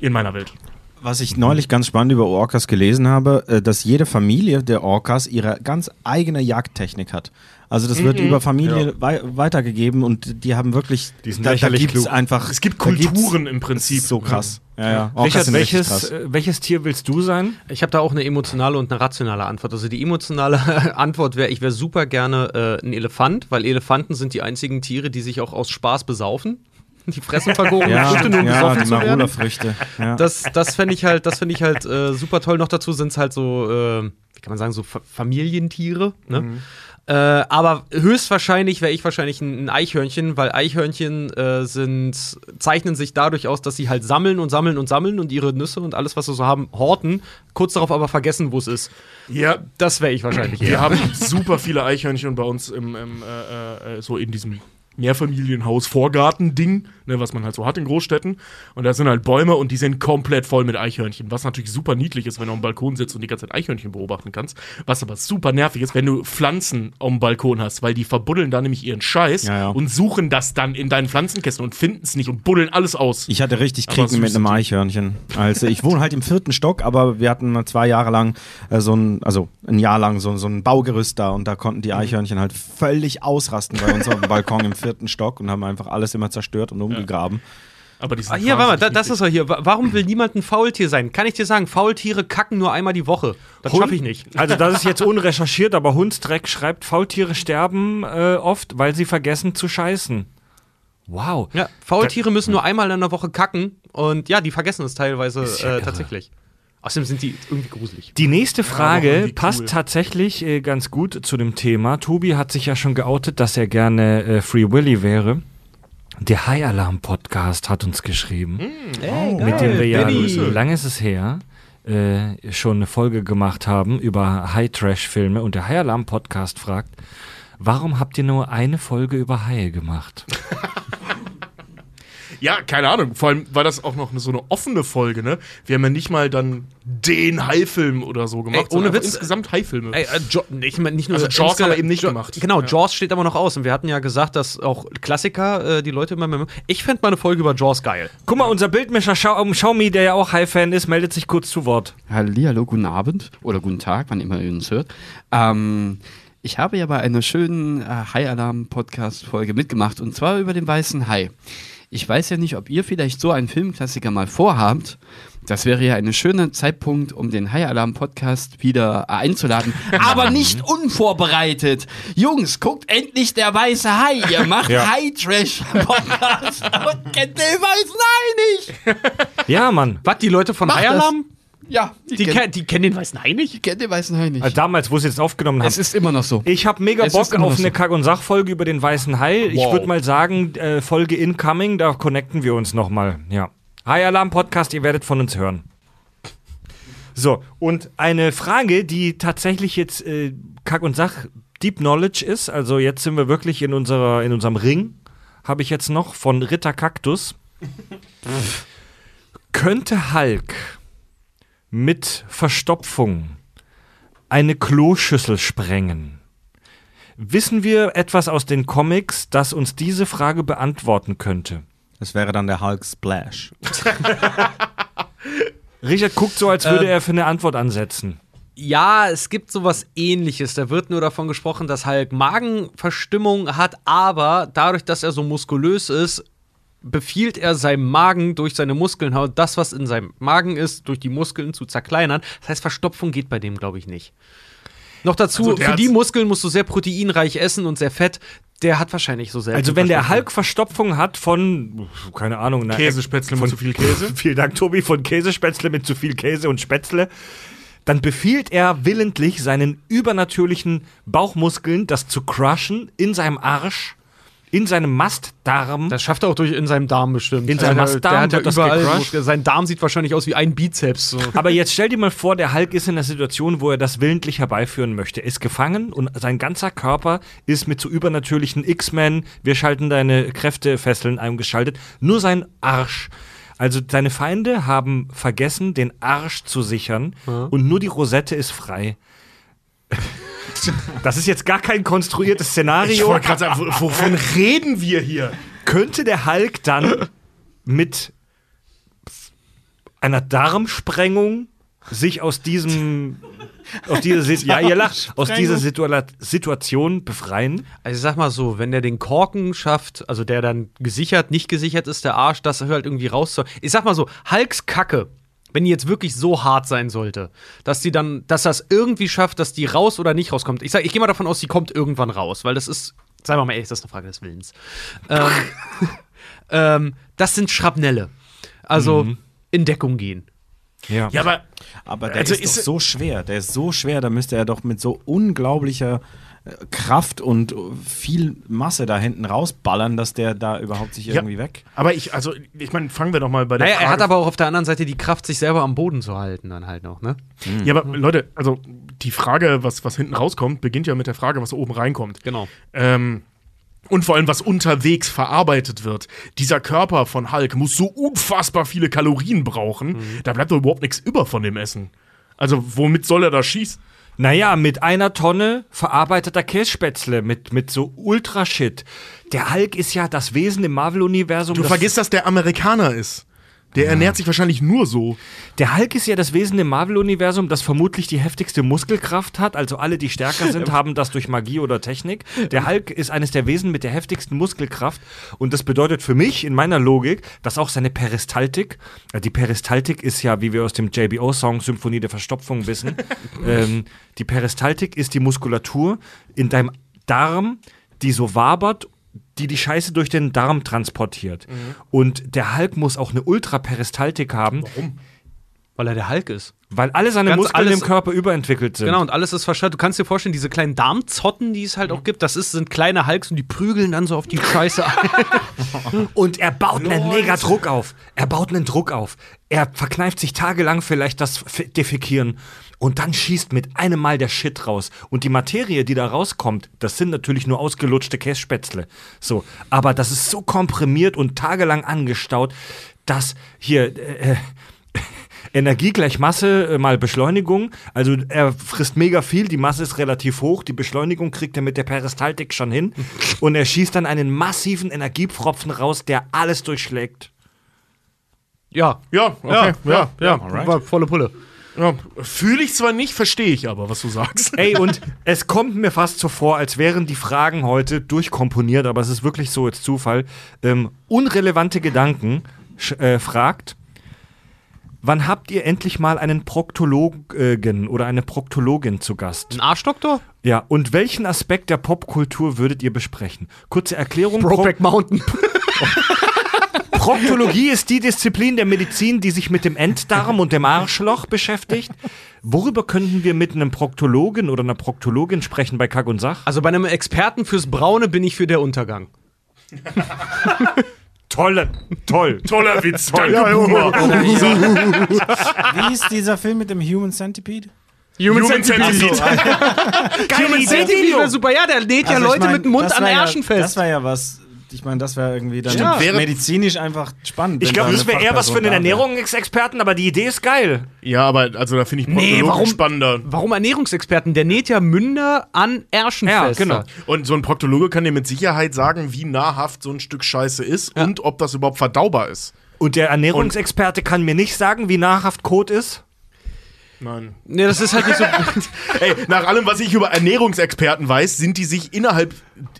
S2: in meiner Welt.
S5: Was ich neulich ganz spannend über Orcas gelesen habe, äh, dass jede Familie der Orcas ihre ganz eigene Jagdtechnik hat. Also das wird über Familie wei weitergegeben und die haben wirklich,
S1: Die sind
S5: da, da gibt's
S1: klug.
S5: einfach,
S2: Es gibt Kulturen im Prinzip.
S5: so krass. Ja, ja. Orcas
S1: Richard, welches,
S5: krass.
S1: äh, welches Tier willst du sein?
S3: Ich habe da auch eine emotionale und eine rationale Antwort. Also die emotionale Antwort wäre, ich wäre super gerne äh, ein Elefant, weil Elefanten sind die einzigen Tiere, die sich auch aus Spaß besaufen. Die fressen vergorene
S5: Ja,
S3: Früchte, nur um
S5: ja,
S3: besoffen
S5: die
S3: zu werden.
S5: Marula-Früchte. Ja.
S3: Das, das fände ich halt, das finde ich halt äh, super toll. Noch dazu sind es halt so, äh, wie kann man sagen, so Fa Familientiere. Ne? Äh, aber höchstwahrscheinlich wäre ich wahrscheinlich ein, Eichhörnchen, weil Eichhörnchen äh, sind, zeichnen sich dadurch aus, dass sie halt sammeln und sammeln und sammeln und ihre Nüsse und alles, was sie so haben, horten, kurz darauf aber vergessen, wo es ist.
S2: Ja,
S3: Das wäre ich wahrscheinlich
S2: Wir haben super viele Eichhörnchen bei uns im, im äh, äh, so in diesem Mehrfamilienhaus Vorgarten-Ding, ne, was man halt so hat in Großstädten. Und da sind halt Bäume und die sind komplett voll mit Eichhörnchen. Was natürlich super niedlich ist, wenn du am Balkon sitzt und die ganze Zeit Eichhörnchen beobachten kannst. Was aber super nervig ist, wenn du Pflanzen am Balkon hast, weil die verbuddeln da nämlich ihren Scheiß
S5: Ja, ja.
S2: und suchen das dann in deinen Pflanzenkästen und finden es nicht und buddeln alles aus.
S5: Ich hatte richtig
S2: Aber
S5: Krieg
S2: süß
S5: mit einem. Eichhörnchen. Also ich wohne halt im vierten Stock, aber wir hatten zwei Jahre lang äh, so ein, also ein Jahr lang so, so ein Baugerüst da und da konnten
S2: Mhm.
S5: die Eichhörnchen halt völlig ausrasten bei uns auf dem Balkon im vierten Stock und haben einfach alles immer zerstört und umgegraben.
S2: Aber die sind
S3: Ah, hier, warte mal, da, das ist doch hier. Wa- Warum will niemand ein Faultier sein? Kann ich dir sagen, Faultiere kacken nur einmal die Woche. Das schaffe ich nicht.
S1: Also das ist jetzt unrecherchiert, aber Hundsdreck schreibt, Faultiere sterben äh, oft, weil sie vergessen zu scheißen. Wow.
S3: Ja, Faultiere müssen nur einmal in der Woche kacken und ja, die vergessen es teilweise
S1: ja
S3: äh,
S1: irre.
S3: tatsächlich. Außerdem sind die irgendwie gruselig.
S1: Die nächste Frage
S2: irgendwie
S1: passt
S2: cool.
S1: tatsächlich äh, ganz gut zu dem Thema. Tobi hat sich ja schon geoutet, dass er gerne äh, Free Willy wäre. Der High Alarm Podcast hat uns geschrieben, mit dem wir ja,
S3: Benny.
S1: lange ist es her, äh, schon eine Folge gemacht haben über High Trash Filme und der High Alarm Podcast fragt, warum habt ihr nur eine Folge über Haie gemacht?
S2: Ja, keine Ahnung. Vor allem war das auch noch so eine offene Folge, ne? Wir haben ja nicht mal dann den Haifilm oder so gemacht.
S3: Ey, ohne Witz.
S2: insgesamt Haifilme.
S3: Ey, äh, jo ich mein, nicht nur
S2: Also Jaws haben wir eben nicht
S3: Jo-
S2: gemacht.
S3: Genau,
S2: Ja.
S3: Jaws steht aber noch aus. Und wir hatten ja gesagt, dass auch Klassiker, äh, die Leute immer. Ich fände mal eine Folge über Jaws geil.
S1: Guck mal, unser Bildmischer Schau um Xiaomi, der ja auch High-Fan ist, meldet sich kurz zu Wort.
S7: Hallihallo, guten Abend oder guten Tag, wann immer ihr uns hört. Ähm, ich habe ja bei einer schönen äh, High-Alarm-Podcast-Folge mitgemacht und zwar über den weißen Hai. Ich weiß ja nicht, ob ihr vielleicht so einen Filmklassiker mal vorhabt. Das wäre ja ein schöner Zeitpunkt, um den High-Alarm-Podcast wieder äh, einzuladen. Aber nicht unvorbereitet. Jungs, guckt endlich der weiße Hai. Ihr macht
S1: Ja.
S7: High-Trash-Podcast und kennt den weißen Hai nicht.
S1: Ja, Mann.
S3: Was, die Leute von High. Alarm?
S7: Ja,
S3: Die,
S7: kennen-
S3: ken die kennen den weißen Hai nicht?
S7: Ich kenne den weißen Hai nicht.
S1: Also damals, wo sie es aufgenommen haben.
S7: es ist immer noch so.
S1: Ich habe mega
S7: Es
S1: Bock auf
S7: noch
S1: eine
S7: so.
S1: Kack- und Sachfolge über den weißen Hai. Ich
S7: Wow.
S1: würde mal sagen, äh, Folge incoming, da connecten wir uns nochmal. Ja. High Alarm Podcast, ihr werdet von uns hören. So, und eine Frage, die tatsächlich jetzt äh, Kack und Sach Deep Knowledge ist, also jetzt sind wir wirklich in, unserer, in unserem Ring, habe ich jetzt noch von Ritter Kaktus. Könnte Hulk mit Verstopfung eine Kloschüssel sprengen? Wissen wir etwas aus den Comics, das uns diese Frage beantworten könnte?
S5: Das wäre dann der Hulk Splash.
S1: Richard guckt so, als würde er für eine Antwort ansetzen.
S3: Ja, es gibt sowas ähnliches. Da wird nur davon gesprochen, dass Hulk Magenverstimmung hat, aber dadurch, dass er so muskulös ist, befiehlt er seinem Magen durch seine Muskeln, das, was in seinem Magen ist, durch die Muskeln zu zerkleinern. Das heißt, Verstopfung geht bei dem, glaube ich, nicht. Noch dazu,
S2: Also
S3: für die Muskeln musst du sehr proteinreich essen und sehr fett. Der hat wahrscheinlich so selten
S1: Also wenn der. Hulk Verstopfung hat von, keine Ahnung, einer
S2: Käsespätzle mit zu viel Käse.
S1: Vielen Dank, Tobi, von Käsespätzle mit zu viel Käse und Spätzle. Dann befiehlt er willentlich seinen übernatürlichen Bauchmuskeln, das zu crushen in seinem Arsch, in seinem Mastdarm.
S3: Das schafft er auch durch in seinem Darm bestimmt.
S1: In seinem
S3: der,
S1: Mastdarm
S3: der hat ja überall. Muskeln. Sein Darm sieht wahrscheinlich aus wie ein Bizeps. So.
S1: Aber jetzt stell dir mal vor, der Hulk ist in einer Situation, wo er das willentlich herbeiführen möchte. Er ist gefangen und sein ganzer Körper ist mit so übernatürlichen X-Men, wir schalten deine Kräftefesseln eingeschaltet. Nur sein Arsch. Also seine Feinde haben vergessen, den Arsch zu sichern und nur die Rosette ist frei. Das ist jetzt gar kein konstruiertes
S2: Ich
S1: Szenario.
S2: wollte gerade sagen, wo- wovon reden wir hier?
S1: Könnte der Hulk dann mit einer Darmsprengung sich aus diesem aus dieser, ja, ihr lacht, aus dieser Situa Situation befreien?
S3: Also ich sag mal so, wenn der den Korken schafft, also der dann gesichert, nicht gesichert ist, der Arsch, das halt irgendwie raus. Ich sag mal so, Hulks Kacke, wenn die jetzt wirklich so hart sein sollte, dass die dann, dass das irgendwie schafft, dass die raus oder nicht rauskommt. Ich sag, ich gehe mal davon aus, die kommt irgendwann raus, weil das ist, sagen wir mal ehrlich, das ist eine Frage des Willens. ähm, ähm, das sind Schrapnelle. Also in Deckung gehen.
S1: Ja.
S2: Ja, aber
S5: Aber der
S2: Also
S5: ist,
S2: ist-
S5: doch so schwer. Der ist so schwer, da müsste er doch mit so unglaublicher äh, Kraft und viel Masse da hinten rausballern, dass der da überhaupt sich
S2: Ja.
S5: irgendwie weg.
S2: Aber ich, also, ich meine, fangen wir doch mal bei der
S3: Naja,
S2: Frage
S3: er hat aber auch auf der anderen Seite die Kraft, sich selber am Boden zu halten, dann halt noch, ne?
S2: Ja, aber Leute, also die Frage, was, was hinten rauskommt, beginnt ja mit der Frage, was oben reinkommt.
S3: Genau.
S2: Ähm, und vor allem, was unterwegs verarbeitet wird. Dieser Körper von Hulk muss so unfassbar viele Kalorien brauchen, da bleibt doch überhaupt nichts über von dem Essen. Also, womit soll er da schießen?
S1: Naja, mit einer Tonne verarbeiteter Kässpätzle, mit, mit so Ultrashit. Der Hulk ist ja das Wesen im Marvel-Universum.
S2: Du
S1: das-
S2: vergisst, dass der Amerikaner ist. Der ernährt sich wahrscheinlich nur so.
S1: Der Hulk ist ja das Wesen im Marvel-Universum, das vermutlich die heftigste Muskelkraft hat. Also alle, die stärker sind, haben das durch Magie oder Technik. Der Hulk ist eines der Wesen mit der heftigsten Muskelkraft. Und das bedeutet für mich in meiner Logik, dass auch seine Peristaltik, äh, die Peristaltik ist ja, wie wir aus dem JBO-Song Symphonie der Verstopfung wissen, ähm, die Peristaltik ist die Muskulatur in deinem Darm, die so wabert die die Scheiße durch den Darm transportiert. Und der Hulk muss auch eine Ultraperistaltik haben,
S3: Weil er der Hulk ist.
S1: Weil alle seine
S3: Ganz
S1: Muskeln
S3: alles-
S1: im Körper überentwickelt sind.
S3: Genau, und alles ist verschattet. Du kannst dir vorstellen, diese kleinen Darmzotten, die es halt auch gibt, das ist, sind kleine Hulks und die prügeln dann so auf die Scheiße ein.
S1: Und er baut einen mega Druck auf. Er baut einen Druck auf. Er verkneift sich tagelang vielleicht das Defekieren. Und dann schießt mit einem Mal der Shit raus. Und die Materie, die da rauskommt, das sind natürlich nur ausgelutschte Kässpätzle. So. Aber das ist so komprimiert und tagelang angestaut, dass hier, äh, Energie gleich Masse äh, mal Beschleunigung. Also er frisst mega viel, die Masse ist relativ hoch, die Beschleunigung kriegt er mit der Peristaltik schon hin. Und er schießt dann einen massiven Energiepfropfen raus, der alles durchschlägt.
S3: ja.
S2: Ja, okay, ja, ja.
S3: War volle Pulle.
S2: ja. Fühle ich zwar nicht, verstehe ich aber, was du sagst.
S1: Ey, und es kommt mir fast so vor, als wären die Fragen heute durchkomponiert, aber es ist wirklich so jetzt Zufall. Ähm, unrelevante Gedanken äh, fragt, wann habt ihr endlich mal einen Proktologen oder eine Proktologin zu Gast?
S3: Ein Arschdoktor?
S1: Ja, und welchen Aspekt der Popkultur würdet ihr besprechen? Kurze Erklärung.
S3: Brokeback Mountain.
S1: Proktologie ist die Disziplin der Medizin, die sich mit dem Enddarm und dem Arschloch beschäftigt. Worüber könnten wir mit einem Proktologen oder einer Proktologin sprechen bei Kack und Sach?
S3: Also bei einem Experten fürs Braune bin ich für der Untergang.
S1: Tolle, toll.
S2: Toller Witz, danke, Boomer.
S5: Wie ist dieser Film mit dem Human Centipede?
S3: Human,
S2: Human Centipede.
S1: Geile Idee,
S3: Centipede wäre super. Ja, der lädt ja
S5: Also ich
S3: Leute
S5: mein,
S3: mit dem Mund an Ärschen
S5: ja,
S3: fest.
S5: Das war ja was. Ich meine, das wäre irgendwie dann
S3: Stimmt,
S2: wäre-
S5: medizinisch einfach spannend.
S1: Ich glaube,
S5: da
S1: das wäre eher was für einen. Ernährungsexperten, aber die Idee ist geil.
S2: Ja, aber also da finde ich
S3: Nee,
S2: Proktologen
S3: warum-
S2: spannender.
S3: Warum Ernährungsexperten? Der näht ja Münder an Ärschen
S1: Ja,
S3: fest.
S1: genau.
S2: Und so ein Proktologe kann dir mit Sicherheit sagen, wie nahrhaft so ein Stück Scheiße ist und ob das überhaupt verdaubar ist.
S1: Und der Ernährungsexperte kann mir nicht sagen, wie nahrhaft Kot ist.
S2: Nein.
S3: Nee, das ist halt nicht so.
S2: Ey, nach allem, was ich über Ernährungsexperten weiß, sind die sich innerhalb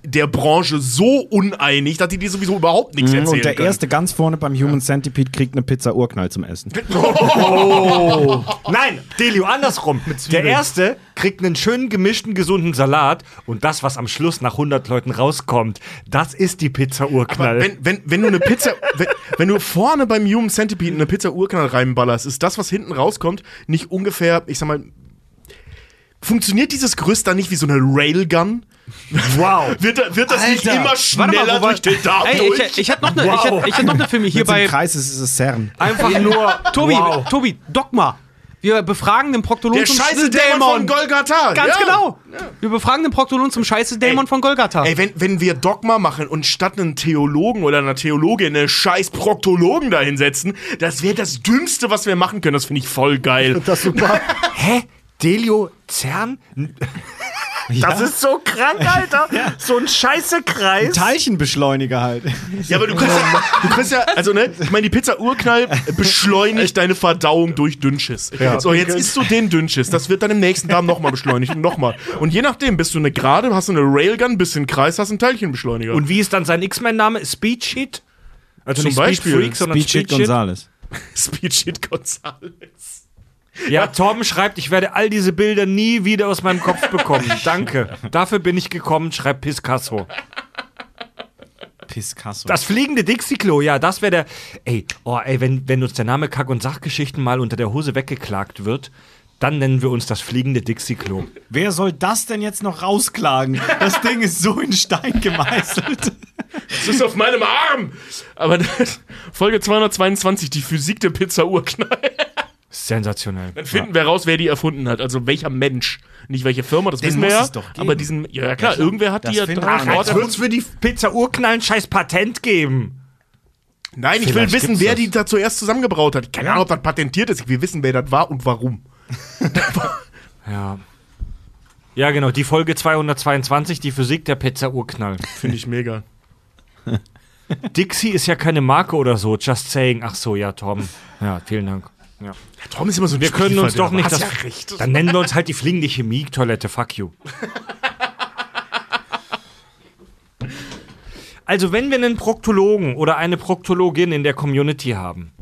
S2: der Branche so uneinig, dass die dir sowieso überhaupt nichts erzählen
S5: Mhm, Und der
S2: können.
S5: erste ganz vorne beim Human Centipede kriegt eine Pizza Urknall zum Essen.
S1: Nein, Delio, andersrum. Der erste kriegt einen schönen gemischten, gesunden Salat und das, was am Schluss nach 100 Leuten rauskommt, das ist die Pizza Urknall.
S2: Aber wenn, wenn, wenn du eine Pizza, wenn, wenn du vorne beim Human Centipede eine Pizza Urknall reinballerst, ist das, was hinten rauskommt, nicht ungefähr, ich sag mal, funktioniert dieses Gerüst dann nicht wie so eine Railgun?
S1: Wow.
S2: Wird, da- wird das nicht
S3: Alter.
S2: immer
S3: Warte
S2: schneller
S3: mal,
S2: durch den Darm
S3: Ey,
S2: durch?
S3: ich, ich hatte noch eine ich hatte, ich hatte noch eine für mich hier bei
S5: im Kreis ist, ist es CERN.
S1: Einfach nur.
S3: Tobi,
S1: wow.
S3: Tobi, Dogma. Wir befragen den Proktolon
S2: der
S3: zum
S2: scheiße Dämon von Golgatha.
S3: Ganz
S2: ja.
S3: genau. Wir befragen den Proktolon zum scheiße Dämon
S2: Ey.
S3: von Golgatha.
S2: Ey, wenn, wenn wir Dogma machen und statt einen Theologen oder einer Theologin eine scheiß Proktologen da hinsetzen, das wäre das Dümmste, was wir machen können. Das finde ich voll geil.
S1: Das super. Hä? Delio CERN? Das ist so krank, Alter. So ein scheiße Kreis.
S5: Teilchenbeschleuniger halt.
S2: Ja, aber du kannst ja, du kannst ja also ne, ich meine, die Pizza Urknall beschleunigt deine Verdauung durch Dünnschiss. So, jetzt isst du den Dünnschiss. Das wird dann im nächsten Darm nochmal beschleunigt und nochmal. Und je nachdem, bist du eine Gerade, hast du eine Railgun, bist du ein Kreis, hast du einen Teilchenbeschleuniger.
S1: Und wie ist dann sein X-Men-Name? Speed Sheet? Also
S2: Zum
S1: nicht
S2: Beispiel.
S1: Speed Freak, sondern
S5: Speed Shit
S1: Speed Sheet.
S5: Gonzales.
S1: Ja, Torben schreibt, ich werde all diese Bilder nie wieder aus meinem Kopf bekommen. Danke. Dafür bin ich gekommen, schreibt Piscasso.
S5: Piscasso.
S1: Das fliegende Dixie-Klo, ja, das wäre der. Ey, oh, ey, wenn, wenn uns der Name Kack- und Sachgeschichten mal unter der Hose weggeklagt wird, dann nennen wir uns das fliegende Dixie-Klo.
S5: Wer soll das denn jetzt noch rausklagen? Das Ding ist so in Stein gemeißelt.
S2: Es ist auf meinem Arm. Aber das, Folge 222, die Physik der Pizza Urknall.
S1: Sensationell.
S2: Dann finden wir raus, wer die erfunden hat. Also welcher Mensch. Nicht welche Firma, das
S5: Den
S2: wissen wir
S5: muss
S2: ja.
S5: es doch geben.
S2: aber diesen, ja klar, irgendwer hat die ja dran.
S1: Als würde es für die Pizza Urknall ein scheiß Patent geben.
S2: Nein, ich will
S1: Vielleicht
S2: wissen, wer
S1: das.
S2: die da zuerst zusammengebraut hat. Keine Ahnung, ob das patentiert ist. Wir wissen, wer das war und warum.
S1: Ja. Ja, genau, die Folge 222, die Physik der Pizza Urknall.
S2: Finde ich mega.
S1: Dixie ist ja keine Marke oder so, just saying. Ach so, ja, Torben. Ja, vielen Dank. Ja.
S2: Tom ist immer so ein
S1: Wir können uns doch nicht das.
S2: ja recht.
S1: Dann nennen wir uns halt die fliegende Chemie-Toilette. Fuck you. Also, wenn wir einen Proktologen oder eine Proktologin in der Community haben,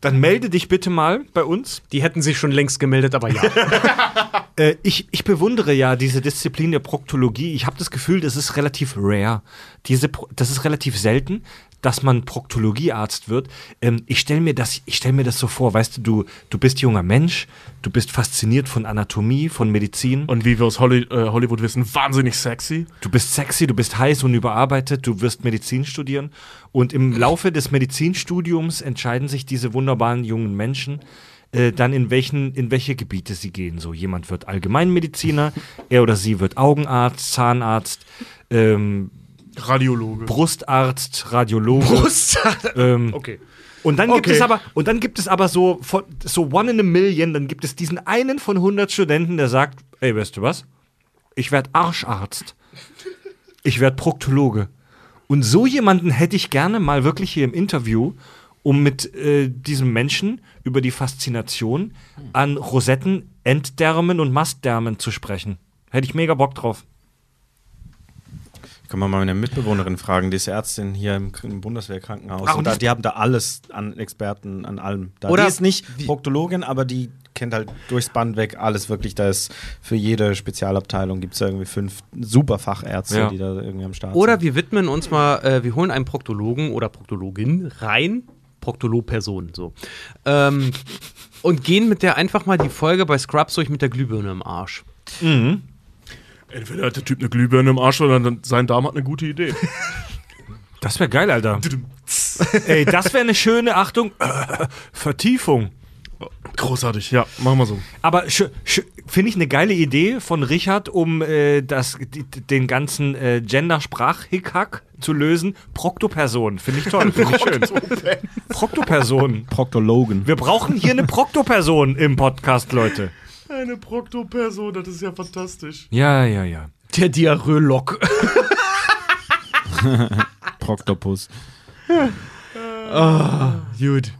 S1: dann melde dich bitte mal bei uns.
S3: Die hätten sich schon längst gemeldet, aber ja.
S1: Äh, ich, ich bewundere ja diese Disziplin der Proktologie. Ich habe das Gefühl, das ist relativ rare. Diese, das ist relativ selten, dass man Proktologiearzt wird. Ähm, ich stelle mir, das- ich stell mir das so vor, weißt du, du, du bist junger Mensch, du bist fasziniert von Anatomie, von Medizin.
S2: Und wie wir aus Holly, äh, Hollywood wissen, wahnsinnig sexy.
S1: Du bist sexy, du bist heiß und überarbeitet, du wirst Medizin studieren. Und im Laufe des Medizinstudiums entscheiden sich diese wunderbaren jungen Menschen äh, dann, in, welchen, in welche Gebiete sie gehen. So, jemand wird Allgemeinmediziner, er oder sie wird Augenarzt, Zahnarzt, ähm,
S2: Radiologe.
S1: Brustarzt, Radiologe.
S2: Brust.
S1: Ähm,
S2: okay.
S1: und dann gibt
S2: Okay.
S1: es aber, und dann gibt es aber so, so one in a million, dann gibt es diesen einen von 100 Studenten, der sagt, ey, weißt du was? Ich werde Arscharzt. Ich werde Proktologe. Und so jemanden hätte ich gerne mal wirklich hier im Interview, um mit äh, diesem Menschen über die Faszination an Rosetten, Enddärmen und Mastdärmen zu sprechen. Hätte ich mega Bock drauf.
S5: Können wir mal meine Mitbewohnerin fragen, die ist Ärztin hier im, im Bundeswehrkrankenhaus.
S1: Ach, und
S5: und da,
S1: die-
S5: haben da alles an Experten, an allem. Da.
S3: Oder
S5: die ist nicht
S3: wie-
S5: Proktologin, aber die kennt halt durchs Band weg alles wirklich. Da ist für jede Spezialabteilung gibt es irgendwie fünf super Fachärzte,
S1: Ja.
S5: die da irgendwie am Start
S3: Oder
S5: sind.
S3: wir widmen uns mal, äh, wir holen einen Proktologen oder Proktologin rein, Proktolog-Person, so. Ähm, und gehen mit der einfach mal die Folge bei Scrubs durch mit der Glühbirne im Arsch.
S2: Entweder hat der Typ eine Glühbirne im Arsch oder dann, sein Darm hat eine gute Idee.
S1: Das wäre geil, Alter. Ey, das wäre eine schöne, Achtung, Vertiefung.
S2: Großartig, ja, machen wir so.
S1: Aber finde ich eine geile Idee von Richard, um äh, das, die, den ganzen äh, Gender-Sprach-Hickhack zu lösen. Proktoperson, finde ich toll, finde ich schön. Proktoperson.
S5: Proktologen.
S1: Wir brauchen hier eine Proktoperson im Podcast, Leute.
S2: Eine Proktoperson, das ist ja fantastisch.
S1: Ja, ja, ja.
S3: Der Diarrhoe-Lock.
S5: Proktopus.
S3: Gut.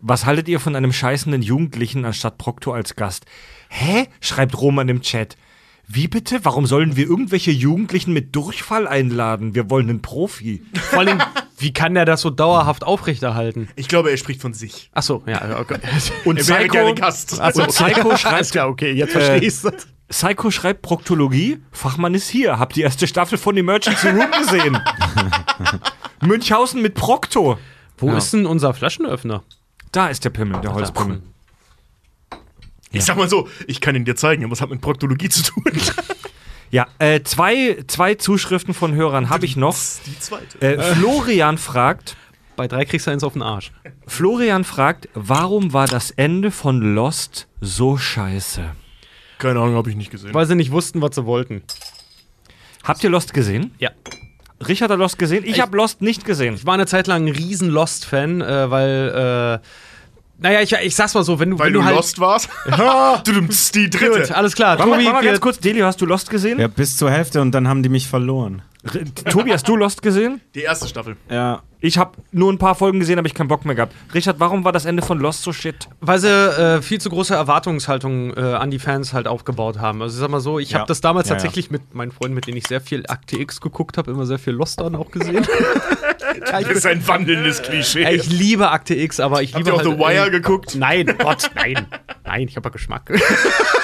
S1: Was haltet ihr von einem scheißenden Jugendlichen anstatt Prokto als Gast? Hä? schreibt Roman im Chat. Wie bitte? Warum sollen wir irgendwelche Jugendlichen mit Durchfall einladen? Wir wollen einen Profi.
S3: Vor allem, wie kann der das so dauerhaft aufrechterhalten?
S2: Ich glaube, er spricht von sich.
S3: Ach so, ja, okay.
S1: Und
S2: Er wäre
S1: Psycho,
S2: gerne Gast.
S3: Also,
S1: und Psycho schreibt,
S3: klar, okay, jetzt verstehe ich's.
S1: Psycho schreibt Proktologie. Fachmann ist hier. Habt die erste Staffel von Emergency Room gesehen? Münchhausen mit Prokto.
S3: Wo ist denn unser Flaschenöffner?
S1: Da ist der Pimmel, der Holzpimmel.
S2: Ich sag mal so, ich kann ihn dir zeigen, aber es hat mit Proktologie zu tun.
S1: Ja, äh, zwei, zwei Zuschriften von Hörern habe ich noch.
S2: Die zweite.
S1: Äh, Florian fragt,
S3: Bei drei kriegst du eins auf den Arsch.
S1: Florian fragt, warum war das Ende von Lost so scheiße?
S2: Keine Ahnung, habe ich nicht gesehen.
S3: Weil sie nicht wussten, was sie wollten.
S1: Habt ihr Lost gesehen?
S3: Ja.
S1: Richard hat Lost gesehen. Ich,
S3: Ich-
S1: habe Lost nicht gesehen.
S3: Ich war eine Zeit lang ein riesen Lost-Fan, äh, weil, äh, naja, ich, ich sag's mal so, wenn du,
S2: Weil
S3: wenn
S2: du,
S3: du halt.
S2: lost warst? du nimmst die
S3: Gut,
S2: dritte.
S3: alles klar.
S1: Warte mal,
S3: Tobi,
S1: warte ganz kurz. Delio, hast du Lost gesehen?
S5: Ja, bis zur Hälfte und dann haben die mich verloren.
S1: Tobi, hast du Lost gesehen?
S2: Die erste Staffel.
S5: Ja.
S1: Ich habe nur ein paar Folgen gesehen, aber ich keinen Bock mehr gehabt. Richard, warum war das Ende von Lost so shit?
S3: Weil sie äh, viel zu große Erwartungshaltung äh, an die Fans halt aufgebaut haben. Also ich sag mal so, ich
S5: Ja.
S3: habe das damals
S5: Ja, ja.
S3: tatsächlich mit meinen Freunden, mit denen ich sehr viel Akte X geguckt habe, immer sehr viel Lost dann auch gesehen. ja,
S2: Das ist ein wandelndes Klischee.
S3: Ich liebe Akte X, aber ich
S2: Habt
S3: liebe
S2: ihr auch
S3: halt,
S2: The Wire
S3: äh,
S2: geguckt?
S3: Nein, Gott, nein. Nein, ich habe ja Geschmack.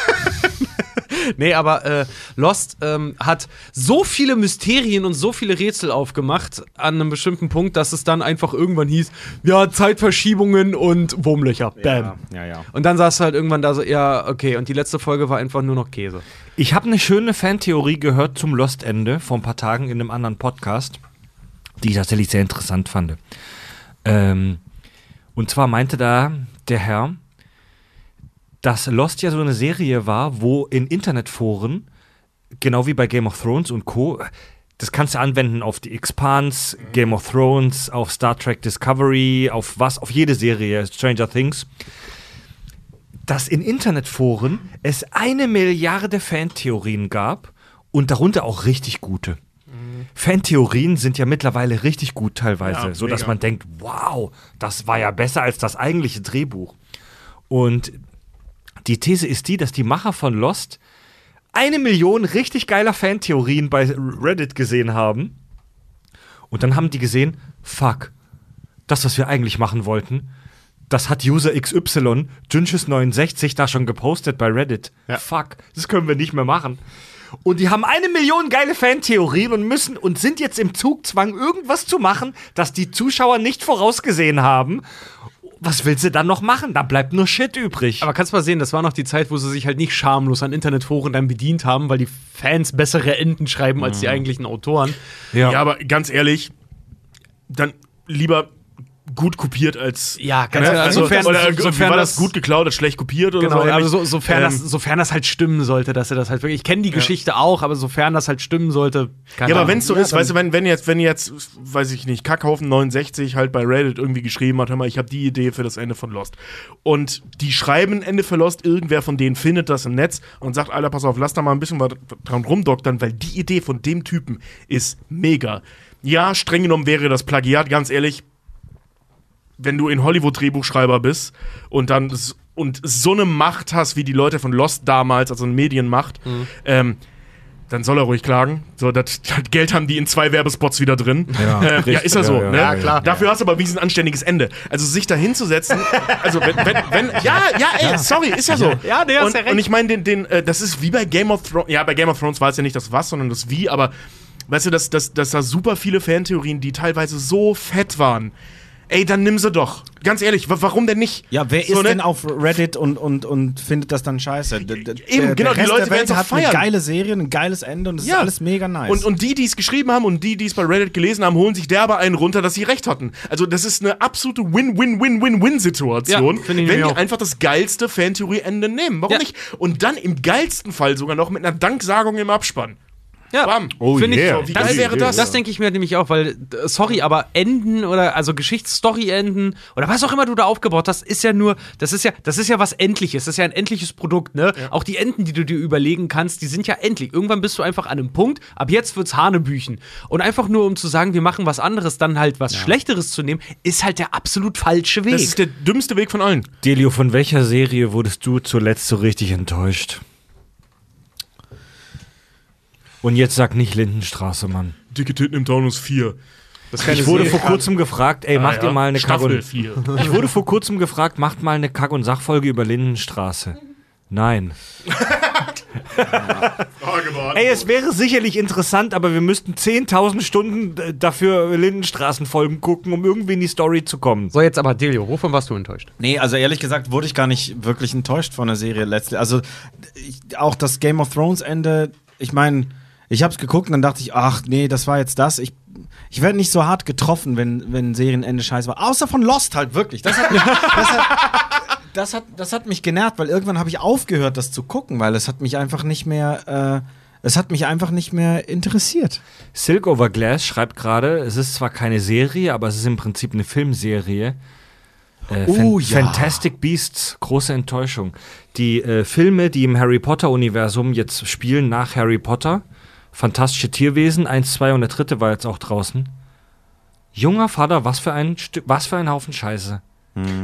S3: nee, aber äh, Lost ähm, hat so viele Mysterien und so viele Rätsel aufgemacht an einem bestimmten Punkt, dass es dann einfach irgendwann hieß, ja, Zeitverschiebungen und Wurmlöcher. Bam.
S5: Ja, ja.
S3: Und dann saß du halt irgendwann da so, ja, okay, und die letzte Folge war einfach nur noch Käse.
S1: Ich habe eine schöne Fantheorie gehört zum Lost-Ende vor ein paar Tagen in einem anderen Podcast, die ich tatsächlich sehr interessant fand. Ähm, und zwar meinte da der Herr, dass Lost ja so eine Serie war, wo in Internetforen, genau wie bei Game of Thrones und Co., das kannst du anwenden auf die Expanse, Game of Thrones, auf Star Trek Discovery, auf was, auf jede Serie, Stranger Things dass in Internetforen es eine Milliarde Fantheorien gab und darunter auch richtig gute. Fantheorien sind ja mittlerweile richtig gut teilweise,
S2: Ja,
S1: so dass man denkt, wow, das war ja besser als das eigentliche Drehbuch. Und die These ist die, dass die Macher von Lost eine Million richtig geiler Fantheorien bei Reddit gesehen haben. Und dann haben die gesehen, fuck, das, was wir eigentlich machen wollten, das hat User XY, Junches69, da schon gepostet bei Reddit. Fuck, das können wir nicht mehr machen. Und die haben eine Million geile Fantheorien und müssen und sind jetzt im Zugzwang, irgendwas zu machen, das die Zuschauer nicht vorausgesehen haben. Was willst du dann noch machen? Da bleibt nur Shit übrig.
S3: Aber kannst mal sehen, das war noch die Zeit, wo sie sich halt nicht schamlos an Internetforen dann bedient haben, weil die Fans bessere Enden schreiben als die eigentlichen Autoren.
S2: Ja. aber ganz ehrlich, dann lieber gut kopiert als.
S3: Ja, ganz
S2: Ne?
S3: genau.
S2: Also,
S3: Sofern-
S2: oder
S3: sofern
S2: war das
S3: das-
S2: gut geklaut, als schlecht kopiert oder
S3: Genau,
S2: so.
S3: aber so, sofern,
S2: Ähm,
S3: das, sofern das halt stimmen sollte, dass er das halt wirklich. Ich kenne die Geschichte auch, aber sofern das halt stimmen sollte. keine
S2: Ja, aber wenn es so ist, weißt du, wenn, wenn jetzt, wenn jetzt, weiß ich nicht, Kackhaufen69 halt bei Reddit irgendwie geschrieben hat, hör mal, ich habe die Idee für das Ende von Lost. Und die schreiben Ende für Lost, irgendwer von denen findet das im Netz und sagt, Alter, pass auf, lass da mal ein bisschen was dran rumdoktern, weil die Idee von dem Typen ist mega. Ja, streng genommen wäre das Plagiat, ganz ehrlich, wenn du in Hollywood Drehbuchschreiber bist und dann und so eine Macht hast wie die Leute von Lost damals, also eine Medienmacht, ähm, dann soll er ruhig klagen. So, das, Geld haben die in zwei Werbespots wieder drin.
S1: Ja,
S2: äh, ja ist ja so.
S1: ja, ja.
S2: ne?
S1: Ja,
S3: klar.
S2: Dafür hast du aber wenigstens ein anständiges Ende. Also sich da hinzusetzen, also wenn, wenn, wenn ja, ja, ey, sorry, ist ja so.
S3: Ja, nee, hast
S2: und,
S3: ja recht.
S2: und ich meine, den, den, äh, das ist wie bei Game of Thrones. Ja, bei Game of Thrones war es ja nicht das Was, sondern das Wie, aber weißt du, dass, dass, dass da super viele Fantheorien, die teilweise so fett waren. Ey, dann nimm sie doch. Ganz ehrlich, wa- warum denn nicht?
S5: Ja, wer
S2: So,
S5: ist
S2: ne?
S5: denn auf Reddit und, und, und findet das dann scheiße? D-
S2: Eben, genau, die
S5: Rest
S2: Leute werden's auch
S5: hat eine
S2: feiern.
S5: geile Serie, ein geiles Ende und es
S2: Ja.
S5: ist alles mega nice.
S2: Und, und die, die es geschrieben haben und die, die es bei Reddit gelesen haben, holen sich derbe einen runter, dass sie recht hatten. Also das ist eine absolute Win-Win-Win-Win-Win-Situation,
S3: Ja,
S2: wenn die
S3: auch.
S2: einfach das geilste Fantheorie-Ende nehmen. Warum
S3: Ja.
S2: nicht? Und dann im geilsten Fall sogar noch mit einer Danksagung im Abspann.
S3: Ja,
S2: Bam.
S1: Oh
S3: Finde ich,
S1: yeah.
S2: Wie
S3: das,
S2: wäre das?
S3: Das denke ich mir nämlich auch, weil, sorry, aber Enden oder also Geschichtsstory-Enden oder was auch immer du da aufgebaut hast, ist ja nur, das ist ja, das ist ja was Endliches, das ist ja ein endliches Produkt, ne? Auch die Enden, die du dir überlegen kannst, die sind ja endlich. Irgendwann bist du einfach an einem Punkt, ab jetzt wird's Hanebüchen. Und einfach nur um zu sagen, wir machen was anderes, dann halt was Schlechteres zu nehmen, ist halt der absolut falsche Weg.
S2: Das ist der dümmste Weg von allen.
S1: Delio, von welcher Serie wurdest du zuletzt so richtig enttäuscht? Und jetzt sag nicht Lindenstraße, Mann.
S2: Dicke Titten im Taunus 4.
S3: Das ist keine
S1: Ich wurde vor kurzem gefragt, ey, macht
S2: Ah, ja.
S1: ihr mal eine Kack und
S2: 4.
S1: Ich wurde vor kurzem gefragt, macht mal eine Kack- und Sachfolge über Lindenstraße. Nein. Ey, es wäre sicherlich interessant, aber wir müssten 10.000 Stunden äh, dafür Lindenstraßenfolgen gucken, um irgendwie in die Story zu kommen.
S3: So, jetzt aber Delio, wovon warst du enttäuscht?
S5: Nee, also ehrlich gesagt wurde ich gar nicht wirklich enttäuscht von der Serie letztlich. Also ich, auch das Game of Thrones Ende, ich meine, ich habe es geguckt und dann dachte ich, ach nee, das war jetzt das. Ich, ich werde nicht so hart getroffen, wenn, wenn Serienende scheiße war. Außer von Lost halt wirklich. Das hat, mich- das hat, das hat, das hat mich genervt, weil irgendwann habe ich aufgehört, das zu gucken, weil es hat mich einfach nicht mehr, äh, es hat mich einfach nicht mehr interessiert.
S1: Silk Over Glass schreibt gerade, es ist zwar keine Serie, aber es ist im Prinzip eine Filmserie. Äh,
S5: Oh,
S1: Fan-
S5: ja.
S1: Fantastic Beasts, große Enttäuschung. Die äh, Filme, die im Harry Potter-Universum jetzt spielen nach Harry Potter, Fantastische Tierwesen, 1, 2 und der dritte war jetzt auch draußen. Junger Vater, was für ein, was für ein Haufen Scheiße.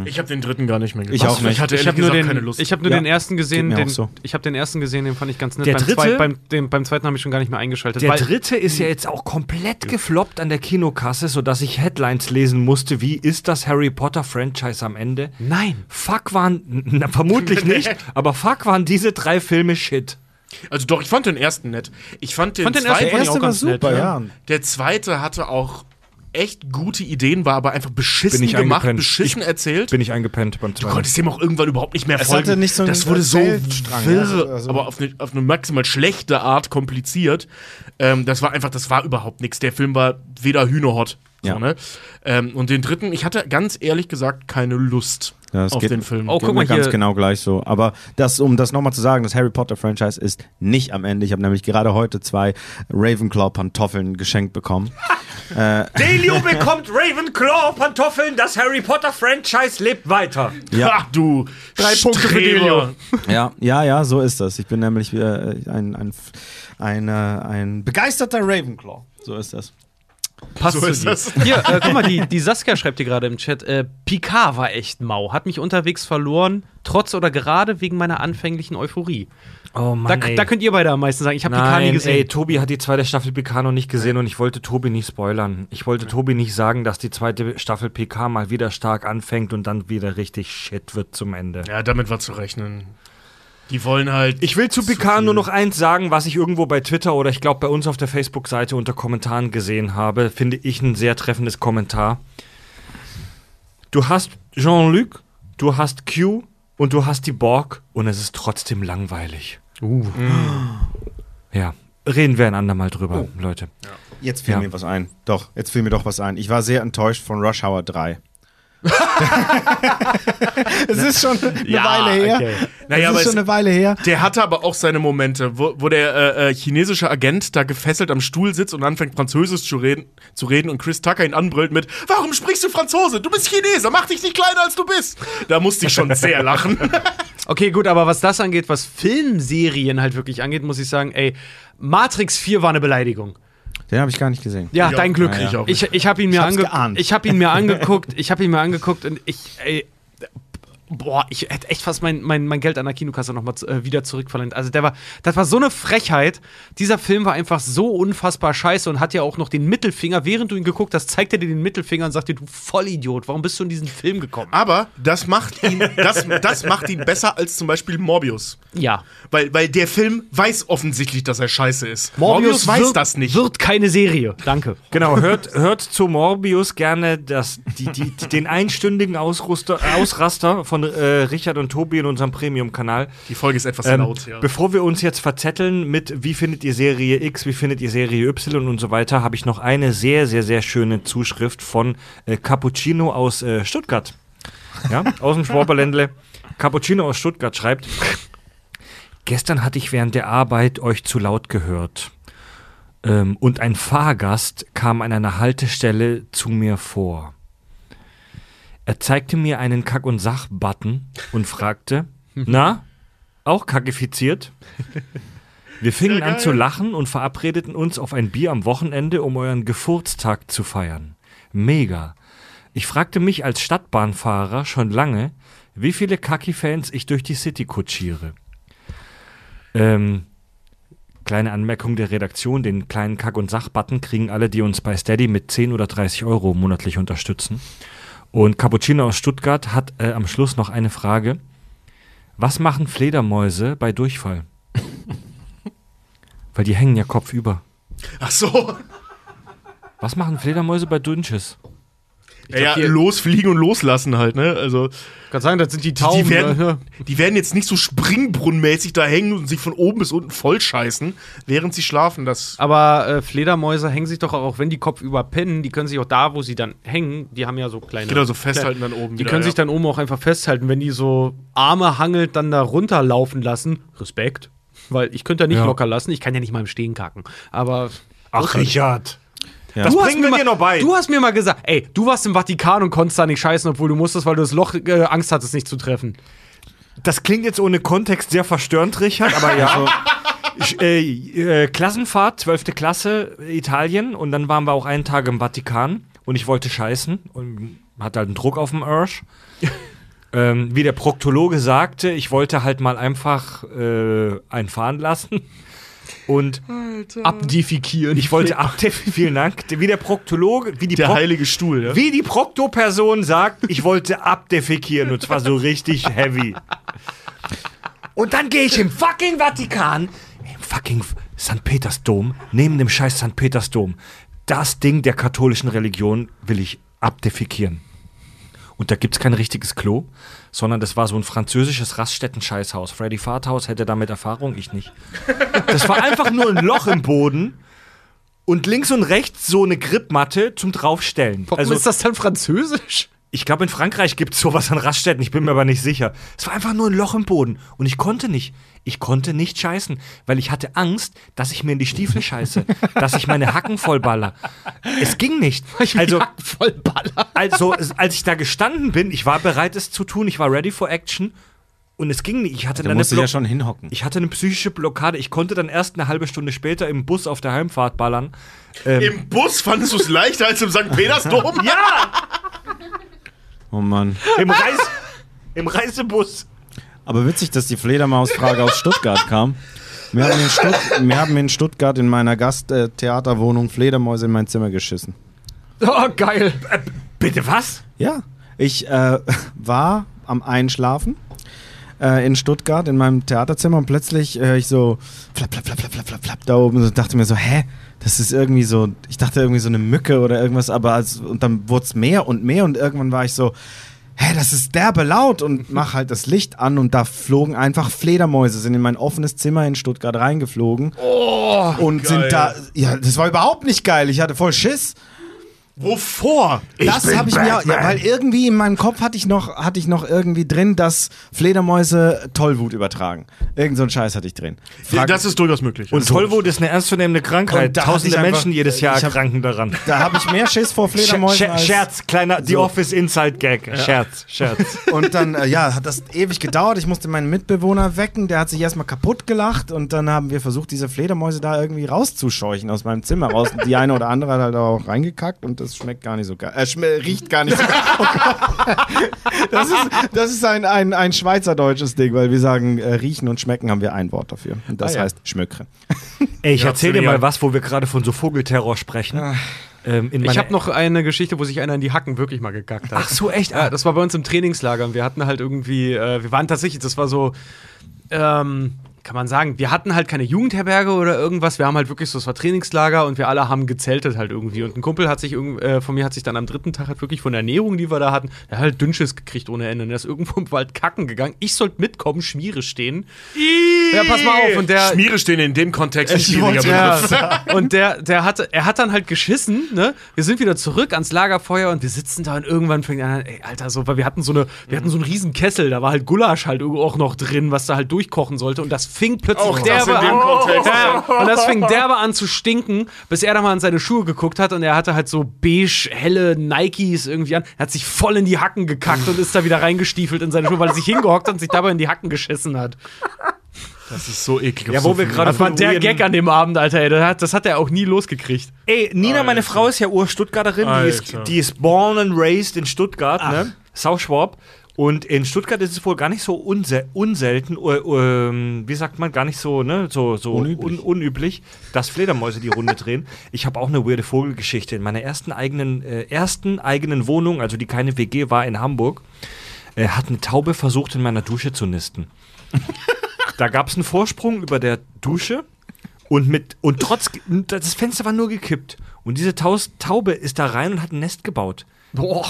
S2: Ich habe den dritten gar nicht mehr
S5: Ich auch nicht.
S2: Ich hatte
S3: Ich habe nur, den,
S2: keine Lust.
S3: ich hab nur
S5: Ja,
S3: den ersten gesehen. Den,
S5: so.
S3: Ich habe den ersten gesehen, den fand ich ganz nett.
S1: Der
S3: beim,
S1: dritte?
S3: beim, dem, beim zweiten habe ich schon gar nicht mehr eingeschaltet.
S1: Der
S3: weil-
S1: dritte ist ja jetzt auch komplett gefloppt an der Kinokasse, sodass ich Headlines lesen musste, wie ist das Harry Potter-Franchise am Ende?
S3: Nein.
S1: Fuck waren, na, vermutlich nicht, aber fuck waren diese drei Filme shit.
S2: Also doch, ich fand den ersten nett. Ich fand den,
S3: Fand den
S2: zweiten
S3: ersten
S5: Der
S3: fand ich auch ganz nett,
S5: super,
S3: ja.
S5: ja.
S2: Der zweite hatte auch echt gute Ideen, war aber einfach beschissen
S1: Bin ich
S2: gemacht,
S1: eingepennt.
S2: beschissen erzählt.
S1: Bin ich eingepennt beim
S2: Du
S1: zweiten.
S2: konntest dem auch irgendwann überhaupt nicht mehr
S5: Es
S2: folgen.
S5: hatte nicht so
S2: das wurde so wirr,
S5: ja, also- also-
S2: aber auf eine, auf eine maximal schlechte Art kompliziert. Ähm, das war einfach, das war überhaupt nichts. Der Film war weder Hühnerhot.
S5: Ja.
S2: So, ne? ähm, und den dritten, ich hatte ganz ehrlich gesagt keine Lust
S5: Ja, das
S2: auf
S5: geht-
S2: den Film.
S3: Oh,
S5: Geht
S3: guck mal
S5: mir ganz
S3: hier.
S5: genau gleich so. Aber das, um das nochmal zu sagen, das Harry Potter Franchise ist nicht am Ende. Ich habe nämlich gerade heute zwei Ravenclaw-Pantoffeln geschenkt bekommen.
S1: Delio bekommt Ravenclaw-Pantoffeln, das Harry Potter-Franchise lebt weiter.
S5: Ja.
S2: Ach du,
S3: Drei Punkte für
S2: Streber.
S5: ja, ja, ja, so ist das. Ich bin nämlich äh, ein, ein, ein, äh, ein begeisterter Ravenclaw. So ist das.
S3: Passt
S2: So
S3: zu
S2: ist
S3: dir.
S2: das.
S3: Hier, äh, guck mal, die, die Saskia schreibt hier gerade im Chat, äh, Picard war echt mau, hat mich unterwegs verloren, trotz oder gerade wegen meiner anfänglichen Euphorie.
S1: Oh Mann,
S3: Da, da könnt ihr beide am meisten sagen. Ich habe Picard nie gesehen.
S1: ey, Tobi hat die zweite Staffel PK noch nicht gesehen und ich wollte Tobi nicht spoilern. Ich wollte Tobi nicht sagen, dass die zweite Staffel PK mal wieder stark anfängt und dann wieder richtig shit wird zum Ende.
S2: Ja, damit war zu rechnen. Die wollen halt.
S1: Ich will zu PK nur noch eins sagen, was ich irgendwo bei Twitter oder ich glaube bei uns auf der Facebook-Seite unter Kommentaren gesehen habe. Finde ich ein sehr treffendes Kommentar. Du hast Jean-Luc, du hast Q und du hast die Borg und es ist trotzdem langweilig.
S3: Uh.
S1: Ja, reden wir ein andermal drüber, Leute.
S5: Jetzt fiel
S1: Ja.
S5: mir was ein. Doch, jetzt fiel mir doch was ein. Ich war sehr enttäuscht von Rush Hour 3. es ist schon eine
S2: Ja,
S5: Weile her.
S2: okay.
S5: Es
S2: Naja, aber
S5: ist schon
S2: es-
S5: eine Weile her.
S2: Der hatte aber auch seine Momente, wo, wo der äh, äh, chinesische Agent da gefesselt am Stuhl sitzt und anfängt Französisch zu reden, zu reden und Chris Tucker ihn anbrüllt mit Warum sprichst du Franzose? Du bist Chineser, mach dich nicht kleiner als du bist. Da musste ich schon sehr lachen.
S3: Okay, gut, aber was das angeht, was Filmserien halt wirklich angeht, muss ich sagen, ey, Matrix 4 war eine Beleidigung.
S5: Den habe ich gar nicht gesehen.
S3: Ja,
S2: Ja,
S3: dein Glück.
S2: ja, ja. Ich
S3: Ich, ich habe ihn mir
S5: geahnt.
S3: ich habe ihn mir angeguckt, ich habe ihn mir angeguckt und ich ey, boah, ich hätte echt fast mein, mein, mein Geld an der Kinokasse nochmal äh, wieder zurückverlangt. Also der war, das war so eine Frechheit. Dieser Film war einfach so unfassbar scheiße und hat ja auch noch den Mittelfinger, während du ihn geguckt hast, zeigt er dir den Mittelfinger und sagt dir, du Vollidiot, warum bist du in diesen Film gekommen?
S2: Aber das macht ihn, das, das macht ihn besser als zum Beispiel Morbius.
S3: Ja.
S2: Weil, weil der Film weiß offensichtlich, dass er scheiße ist. Morbius, weiß
S3: wird,
S2: das nicht.
S3: Wird keine Serie. Danke.
S1: Genau, hört, hört zu Morbius gerne das, die, die, den einstündigen Ausruster, Ausraster von äh, Richard und Tobi in unserem Premium-Kanal.
S2: Die Folge ist etwas
S1: Ähm,
S2: laut, ja.
S1: Bevor wir uns jetzt verzetteln mit wie findet ihr Serie X, wie findet ihr Serie Y und so weiter, habe ich noch eine sehr, sehr, sehr schöne Zuschrift von äh, Cappuccino aus äh, Stuttgart. Ja, aus dem Schwaberländle. Cappuccino aus Stuttgart schreibt, gestern hatte ich während der Arbeit euch zu laut gehört. Ähm, und ein Fahrgast kam an einer Haltestelle zu mir vor. Er zeigte mir einen Kack- und Sach-Button und fragte, na, auch kackifiziert? Wir fingen an zu lachen und verabredeten uns auf ein Bier am Wochenende, um euren Gefurztag zu feiern. Mega. Ich fragte mich als Stadtbahnfahrer schon lange, wie viele Kaki-Fans ich durch die City kutschiere. Ähm, Kleine Anmerkung der Redaktion, den kleinen Kack- und Sach-Button kriegen alle, die uns bei Steady mit 10 oder 30 Euro monatlich unterstützen. Und Cappuccino aus Stuttgart hat äh, am Schluss noch eine Frage. Was machen Fledermäuse bei Durchfall? Weil die hängen ja kopfüber.
S2: Ach so.
S1: Was machen Fledermäuse bei Dünnschiss?
S2: Ja, ja,
S3: die-
S2: losfliegen und loslassen halt, ne? Also,
S3: Ich kann sagen, das sind die Tauben.
S2: die, werden,
S3: ne?
S2: die werden jetzt nicht so springbrunnenmäßig da hängen und sich von oben bis unten vollscheißen, während sie schlafen. Das
S3: Aber äh, Fledermäuse hängen sich doch auch, auch wenn die kopfüber pennen, die können sich auch da, wo sie dann hängen, die haben ja so kleine.
S2: Genau, so festhalten dann oben
S3: Die
S2: wieder,
S3: können
S2: ja.
S3: sich dann oben auch einfach festhalten, wenn die so Arme hangelt dann da runterlaufen lassen. Respekt. Weil ich könnte ja nicht
S1: Ja.
S3: locker lassen, ich kann ja nicht mal im Stehen kacken. Aber.
S1: Ach, Richard.
S5: Ja.
S1: Das
S3: Du hast
S1: bringen
S3: mir
S1: wir
S3: mal,
S1: dir noch bei.
S3: Du hast mir mal gesagt, ey, du warst im Vatikan und konntest da nicht scheißen, obwohl du musstest, weil du das Loch äh, Angst hattest, nicht zu treffen.
S1: Das klingt jetzt ohne Kontext sehr verstörend, Richard, aber ja. Ich, äh, äh, Klassenfahrt, 12. Klasse, Italien. Und dann waren wir auch einen Tag im Vatikan. Und ich wollte scheißen. Und hatte halt einen Druck auf dem Arsch. ähm, wie der Proktologe sagte, ich wollte halt mal einfach äh, einen fahren lassen. Und
S3: Abdifikieren.
S1: ich wollte abdef vielen Dank, wie der Proktologe, wie die
S2: Der
S1: Prok-
S2: heilige Stuhl, ja?
S1: wie die Prokto-Person sagt, ich wollte abdefekieren und zwar so richtig heavy. Und dann gehe ich im fucking Vatikan, im fucking St. Petersdom, neben dem scheiß St. Petersdom, das Ding der katholischen Religion will ich abdefekieren. Und da gibt's kein richtiges Klo, sondern das war so ein französisches Raststätten-Scheißhaus. Freddy Fahrthaus hätte damit Erfahrung, ich nicht. Das war einfach nur ein Loch im Boden und links und rechts so eine Gripmatte zum Draufstellen.
S3: Warum
S1: also
S3: ist das dann französisch?
S1: Ich glaube, in Frankreich gibt es sowas an Raststätten, ich bin mir aber nicht sicher. Es war einfach nur ein Loch im Boden und ich konnte nicht. Ich konnte nicht scheißen, weil ich hatte Angst, dass ich mir in die Stiefel scheiße, dass ich meine Hacken vollballer. Es ging nicht. Also,
S3: voll Baller.
S1: also, als ich da gestanden bin, ich war bereit, es zu tun, ich war ready for action und es ging nicht. Ich hatte
S5: Da
S1: dann
S5: musst du
S1: eine
S5: ja
S1: Block-
S5: schon hinhocken.
S1: ich hatte eine psychische Blockade. Ich konnte dann erst eine halbe Stunde später im Bus auf der Heimfahrt ballern.
S2: Im Bus fandest du es leichter als im St. Petersdom?
S1: Ja!
S5: Oh Mann.
S1: Im, Reis Im Reisebus.
S5: Aber witzig, dass die Fledermaus-Frage aus Stuttgart kam. Wir haben, in Stutt wir haben in Stuttgart in meiner Gasttheaterwohnung Fledermäuse in mein Zimmer geschissen.
S3: Oh, geil.
S1: Bitte was?
S5: Ja, ich äh, war am Einschlafen äh, in Stuttgart in meinem Theaterzimmer und plötzlich höre ich so flapp, flapp, flapp, flapp, flapp, flapp, da oben und dachte mir so, hä? Das ist irgendwie so, ich dachte irgendwie so eine Mücke oder irgendwas, aber als, und dann wurde es mehr und mehr und irgendwann war ich so, hä, das ist derbe laut und mach halt das Licht an und da flogen einfach Fledermäuse, sind in mein offenes Zimmer in Stuttgart reingeflogen und sind da, ja, das war überhaupt nicht geil, ich hatte voll Schiss.
S2: Wovor?
S5: Das habe ich mir, ja, weil irgendwie in meinem Kopf hatte ich noch, hatte ich noch irgendwie drin, dass Fledermäuse Tollwut übertragen. Irgend so ein Scheiß hatte ich drin. Frag-
S2: das ist durchaus möglich.
S1: Und Tollwut ist eine ernstzunehmende Krankheit. Tausende
S5: einfach-
S1: Menschen jedes Jahr
S5: hab-
S1: erkranken daran.
S5: da habe ich mehr Schiss vor
S1: Scher
S5: Fledermäusen
S1: Scher
S5: als
S1: Scherz, kleiner The
S5: So.
S1: Office Inside Gag. Scherz, Scherz.
S5: Und dann, äh, ja, hat das ewig gedauert. Ich musste meinen Mitbewohner wecken. Der hat sich erstmal kaputt gelacht. Und dann haben wir versucht, diese Fledermäuse da irgendwie rauszuscheuchen aus meinem Zimmer raus. Und die eine oder andere hat halt auch reingekackt. Und das schmeckt gar nicht so geil. Äh, schme- riecht gar nicht so geil. Oh das ist, das ist ein, ein, ein schweizerdeutsches Ding, weil wir sagen, äh, riechen und schmecken haben wir ein Wort dafür. Und das
S3: Ah, ja.
S5: heißt Schmöckre.
S1: Ey, ich
S2: Ja,
S1: erzähl dir mal was, wo wir gerade von so Vogelterror sprechen. Ähm, in
S3: Ich habe noch eine Geschichte, wo sich einer in die Hacken wirklich mal gekackt hat.
S1: Ach so, echt?
S3: Ja, das war bei uns im Trainingslager und wir hatten halt irgendwie, äh, wir waren tatsächlich, das war so, ähm, kann man sagen, wir hatten halt keine Jugendherberge oder irgendwas, wir haben halt wirklich so, es war Trainingslager und wir alle haben gezeltet halt irgendwie und ein Kumpel hat sich irgend- äh, von mir hat sich dann am dritten Tag halt wirklich von der Ernährung, die wir da hatten, der hat halt Dünnschiss gekriegt ohne Ende und der ist irgendwo im Wald kacken gegangen. Ich sollte mitkommen, Schmiere stehen. Ja, pass mal auf und der
S2: Schmiere stehen in dem Kontext
S5: Ich
S2: schwieriger
S3: ja. Und der, der hatte, er hat dann halt geschissen, ne? Wir sind wieder zurück ans Lagerfeuer und wir sitzen da und irgendwann fängt er an, ey, Alter, so, weil wir hatten so eine, wir hatten so einen riesen Kessel, da war halt Gulasch halt auch noch drin, was da halt durchkochen sollte und das fing plötzlich
S2: Auch das
S3: derbe
S2: in dem
S3: an.
S2: Kontext.
S3: Ja, und das fing derbe an zu stinken, bis er da mal an seine Schuhe geguckt hat und er hatte halt so beige, helle Nikes irgendwie an. Er hat sich voll in die Hacken gekackt und ist da wieder reingestiefelt in seine Schuhe, weil er sich hingehockt hat und sich dabei in die Hacken geschissen hat.
S2: Das ist so eklig.
S1: Ja, wo wir gerade
S3: Das war der Gag an dem Abend, Alter, ey. Das hat, das hat er auch nie losgekriegt.
S1: Ey, Nina, meine Frau, ist ja Ur-Stuttgarterin. Die ist,
S2: Alter.
S1: die ist born and raised in Stuttgart, ne? Sauschwab. Und in Stuttgart ist es wohl gar nicht so unsel unselten, äh, ähm, wie sagt man, gar nicht so, ne, so, so
S5: Unüblich.
S1: Un unüblich, dass Fledermäuse die Runde drehen. Ich habe auch eine weirde Vogelgeschichte. In meiner ersten eigenen, äh, ersten eigenen Wohnung, also die keine WG war in Hamburg, äh, hat eine Taube versucht, in meiner Dusche zu nisten. da gab es einen Vorsprung über der Dusche und mit und trotz das Fenster war nur gekippt und diese Taus, Taube ist da rein und hat ein Nest gebaut.
S3: Boah.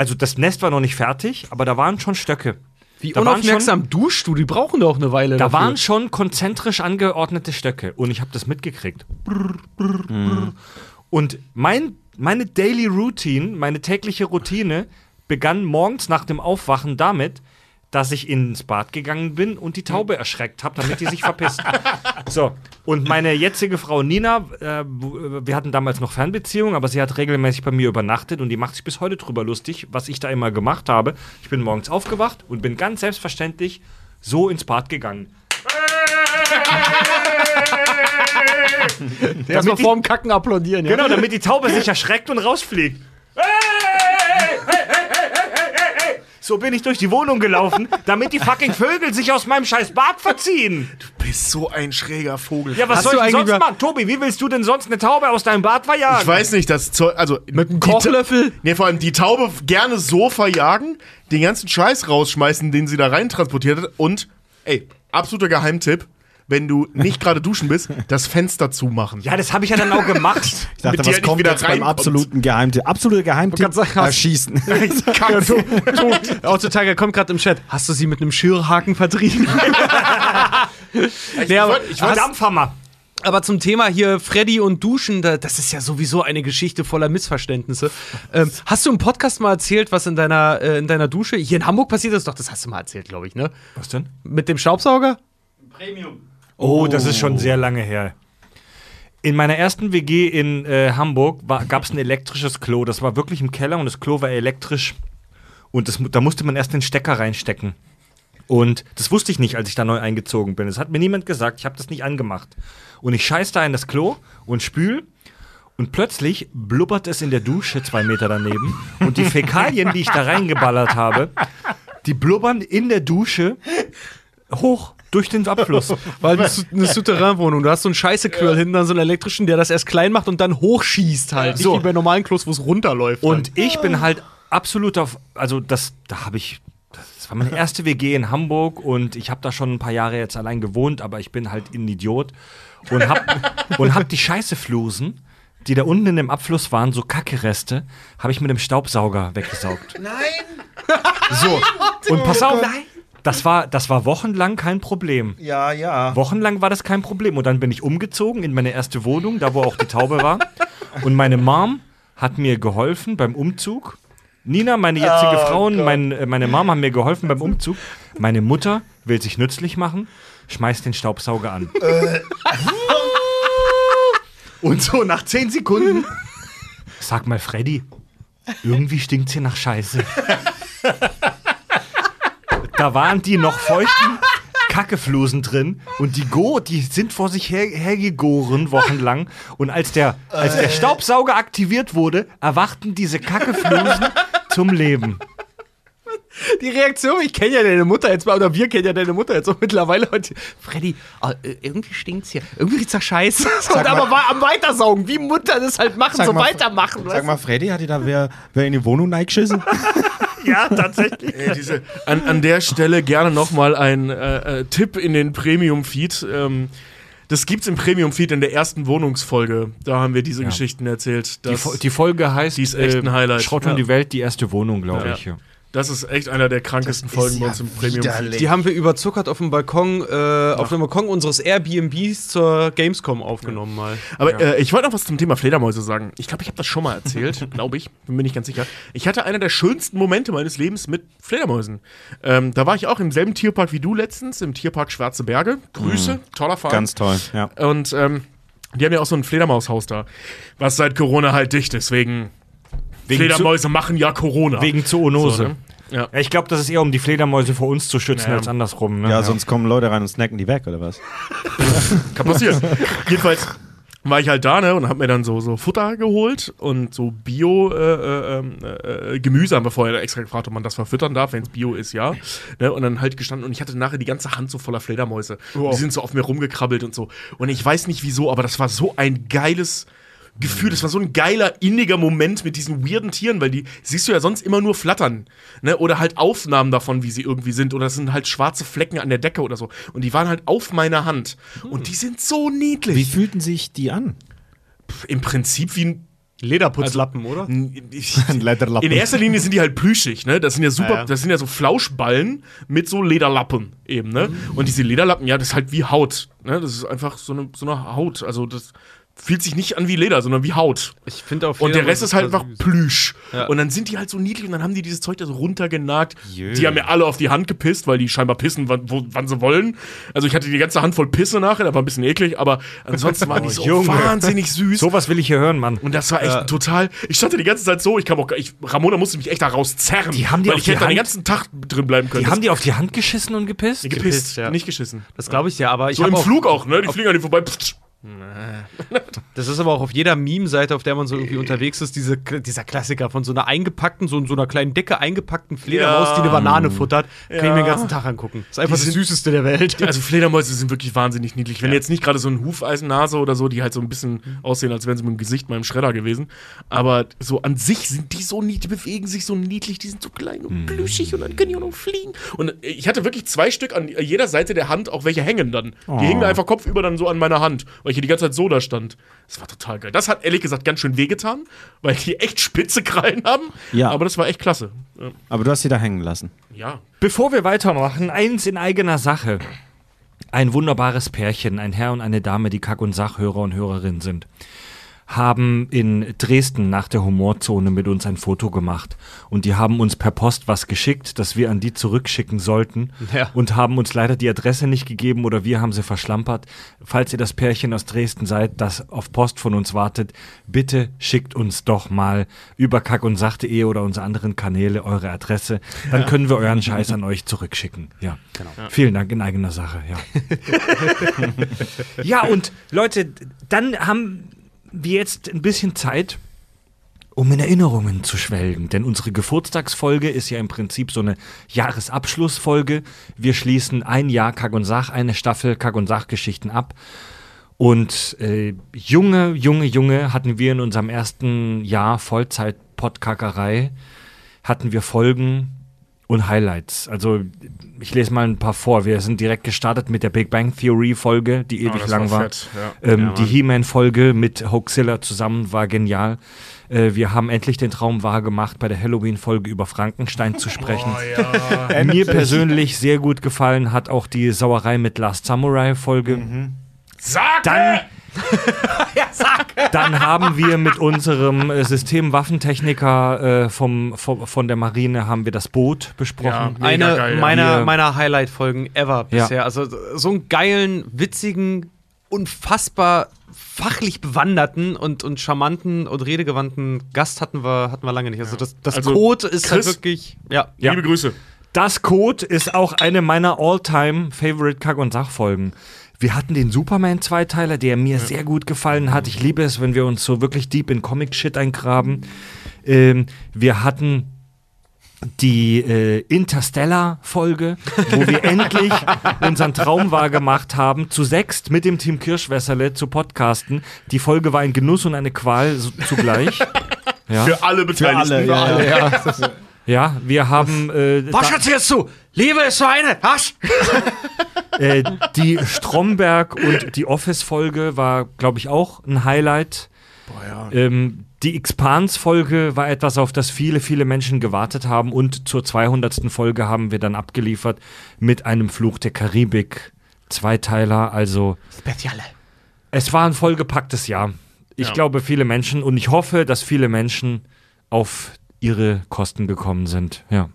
S1: Also das Nest war noch nicht fertig, aber da waren schon Stöcke.
S3: Wie
S1: Da
S3: unaufmerksam duschst du? Die brauchen doch eine Weile.
S1: Da
S3: dafür.
S1: waren schon konzentrisch angeordnete Stöcke und ich habe das mitgekriegt. Brr. Und mein, meine Daily Routine, meine tägliche Routine begann morgens nach dem Aufwachen damit, dass ich ins Bad gegangen bin und die Taube erschreckt habe, damit die sich verpisst. So, und meine jetzige Frau Nina, äh, w- wir hatten damals noch Fernbeziehung, aber sie hat regelmäßig bei mir übernachtet und die macht sich bis heute drüber lustig, was ich da immer gemacht habe. Ich bin morgens aufgewacht und bin ganz selbstverständlich so ins Bad gegangen.
S3: Erstmal vorm Kacken applaudieren, ja?
S1: Genau, damit die Taube sich erschreckt und rausfliegt. Hey, hey, hey. So bin ich durch die Wohnung gelaufen, damit die fucking Vögel sich aus meinem scheiß Bad verziehen.
S2: Du bist so ein schräger Vogel.
S1: Ja, was
S3: Hast
S1: soll ich denn
S3: eigentlich
S1: sonst machen? Tobi, wie willst du denn sonst eine Taube aus deinem Bad verjagen?
S2: Ich weiß nicht, das Zeug, also
S3: Mit einem Kochlöffel?
S2: Nee, vor allem die Taube gerne so verjagen, den ganzen Scheiß rausschmeißen, den sie da rein transportiert hat und ey, absoluter Geheimtipp, wenn du nicht gerade duschen bist, das Fenster zumachen.
S1: Ja, das habe ich ja dann auch gemacht.
S5: Ich dachte,
S2: Mit dir
S5: was kommt
S2: wieder
S5: jetzt beim
S2: reinkommt.
S5: absoluten Geheimtipp? Absoluter Geheimtipp,
S3: Ich wollte gerade sagen,
S5: erschießen.
S3: Auch total, er kommt gerade im Chat. Hast du sie mit einem Schirrhaken vertrieben? nee, aber,
S2: ich
S1: Hast- Dampfhammer.
S3: aber zum Thema hier Freddy und Duschen, da, das ist ja sowieso eine Geschichte voller Missverständnisse. Ähm, hast du im Podcast mal erzählt, was in deiner, äh, in deiner Dusche, hier in Hamburg passiert ist? Doch, das hast du mal erzählt, glaube ich, ne?
S1: Was denn?
S3: Mit dem Staubsauger?
S1: Oh, das ist schon sehr lange her. In meiner ersten WG in äh, Hamburg gab es ein elektrisches Klo. Das war wirklich im Keller und das Klo war elektrisch. Und das, da musste man erst den Stecker reinstecken. Und das wusste ich nicht, als ich da neu eingezogen bin. Das hat mir niemand gesagt. Ich habe das nicht angemacht. Und ich scheiß da in das Klo und spül. Und plötzlich blubbert es in der Dusche zwei Meter daneben. Und die Fäkalien, die ich da reingeballert habe, die blubbern in der Dusche hoch durch den Abfluss.
S3: Weil eine Sou- eine Souterrainwohnung, du hast so einen Scheißequirl hinten, dann so einen elektrischen, der das erst klein macht und dann hochschießt halt.
S1: So.
S3: Nicht wie bei normalen Klos, wo es runterläuft.
S1: Und ich bin halt absolut auf, also das, da habe ich, das war meine erste WG in Hamburg und ich habe da schon ein paar Jahre jetzt allein gewohnt, aber ich bin halt ein Idiot und hab, und hab die Scheißeflusen, die da unten in dem Abfluss waren, so Kackereste, habe ich mit dem Staubsauger weggesaugt. Nein! So, und pass auf, das war, das war wochenlang kein Problem.
S5: Ja, ja.
S1: Wochenlang war das kein Problem. Und dann bin ich umgezogen in meine erste Wohnung, da wo auch die Taube war. Und meine Mom hat mir geholfen beim Umzug. Nina, meine jetzige Frau und mein, äh, meine Mom haben mir geholfen beim Umzug. Meine Mutter will sich nützlich machen, schmeißt den Staubsauger an. und so nach zehn Sekunden. Sag mal, Freddy, irgendwie stinkt's hier nach Scheiße. da waren die noch feuchten Kackeflusen drin und die Go, die sind vor sich her, hergegoren wochenlang und als der, als der Staubsauger aktiviert wurde, erwachten diese Kackeflusen zum Leben.
S3: Die Reaktion, ich kenne ja deine Mutter jetzt mal, oder wir kennen ja deine Mutter jetzt auch mittlerweile. Und Freddy, äh, irgendwie stinkt's hier. Irgendwie riecht's nach Scheiße. Und aber am Weitersaugen, wie Mutter das halt machen, so
S5: mal,
S3: weitermachen.
S5: Sag mal, Freddy, hat dir da wer, wer in die Wohnung reingeschissen?
S1: Ja, tatsächlich.
S2: Ey, diese, an, an der Stelle gerne nochmal ein äh, äh, Tipp in den Premium-Feed. Ähm, das gibt's im Premium-Feed in der ersten Wohnungsfolge. Da haben wir diese Geschichten erzählt.
S1: Die, die Folge heißt
S2: die ist echt ein Highlight.
S1: Schrott und
S2: Ja.
S1: die Welt, die erste Wohnung, glaube
S2: Ja.
S1: ich. Ja.
S2: das ist echt einer der krankesten Folgen bei uns im Premium-Feed.
S3: Die haben wir überzuckert auf dem Balkon, äh, auf dem Balkon unseres Airbnbs zur Gamescom aufgenommen mal.
S2: Aber äh, ich wollte noch was zum Thema Fledermäuse sagen. Ich glaube, ich habe das schon mal erzählt, glaube ich. Bin mir nicht ganz sicher. Ich hatte einer der schönsten Momente meines Lebens mit Fledermäusen. Ähm, da war ich auch im selben Tierpark wie du letztens, im Tierpark Schwarze Berge. Grüße, toller Verein.
S5: Ganz toll, ja.
S2: Und ähm, die haben ja auch so ein Fledermaushaus da, was seit Corona halt dicht ist, wegen,
S1: Wegen
S2: Fledermäuse machen ja Corona.
S1: Wegen Zoonose.
S2: So, ne? Ja.
S1: Ja, ich glaube, das ist eher um die Fledermäuse vor uns zu schützen
S2: Ja.
S1: als andersrum. Ne?
S5: Ja, sonst kommen Leute rein und snacken die weg, oder was?
S2: Kann passieren. Jedenfalls, war ich halt da, ne, und hab mir dann so, so Futter geholt und so Bio äh, äh, äh, Gemüse haben wir vorher extra gefragt, ob man das verfüttern darf, wenn es Bio ist, ja. Ne, und dann halt gestanden und ich hatte nachher die ganze Hand so voller Fledermäuse. Und die sind so auf mir rumgekrabbelt und so. Und ich weiß nicht wieso, aber das war so ein geiles Gefühl, das war so ein geiler, inniger Moment mit diesen weirden Tieren, weil die siehst du ja sonst immer nur flattern, ne? Oder halt Aufnahmen davon, wie sie irgendwie sind, oder es sind halt schwarze Flecken an der Decke oder so. Und die waren halt auf meiner Hand. Und die sind so niedlich.
S5: Wie fühlten sich die an?
S2: Im Prinzip wie ein
S3: Lederputzlappen, oder?
S2: ich,
S5: Ein Lederlappen.
S2: in erster Linie sind die halt plüschig, ne? Das sind ja super,
S3: Ja, ja.
S2: das sind ja so Flauschballen mit so Lederlappen eben, ne? Und diese Lederlappen, ja, das ist halt wie Haut, ne? Das ist einfach so eine, so eine Haut. Also das fühlt sich nicht an wie Leder, sondern wie Haut.
S3: Ich finde auf
S2: Und der Rest ist halt einfach
S3: süß.
S2: Plüsch.
S3: Ja.
S2: Und dann sind die halt so niedlich und dann haben die dieses Zeug da so runtergenagt.
S3: Jö.
S2: Die haben mir alle auf die Hand gepisst, weil die scheinbar pissen, wann, wo, wann sie wollen. Also ich hatte die ganze Hand voll Pisse nachher, das war ein bisschen eklig, aber ansonsten waren die so
S1: Junge.
S2: wahnsinnig süß.
S1: Sowas will ich hier hören, Mann.
S2: Und das war echt total. Ich stand da die ganze Zeit so, ich kam auch. gar- Ich, Ramona musste mich echt da rauszerren.
S1: Die haben die
S2: weil
S1: auf
S2: ich
S1: die
S2: hätte da den
S1: Hand-
S2: ganzen Tag drin bleiben können.
S1: Die haben die auf die Hand geschissen und gepisst?
S2: gepisst,
S3: gepisst, ja.
S2: nicht geschissen.
S3: Das glaube ich ja, aber ich
S2: So im
S3: auch,
S2: Flug auch, ne? Die fliegen an dir vorbei. Pff,
S3: Das ist aber auch auf jeder Meme-Seite, auf der man so irgendwie unterwegs ist, diese, dieser Klassiker von so einer eingepackten, so in so einer kleinen Decke eingepackten Fledermaus,
S2: Ja.
S3: die eine Banane futtert. Kann ich
S2: Ja.
S3: mir den ganzen Tag angucken. Das ist einfach
S2: Die
S3: das
S2: sind-
S3: Süßeste der Welt.
S2: Also Fledermäuse sind wirklich wahnsinnig niedlich. Wenn jetzt nicht gerade so ein Hufeisennase oder so, die halt so ein bisschen aussehen, als wären sie mit dem Gesicht meinem Schredder gewesen. Aber so an sich sind die so niedlich, die bewegen sich so niedlich, die sind so klein und plüschig und dann können die auch noch fliegen. Und ich hatte wirklich zwei Stück an jeder Seite der Hand, auch welche hängen dann. Die hingen da einfach kopfüber dann so an meiner Hand, weil ich hier die ganze Zeit so da stand. Das war total geil. Das hat ehrlich gesagt ganz schön wehgetan, weil die echt spitze Krallen haben.
S5: Ja.
S2: Aber das war echt klasse. Ja.
S5: Aber du hast sie da hängen lassen.
S2: Ja.
S1: Bevor wir weitermachen, eins in eigener Sache. Ein wunderbares Pärchen, ein Herr und eine Dame, die Kack- und Sachhörer und Hörerinnen sind, haben in Dresden nach der Humorzone mit uns ein Foto gemacht. Und die haben uns per Post was geschickt, das wir an die zurückschicken sollten.
S3: Ja.
S1: Und haben uns leider die Adresse nicht gegeben oder wir haben sie verschlampert. Falls ihr das Pärchen aus Dresden seid, das auf Post von uns wartet, bitte schickt uns doch mal über kack und sach.de oder unsere anderen Kanäle eure Adresse. Dann können wir euren Scheiß an euch zurückschicken. Ja. Genau. Vielen Dank in eigener Sache, ja. ja, und Leute, dann haben wir jetzt ein bisschen Zeit, um in Erinnerungen zu schwelgen. Denn unsere Geburtstagsfolge ist ja im Prinzip so eine Jahresabschlussfolge. Wir schließen ein Jahr Kack und Sach, eine Staffel Kack und Sach-Geschichten ab. Und äh, junge, junge, junge hatten wir in unserem ersten Jahr Vollzeit-Podkackerei, hatten wir Folgen und Highlights. Also ich lese mal ein paar vor. Wir sind direkt gestartet mit der Big Bang Theory Folge, die ewig
S2: Ah, das
S1: lang
S2: war
S1: war.
S2: ja.
S1: Ähm, die He-Man-Folge mit Hoaxilla zusammen war genial. Äh, wir haben endlich den Traum wahrgemacht, bei der Halloween-Folge über Frankenstein zu sprechen.
S2: Oh,
S1: Mir persönlich sehr gut gefallen hat auch die Sauerei mit Last Samurai-Folge.
S2: Sag!
S1: Dann, dann haben wir mit unserem äh, Systemwaffentechniker äh, vom, vom, von der Marine haben wir das Boot besprochen.
S2: Mega
S3: Eine
S2: geil, ja.
S3: meiner,
S1: Wir-
S3: meiner Highlight-Folgen ever
S1: Ja.
S3: bisher. Also so einen geilen, witzigen, unfassbar fachlich bewanderten und, und charmanten und redegewandten Gast hatten wir, hatten wir lange nicht. Also das, das
S2: Also,
S3: Code ist halt
S2: Chris-
S3: wirklich, ja.
S1: Ja.
S2: Liebe Grüße.
S1: Das Code ist auch eine meiner all-time favorite Kack- und Sachfolgen. Wir hatten den Superman-Zweiteiler, der mir sehr gut gefallen hat. Ich liebe es, wenn wir uns so wirklich deep in Comic-Shit eingraben. Ähm, wir hatten die äh, Interstellar-Folge, wo wir endlich unseren Traum wahrgemacht haben, zu sechst mit dem Team Kirschwässerle zu podcasten. Die Folge war ein Genuss und eine Qual so, zugleich. Ja.
S2: Für alle Beteiligten.
S5: alle, ja, ja.
S1: ja, wir haben äh,
S3: Was erzählst du? Liebe ist so eine, was?
S1: Äh, die Stromberg und die Office-Folge war, glaube ich, auch ein Highlight. ähm, die Expans-Folge war etwas, auf das viele, viele Menschen gewartet haben. Und zur 200. Folge haben wir dann abgeliefert mit einem Fluch der Karibik. Zweiteiler, also
S3: Speziale.
S1: es war ein vollgepacktes Jahr. Ich
S2: Ja.
S1: glaube, viele Menschen und ich hoffe, dass viele Menschen auf ihre Kosten gekommen sind. Ja.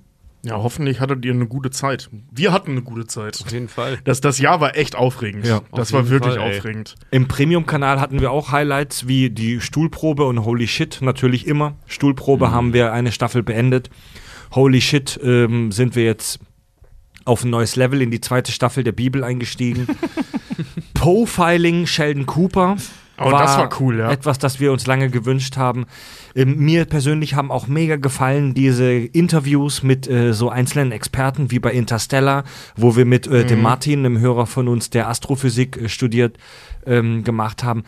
S2: Ja, hoffentlich hattet ihr eine gute Zeit. Wir hatten eine gute Zeit.
S3: Auf jeden Fall.
S2: Das, das Jahr war echt aufregend.
S1: Ja,
S2: das war wirklich
S3: Fall,
S2: aufregend.
S1: Im Premium-Kanal hatten wir auch Highlights wie die Stuhlprobe und Holy Shit natürlich immer. Stuhlprobe haben wir eine Staffel beendet. Holy Shit ähm, sind wir jetzt auf ein neues Level in die zweite Staffel der Bibel eingestiegen. Profiling Sheldon Cooper
S2: Oh, das war cool, ja.
S1: Etwas, das wir uns lange gewünscht haben. Ähm, mir persönlich haben auch mega gefallen diese Interviews mit äh, so einzelnen Experten wie bei Interstellar, wo wir mit äh, dem Martin, einem Hörer von uns, der Astrophysik äh, studiert, ähm, gemacht haben.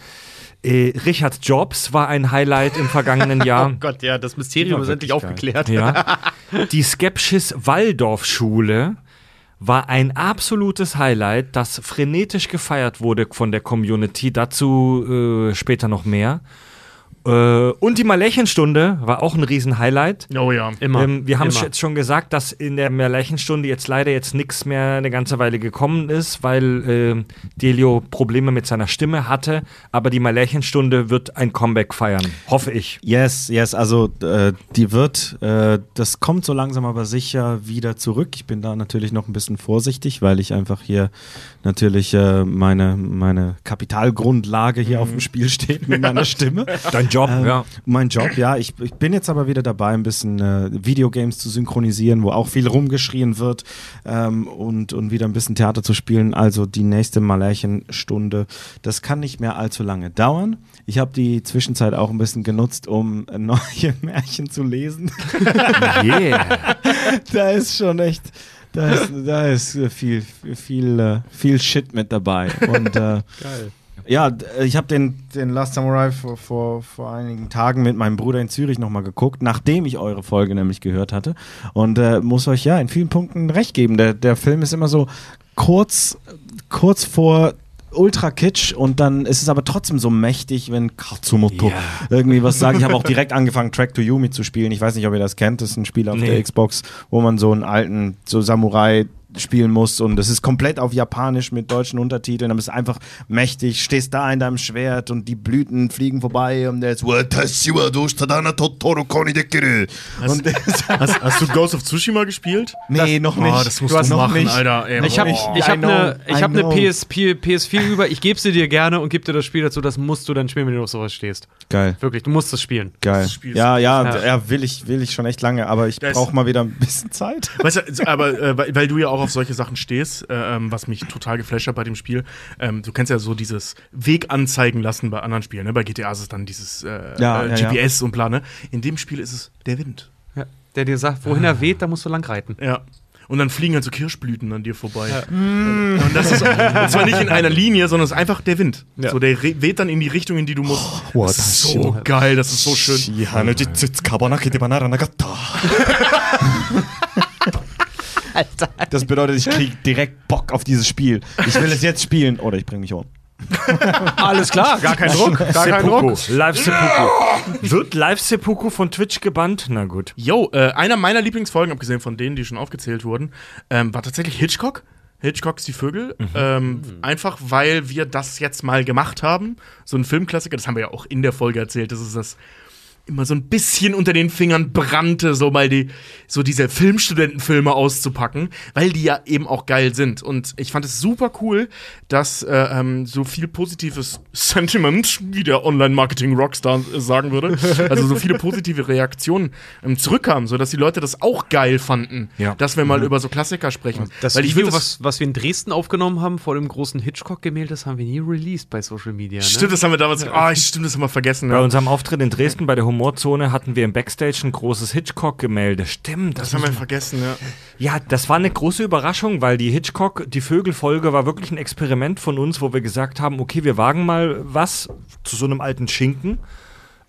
S1: Äh, Richard Jobs war ein Highlight im vergangenen Jahr.
S3: Gott, ja, das Mysterium ist endlich aufgeklärt.
S1: Ja. Die Skepsis Waldorfschule war ein absolutes Highlight, das frenetisch gefeiert wurde von der Community. Dazu äh, später noch mehr. Äh, und die Malärchenstunde war auch ein Riesen-Highlight.
S2: Oh ja.
S3: Immer.
S1: Ähm, wir haben
S3: immer.
S1: jetzt schon gesagt, dass in der Märchenstunde jetzt leider jetzt nichts mehr eine ganze Weile gekommen ist, weil äh, Delio Probleme mit seiner Stimme hatte. Aber die Märchenstunde wird ein Comeback feiern, hoffe ich.
S5: Yes, yes, also äh, die wird, äh, das kommt so langsam aber sicher wieder zurück. Ich bin da natürlich noch ein bisschen vorsichtig, weil ich einfach hier natürlich äh, meine, meine Kapitalgrundlage hier auf dem Spiel steht mit meiner Stimme.
S1: Dein Job,
S5: Ähm,
S1: ja.
S5: Mein Job, ja. Ich, ich bin jetzt aber wieder dabei, ein bisschen äh, Videogames zu synchronisieren, wo auch viel rumgeschrien wird ähm, und, und wieder ein bisschen Theater zu spielen. Also die nächste Malärchenstunde. Das kann nicht mehr allzu lange dauern. Ich habe die Zwischenzeit auch ein bisschen genutzt, um neue Märchen zu lesen.
S1: Yeah.
S5: da ist schon echt. Da ist, da ist viel, viel, äh, viel Shit mit dabei. Und äh, ja, d- ich habe den, den Last Samurai vor, vor, vor einigen Tagen mit meinem Bruder in Zürich nochmal geguckt, nachdem ich eure Folge nämlich gehört hatte. Und äh, muss euch ja in vielen Punkten recht geben. Der, der Film ist immer so kurz, kurz vor ultra kitsch und dann ist es aber trotzdem so mächtig, wenn Katsumoto irgendwie was sagt. Ich habe auch direkt angefangen, Track to Yumi zu spielen. Ich weiß nicht, ob ihr das kennt. Das ist ein Spiel auf
S1: Nee.
S5: der Xbox, wo man so einen alten, so Samurai spielen muss und das ist komplett auf Japanisch mit deutschen Untertiteln, aber es ist einfach mächtig, stehst da in deinem Schwert und die Blüten fliegen vorbei und der ist und
S2: Hast, hast du Ghost of Tsushima gespielt?
S5: Nee, noch nicht.
S2: Oh, das musst
S5: Du
S2: du,
S5: hast noch
S2: machen,
S5: nicht.
S2: Alter. Ey,
S3: Ich habe
S2: oh.
S3: ich hab eine hab ne. PSP, PS4 über, ich gebe sie dir gerne und gebe dir das Spiel dazu, das musst du dann spielen, wenn du auf sowas stehst.
S5: Geil.
S3: Wirklich, du musst es spielen.
S5: Geil.
S2: Das
S5: Ja, ja,
S3: Ja.
S5: ja, will ich, will ich schon echt lange, aber ich brauche mal wieder ein bisschen Zeit.
S2: Weißt du, aber äh, weil, weil du ja auch auf solche Sachen stehst, äh, ähm, was mich total geflasht hat bei dem Spiel, ähm, du kennst ja so dieses Weg anzeigen lassen bei anderen Spielen. Ne? Bei GTA ist es dann dieses äh,
S5: Ja,
S2: äh,
S5: ja, ja.
S2: GPS und bla. Ne? In dem Spiel ist es der Wind.
S3: Ja. Der dir sagt, wohin er weht, da musst du lang reiten.
S2: Ja. Und dann fliegen halt so Kirschblüten an dir vorbei. Und das ist und zwar nicht in einer Linie, sondern es ist einfach der Wind.
S3: Ja.
S2: So, der weht dann in die Richtung, in die du musst.
S5: Oh,
S2: das ist so geil, das ist so schön.
S5: Das bedeutet, ich kriege direkt Bock auf dieses Spiel. Ich will es jetzt spielen oder ich bringe mich um.
S3: Alles klar, gar kein Druck. Gar kein. Druck.
S1: Live Seppuku. Wird Live Seppuku von Twitch gebannt? Na gut.
S2: Yo, äh, einer meiner Lieblingsfolgen, abgesehen von denen, die schon aufgezählt wurden, ähm, war tatsächlich Hitchcock. Hitchcocks Die Vögel. Ähm, einfach weil wir das jetzt mal gemacht haben. So ein Filmklassiker, das haben wir ja auch in der Folge erzählt, dass es das immer so ein bisschen unter den Fingern brannte, so mal die, so diese Filmstudentenfilme auszupacken, weil die ja eben auch geil sind. Und ich fand es super cool, dass äh, ähm, so viel positives Sentiment, wie der Online-Marketing-Rockstar äh, sagen würde, also so viele positive Reaktionen ähm, zurückkamen, sodass die Leute das auch geil fanden,
S1: Ja.
S2: dass wir mal über so Klassiker sprechen.
S3: Das
S2: weil ich
S3: Video,
S2: will das,
S3: was, was wir in Dresden aufgenommen haben, vor dem großen Hitchcock-Gemälde, das haben wir nie released bei Social Media. Ne?
S2: Stimmt, das haben wir damals. Ah, stimmt, das haben wir vergessen.
S1: Bei
S2: Ja.
S1: unserem Auftritt in Dresden bei der Humorzone hatten wir im Backstage ein großes Hitchcock-Gemälde. Stimmt,
S2: Das
S1: das
S2: haben wir vergessen, ja.
S1: Ja, das war eine große Überraschung, weil die Hitchcock, die Vögelfolge war wirklich ein Experiment von uns, wo wir gesagt haben, okay, wir wagen mal was zu so einem alten Schinken.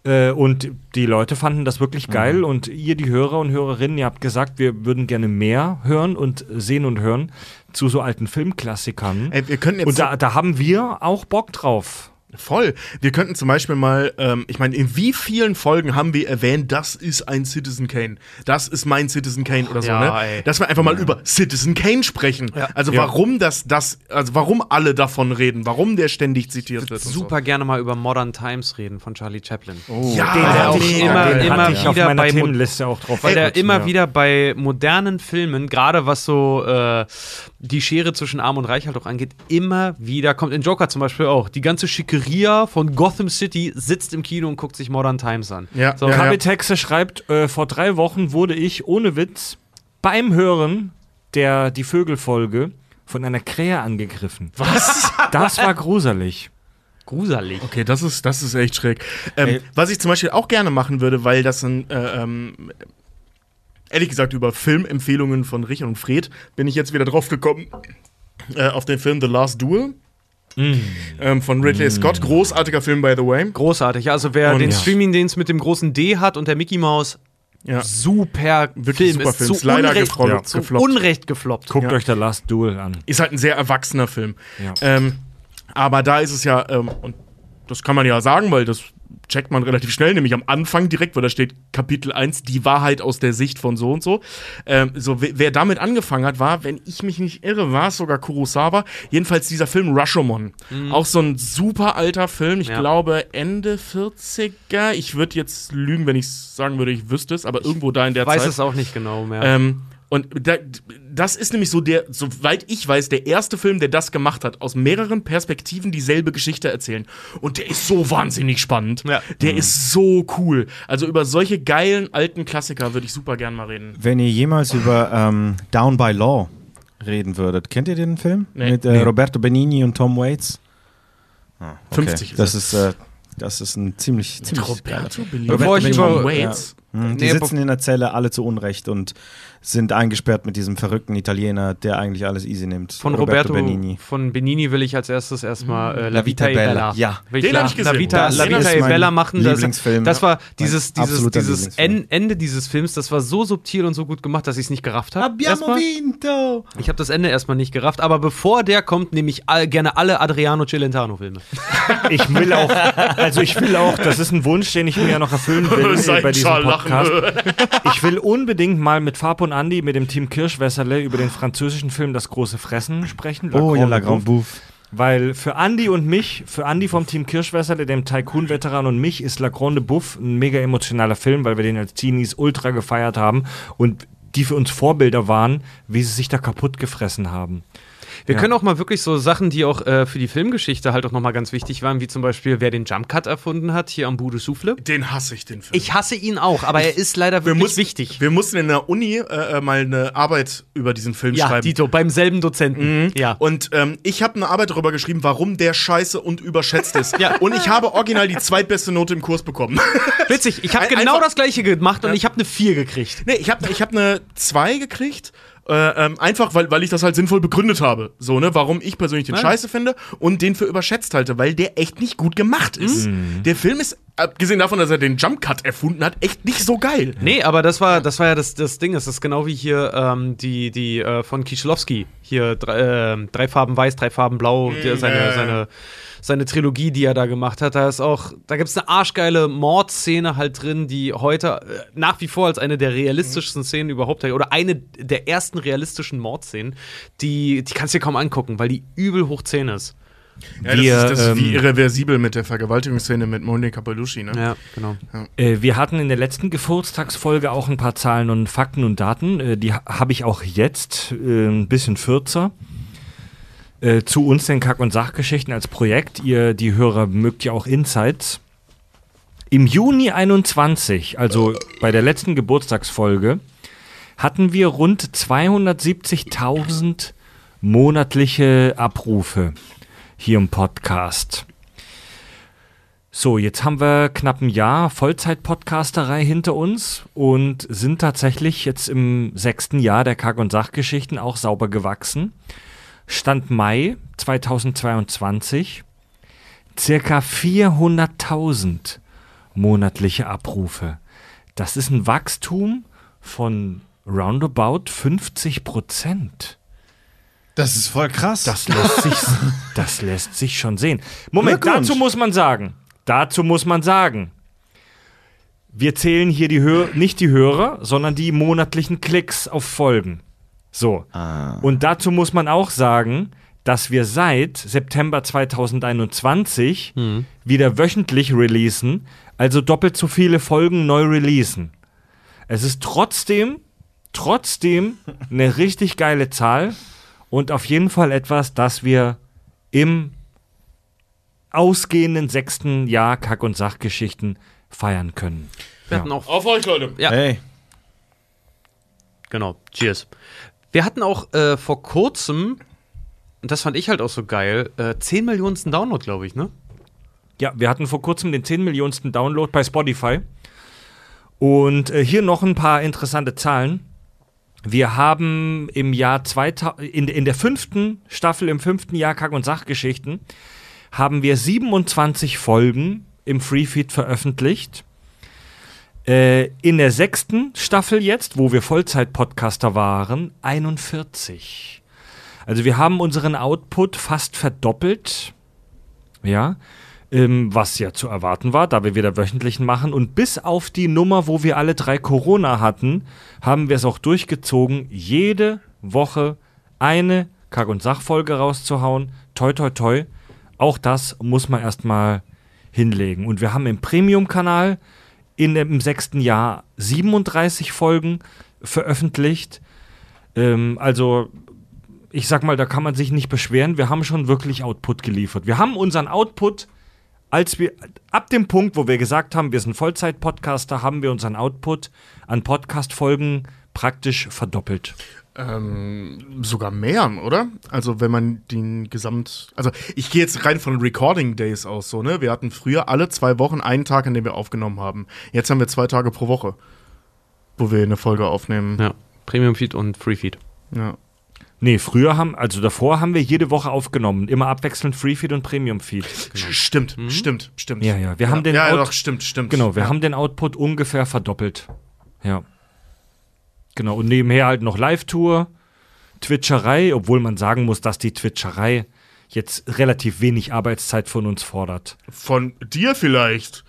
S1: Äh, und die Leute fanden das wirklich geil. Und ihr, die Hörer und Hörerinnen, ihr habt gesagt, wir würden gerne mehr hören und sehen und hören zu so alten Filmklassikern.
S2: Ey, wir könnten jetzt
S1: und da, da haben wir auch Bock drauf.
S2: Voll. Wir könnten zum Beispiel mal, ähm, ich meine, in wie vielen Folgen haben wir erwähnt, das ist ein Citizen Kane, das ist mein Citizen Kane oder so,
S3: Ja,
S2: ne?
S3: ey.
S2: Dass wir einfach mal über Citizen Kane sprechen. Also
S1: Ja.
S2: warum das, das, also warum alle davon reden, warum der ständig zitiert wird. und
S3: Super gerne mal über Modern Times reden von Charlie Chaplin.
S2: So. Ja,
S1: Den
S3: der
S1: hatte
S3: auch
S1: ich,
S3: immer-
S1: den
S3: immer
S1: hatte ich auf
S3: wieder
S1: meiner
S3: bei
S1: Themenliste auch drauf.
S3: Weil der immer
S1: ja.
S3: wieder bei modernen Filmen, gerade was so äh, die Schere zwischen Arm und Reich halt auch angeht, immer wieder kommt in Joker zum Beispiel auch. Die ganze Schickeria von Gotham City sitzt im Kino und guckt sich Modern Times an.
S2: Ja,
S3: So,
S2: ja, ja.
S1: Schreibt, äh, vor drei Wochen wurde ich, ohne Witz, beim Hören der Die Vögelfolge von einer Krähe angegriffen. Was? Das war gruselig.
S3: Gruselig.
S2: Okay, das ist, das ist echt schräg. Ähm, was ich zum Beispiel auch gerne machen würde, weil das ein, äh, ähm, ehrlich gesagt, über Filmempfehlungen von Richard und Fred bin ich jetzt wieder drauf gekommen, äh, auf den Film The Last Duel. Ähm, von Ridley Scott. Großartiger Film, by the way.
S3: Großartig. Also wer
S2: Und
S3: den
S2: ja.
S3: Streaming-Dienst mit dem großen D hat und der Mickey Maus,
S2: Ja.
S3: super
S2: Wirklich
S3: Film.
S2: super
S3: ist
S2: Film.
S3: zu
S2: Ist leider
S3: Unrecht,
S2: gefloppt.
S3: zu
S2: gefloppt.
S3: Unrecht gefloppt.
S1: Guckt
S2: Ja.
S1: euch The Last Duel an.
S2: Ist halt ein sehr erwachsener Film.
S1: Ja.
S2: Ähm, aber da ist es ja, ähm, und das kann man ja sagen, weil das checkt man relativ schnell, nämlich am Anfang direkt, weil da steht Kapitel 1, die Wahrheit aus der Sicht von so und so. Ähm, so, wer, damit angefangen hat, war, wenn ich mich nicht irre, war es sogar Kurosawa. Jedenfalls dieser Film Rashomon. Auch so ein super alter Film, ich
S3: Ja.
S2: glaube Ende 40er. Ich würde jetzt lügen, wenn ich sagen würde, ich wüsste es, aber irgendwo da in der
S3: Weiß
S2: Zeit.
S3: es auch nicht genau mehr.
S2: Ähm, und da, das ist nämlich so der, soweit ich weiß, der erste Film, der das gemacht hat, aus mehreren Perspektiven dieselbe Geschichte erzählen. Und der ist so wahnsinnig spannend.
S3: Ja.
S2: Der ist so cool. Also über solche geilen alten Klassiker würde ich super gern mal reden.
S5: Wenn ihr jemals über ähm, Down by Law reden würdet, kennt ihr den Film?
S2: Nee.
S5: Mit äh,
S1: Nee.
S5: Roberto Benigni und Tom Waits? Ah,
S2: 50 ist
S5: das
S2: es.
S5: ist, äh, das ist ein ziemlich, ziemlich
S2: Roberto
S5: Bevor
S2: Bellini,
S3: ich
S2: mit
S3: über-
S2: Tom Waits.
S5: Mhm, Die
S3: Nee,
S5: sitzen in der Zelle alle zu Unrecht und sind eingesperrt mit diesem verrückten Italiener, der eigentlich alles easy nimmt.
S3: von Roberto, von Benini will ich als erstes erstmal äh, La Vita e Bella.
S5: Ja.
S3: Will
S2: Den
S3: La,
S2: hab ich gesehen.
S3: La Vita,
S5: Das
S3: La Vita e Bella machen. Das,
S5: Lieblingsfilm.
S3: das war dieses, dieses, dieses Ende dieses Films, das war so subtil und so gut gemacht, dass ich es nicht gerafft habe.
S5: Abbiamo vinto!
S3: Ich habe das Ende erstmal nicht gerafft, aber bevor der kommt, nehme ich all, gerne alle Adriano Celentano-Filme.
S1: Ich will auch, also ich will auch, das ist ein Wunsch, den ich mir ja noch erfüllen will bei diesem. Podcast. Ich will unbedingt mal mit Fab und Andy, mit dem Team Kirschwässerle über den französischen Film Das große Fressen sprechen.
S5: Oh ja, La
S1: Grande
S5: Grand Bouffe.
S1: Weil für Andy und mich, für Andy vom Team Kirschwässerle, dem Tycoon-Veteran und mich, ist La Grande Bouffe ein mega emotionaler Film, weil wir den als Teenies ultra gefeiert haben und die für uns Vorbilder waren, wie sie sich da kaputt gefressen haben.
S3: Wir
S1: Ja.
S3: können auch mal wirklich so Sachen, die auch äh, für die Filmgeschichte halt auch nochmal ganz wichtig waren, wie zum Beispiel, wer den Jump Cut erfunden hat, hier am Bude Souffle.
S2: Den hasse ich, den Film.
S3: Ich hasse ihn auch, aber er ist leider wirklich
S2: mussten-
S3: wichtig.
S2: Wir mussten in der Uni äh, äh, mal eine Arbeit über diesen Film
S3: Ja,
S2: schreiben.
S3: Dito, beim selben Dozenten. Ja.
S2: Und ähm, ich habe eine Arbeit darüber geschrieben, warum der scheiße und überschätzt ist.
S3: Ja.
S2: Und ich habe original die zweitbeste Note im Kurs bekommen.
S3: Witzig, ich habe genau das gleiche gemacht und ich habe eine 4 gekriegt.
S2: nee, ich habe ich hab eine 2 gekriegt. Äh, ähm, einfach, weil, weil ich das halt sinnvoll begründet habe. So, ne, warum ich persönlich den
S3: Ja.
S2: scheiße finde und den für überschätzt halte, weil der echt nicht gut gemacht ist. Der Film ist, abgesehen davon, dass er den Jump Cut erfunden hat, echt nicht so geil.
S3: Nee, aber das war, das war ja das, das Ding. Das ist genau wie hier ähm, die, die äh, von Kieślowski. Hier drei, äh, drei Farben weiß, drei Farben blau. der, seine,
S2: äh.
S3: seine, seine Trilogie, die er da gemacht hat. Da ist auch, da gibt es eine arschgeile Mordszene halt drin, die heute äh, nach wie vor als eine der realistischsten Szenen überhaupt oder eine der ersten realistischen Mordszenen, die, die kannst du dir kaum angucken, weil die übel hoch 10 ist.
S2: Ja,
S1: Wir,
S2: das ist, das ist wie
S1: ähm,
S2: irreversibel mit der Vergewaltigungsszene mit Monika Bellucci, ne?
S3: Ja, genau.
S1: Äh, wir hatten in der letzten Geburtstagsfolge auch ein paar Zahlen und Fakten und Daten. Äh, die ha- habe ich auch jetzt, äh, ein bisschen fürzer. Äh, zu uns den Kack- und Sachgeschichten als Projekt. Ihr, die Hörer, mögt ja auch Insights. Im Juni 21, also bei der letzten Geburtstagsfolge, hatten wir rund 270.000 monatliche Abrufe hier im Podcast. So, jetzt haben wir knapp ein Jahr Vollzeit-Podcasterei hinter uns und sind tatsächlich jetzt im sechsten Jahr der Kack- und Sachgeschichten auch sauber gewachsen. Stand Mai 2022 circa 400.000 monatliche Abrufe. Das ist ein Wachstum von roundabout 50 Prozent.
S5: Das ist voll krass.
S1: Das lässt sich, das lässt sich schon sehen. Moment, dazu muss man sagen, dazu muss man sagen, wir zählen hier die Hör nicht die Hörer, sondern die monatlichen Klicks auf Folgen. So. Und dazu muss man auch sagen, dass wir seit September 2021 wieder wöchentlich releasen, also doppelt so viele Folgen neu releasen. Es ist trotzdem, trotzdem eine richtig geile Zahl und auf jeden Fall etwas, das wir im ausgehenden sechsten Jahr Kack- und Sachgeschichten feiern können.
S3: Wir hatten auch
S2: Auf euch, Leute.
S3: Ja.
S5: Hey,
S3: Genau, cheers. Wir hatten auch äh, vor kurzem, und das fand ich halt auch so geil, äh, 10 Millionen Download, glaube ich, ne?
S1: Ja, wir hatten vor kurzem den 10 Millionensten Download bei Spotify. Und äh, hier noch ein paar interessante Zahlen. Wir haben im Jahr 2000, in, in der fünften Staffel, im fünften Jahr Kack- und Sachgeschichten, haben wir 27 Folgen im Freefeed veröffentlicht. Äh, in der sechsten Staffel jetzt, wo wir Vollzeit-Podcaster waren, 41. Also wir haben unseren Output fast verdoppelt. Ja. Ähm, was ja zu erwarten war, da wir wieder wöchentlichen machen. Und bis auf die Nummer, wo wir alle drei Corona hatten, haben wir es auch durchgezogen, jede Woche eine Kack- und Sachfolge rauszuhauen. Toi, toi, toi. Auch das muss man erstmal hinlegen. Und wir haben im Premium-Kanal in dem sechsten Jahr 37 Folgen veröffentlicht. Ähm, also, ich sag mal, da kann man sich nicht beschweren. Wir haben schon wirklich Output geliefert. Wir haben unseren Output, als wir, ab dem Punkt, wo wir gesagt haben, wir sind Vollzeit-Podcaster, haben wir unseren Output an Podcast-Folgen praktisch verdoppelt.
S2: Ähm, sogar mehr, oder? Also wenn man den Gesamt, also ich gehe jetzt rein von Recording Days aus, so ne. Wir hatten früher alle zwei Wochen einen Tag, an dem wir aufgenommen haben. Jetzt haben wir zwei Tage pro Woche, wo wir eine Folge aufnehmen.
S3: Ja. Premium-Feed und Free-Feed.
S2: Ja.
S1: Nee, früher haben, also davor haben wir jede Woche aufgenommen. Immer abwechselnd Free-Feed und Premium-Feed.
S2: Stimmt, stimmt, stimmt.
S1: Ja, ja. Wir haben den
S2: ja,
S1: Out-
S2: doch, stimmt, stimmt.
S1: Genau, wir
S2: ja.
S1: haben den Output ungefähr verdoppelt. Ja. Genau, und nebenher halt noch Live-Tour, Twitcherei, obwohl man sagen muss, dass die Twitcherei jetzt relativ wenig Arbeitszeit von uns fordert.
S2: Von dir vielleicht.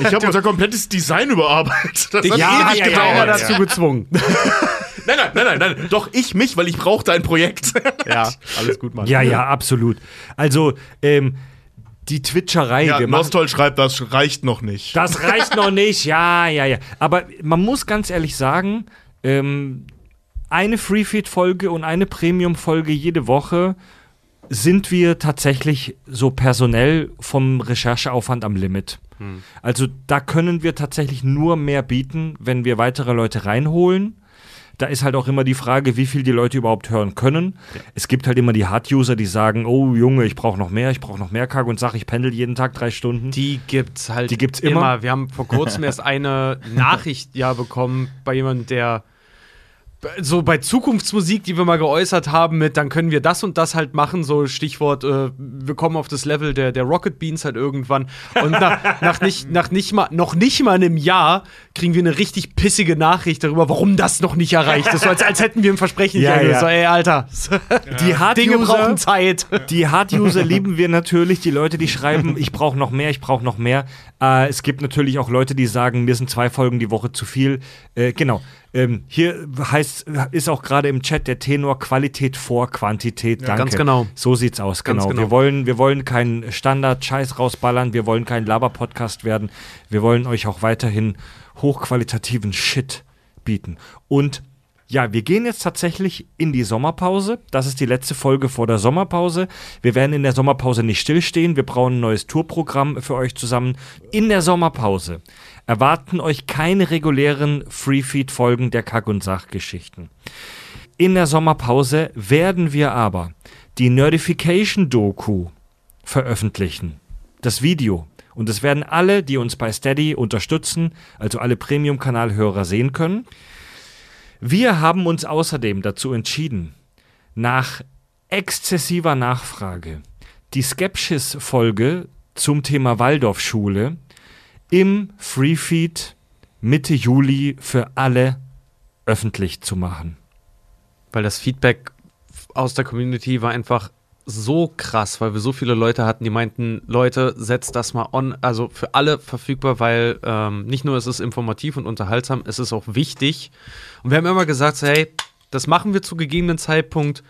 S2: Ich habe unser komplettes Design überarbeitet. Das hat
S3: ja,
S2: ewig
S3: ja,
S2: gedauert.
S3: ja, dazu gezwungen.
S2: Nein, nein, nein, nein, nein. Doch ich mich, weil ich brauche dein Projekt.
S3: ja, alles gut, Mann.
S1: Ja, ja, absolut. Also, ähm, die Twitcherei,
S2: Ja, Nostol schreibt, das reicht noch nicht.
S1: Das reicht noch nicht, ja, ja, ja. Aber man muss ganz ehrlich sagen, ähm, eine Freefeed-Folge und eine Premium-Folge jede Woche sind wir tatsächlich so personell vom Rechercheaufwand am Limit. Also da können wir tatsächlich nur mehr bieten, wenn wir weitere Leute reinholen. Da ist halt auch immer die Frage, wie viel die Leute überhaupt hören können. Es gibt halt immer die Hard-User, die sagen, oh Junge, ich brauche noch mehr, ich brauche noch mehr Kack und sag, ich pendel jeden Tag drei Stunden.
S3: Die gibt's halt
S1: Die gibt's immer.
S3: Wir haben vor kurzem erst eine Nachricht ja bekommen bei jemandem, der so bei Zukunftsmusik, die wir mal geäußert haben, mit dann können wir das und das halt machen, so Stichwort, äh, wir kommen auf das Level der, der Rocket Beans halt irgendwann. Und nach, nach, nicht, nach nicht mal, noch nicht mal einem Jahr kriegen wir eine richtig pissige Nachricht darüber, warum das noch nicht erreicht ist. So als, als hätten wir ein Versprechen
S1: Ja, ja.
S3: So, ey, Alter,
S1: Die Hard
S3: Dinge brauchen Zeit.
S1: Die Hard-User lieben wir natürlich, die Leute, die schreiben, ich brauche noch mehr, ich brauche noch mehr. Äh, es gibt natürlich auch Leute, die sagen, mir sind zwei Folgen die Woche zu viel. Äh, genau. Ähm, hier heißt, ist auch gerade im Chat der Tenor Qualität vor Quantität. Danke.
S3: ganz genau.
S1: So sieht's aus, genau.
S3: genau.
S1: Wir wollen, wir wollen keinen Standard-Scheiß rausballern, wir wollen kein Laber-Podcast werden. Wir wollen euch auch weiterhin hochqualitativen Shit bieten. Und ja, wir gehen jetzt tatsächlich in die Sommerpause. Das ist die letzte Folge vor der Sommerpause. Wir werden in der Sommerpause nicht stillstehen. Wir brauchen ein neues Tourprogramm für euch zusammen. In der Sommerpause erwarten euch keine regulären Freefeed-Folgen der Kack- und Sachgeschichten. In der Sommerpause werden wir aber die Nerdification-Doku veröffentlichen. Das Video. Und das werden alle, die uns bei Steady unterstützen, also alle Premium-Kanalhörer sehen können. Wir haben uns außerdem dazu entschieden, nach exzessiver Nachfrage die Skepsis-Folge zum Thema Waldorfschule im Freefeed Mitte Juli für alle öffentlich zu machen.
S3: Weil das Feedback aus der Community war einfach so krass, weil wir so viele Leute hatten, die meinten, Leute, setzt das mal on, also für alle verfügbar, weil ähm, nicht nur ist es informativ und unterhaltsam, es ist auch wichtig. Und wir haben immer gesagt, so, hey, das machen wir zu gegebenen Zeitpunkt.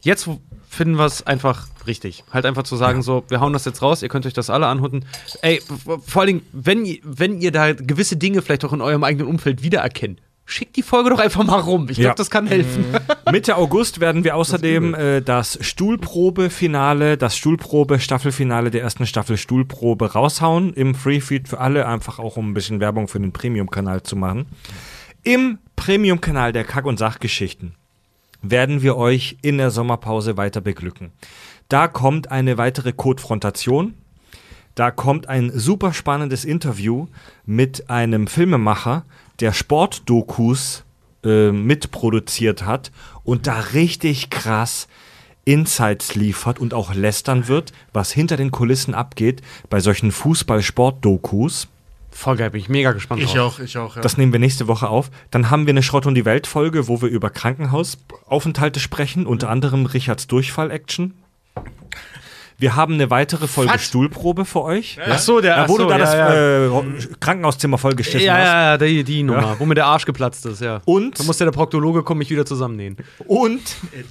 S3: Jetzt finden wir es einfach richtig. Halt einfach zu sagen, so, wir hauen das jetzt raus, ihr könnt euch das alle anhutten. Ey, vor allen Dingen, wenn, wenn ihr da gewisse Dinge vielleicht auch in eurem eigenen Umfeld wiedererkennt, schickt die Folge doch einfach mal rum. Ich glaube,
S1: Ja.
S3: das kann helfen.
S1: Mitte August werden wir außerdem äh, das Stuhlprobe-Finale, das Stuhlprobe-Staffelfinale der ersten Staffel Stuhlprobe raushauen im Freefeed für alle, einfach auch um ein bisschen Werbung für den Premium-Kanal zu machen. Im Premium-Kanal der Kack- und Sachgeschichten werden wir euch in der Sommerpause weiter beglücken. Da kommt eine weitere Codefrontation. Da kommt ein super spannendes Interview mit einem Filmemacher, der Sportdokus äh, mitproduziert hat und da richtig krass Insights liefert und auch lästern wird, was hinter den Kulissen abgeht bei solchen Fußball-Sport-Dokus.
S3: Voll geil, bin ich mega gespannt
S2: Ich
S3: drauf.
S2: auch, ich auch. Ja.
S1: Das nehmen wir nächste Woche auf. Dann haben wir eine Schrott und die Welt Folge, wo wir über Krankenhausaufenthalte sprechen, unter anderem Richards Durchfall-Action. Wir haben eine weitere Folge
S2: Was?
S1: Stuhlprobe für euch.
S3: Ach so, der
S1: Ja, wo
S3: so,
S1: du da
S3: ja,
S1: das
S3: ja.
S1: Äh, Krankenhauszimmer vollgeschissen
S3: ja,
S1: hast.
S3: ja, ja, die, die Nummer, wo mir der Arsch geplatzt ist, ja.
S1: Und-
S3: Da muss der Proktologe kommen, mich wieder zusammennähen.
S1: Und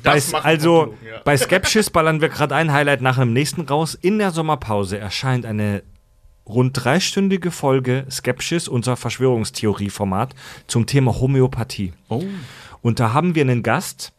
S1: bei, also
S2: ja.
S1: bei Skepsis ballern wir gerade ein Highlight nach dem nächsten raus. In der Sommerpause erscheint eine rund dreistündige Folge Skepsis, unser Verschwörungstheorieformat, zum Thema Homöopathie. Und da haben wir einen Gast,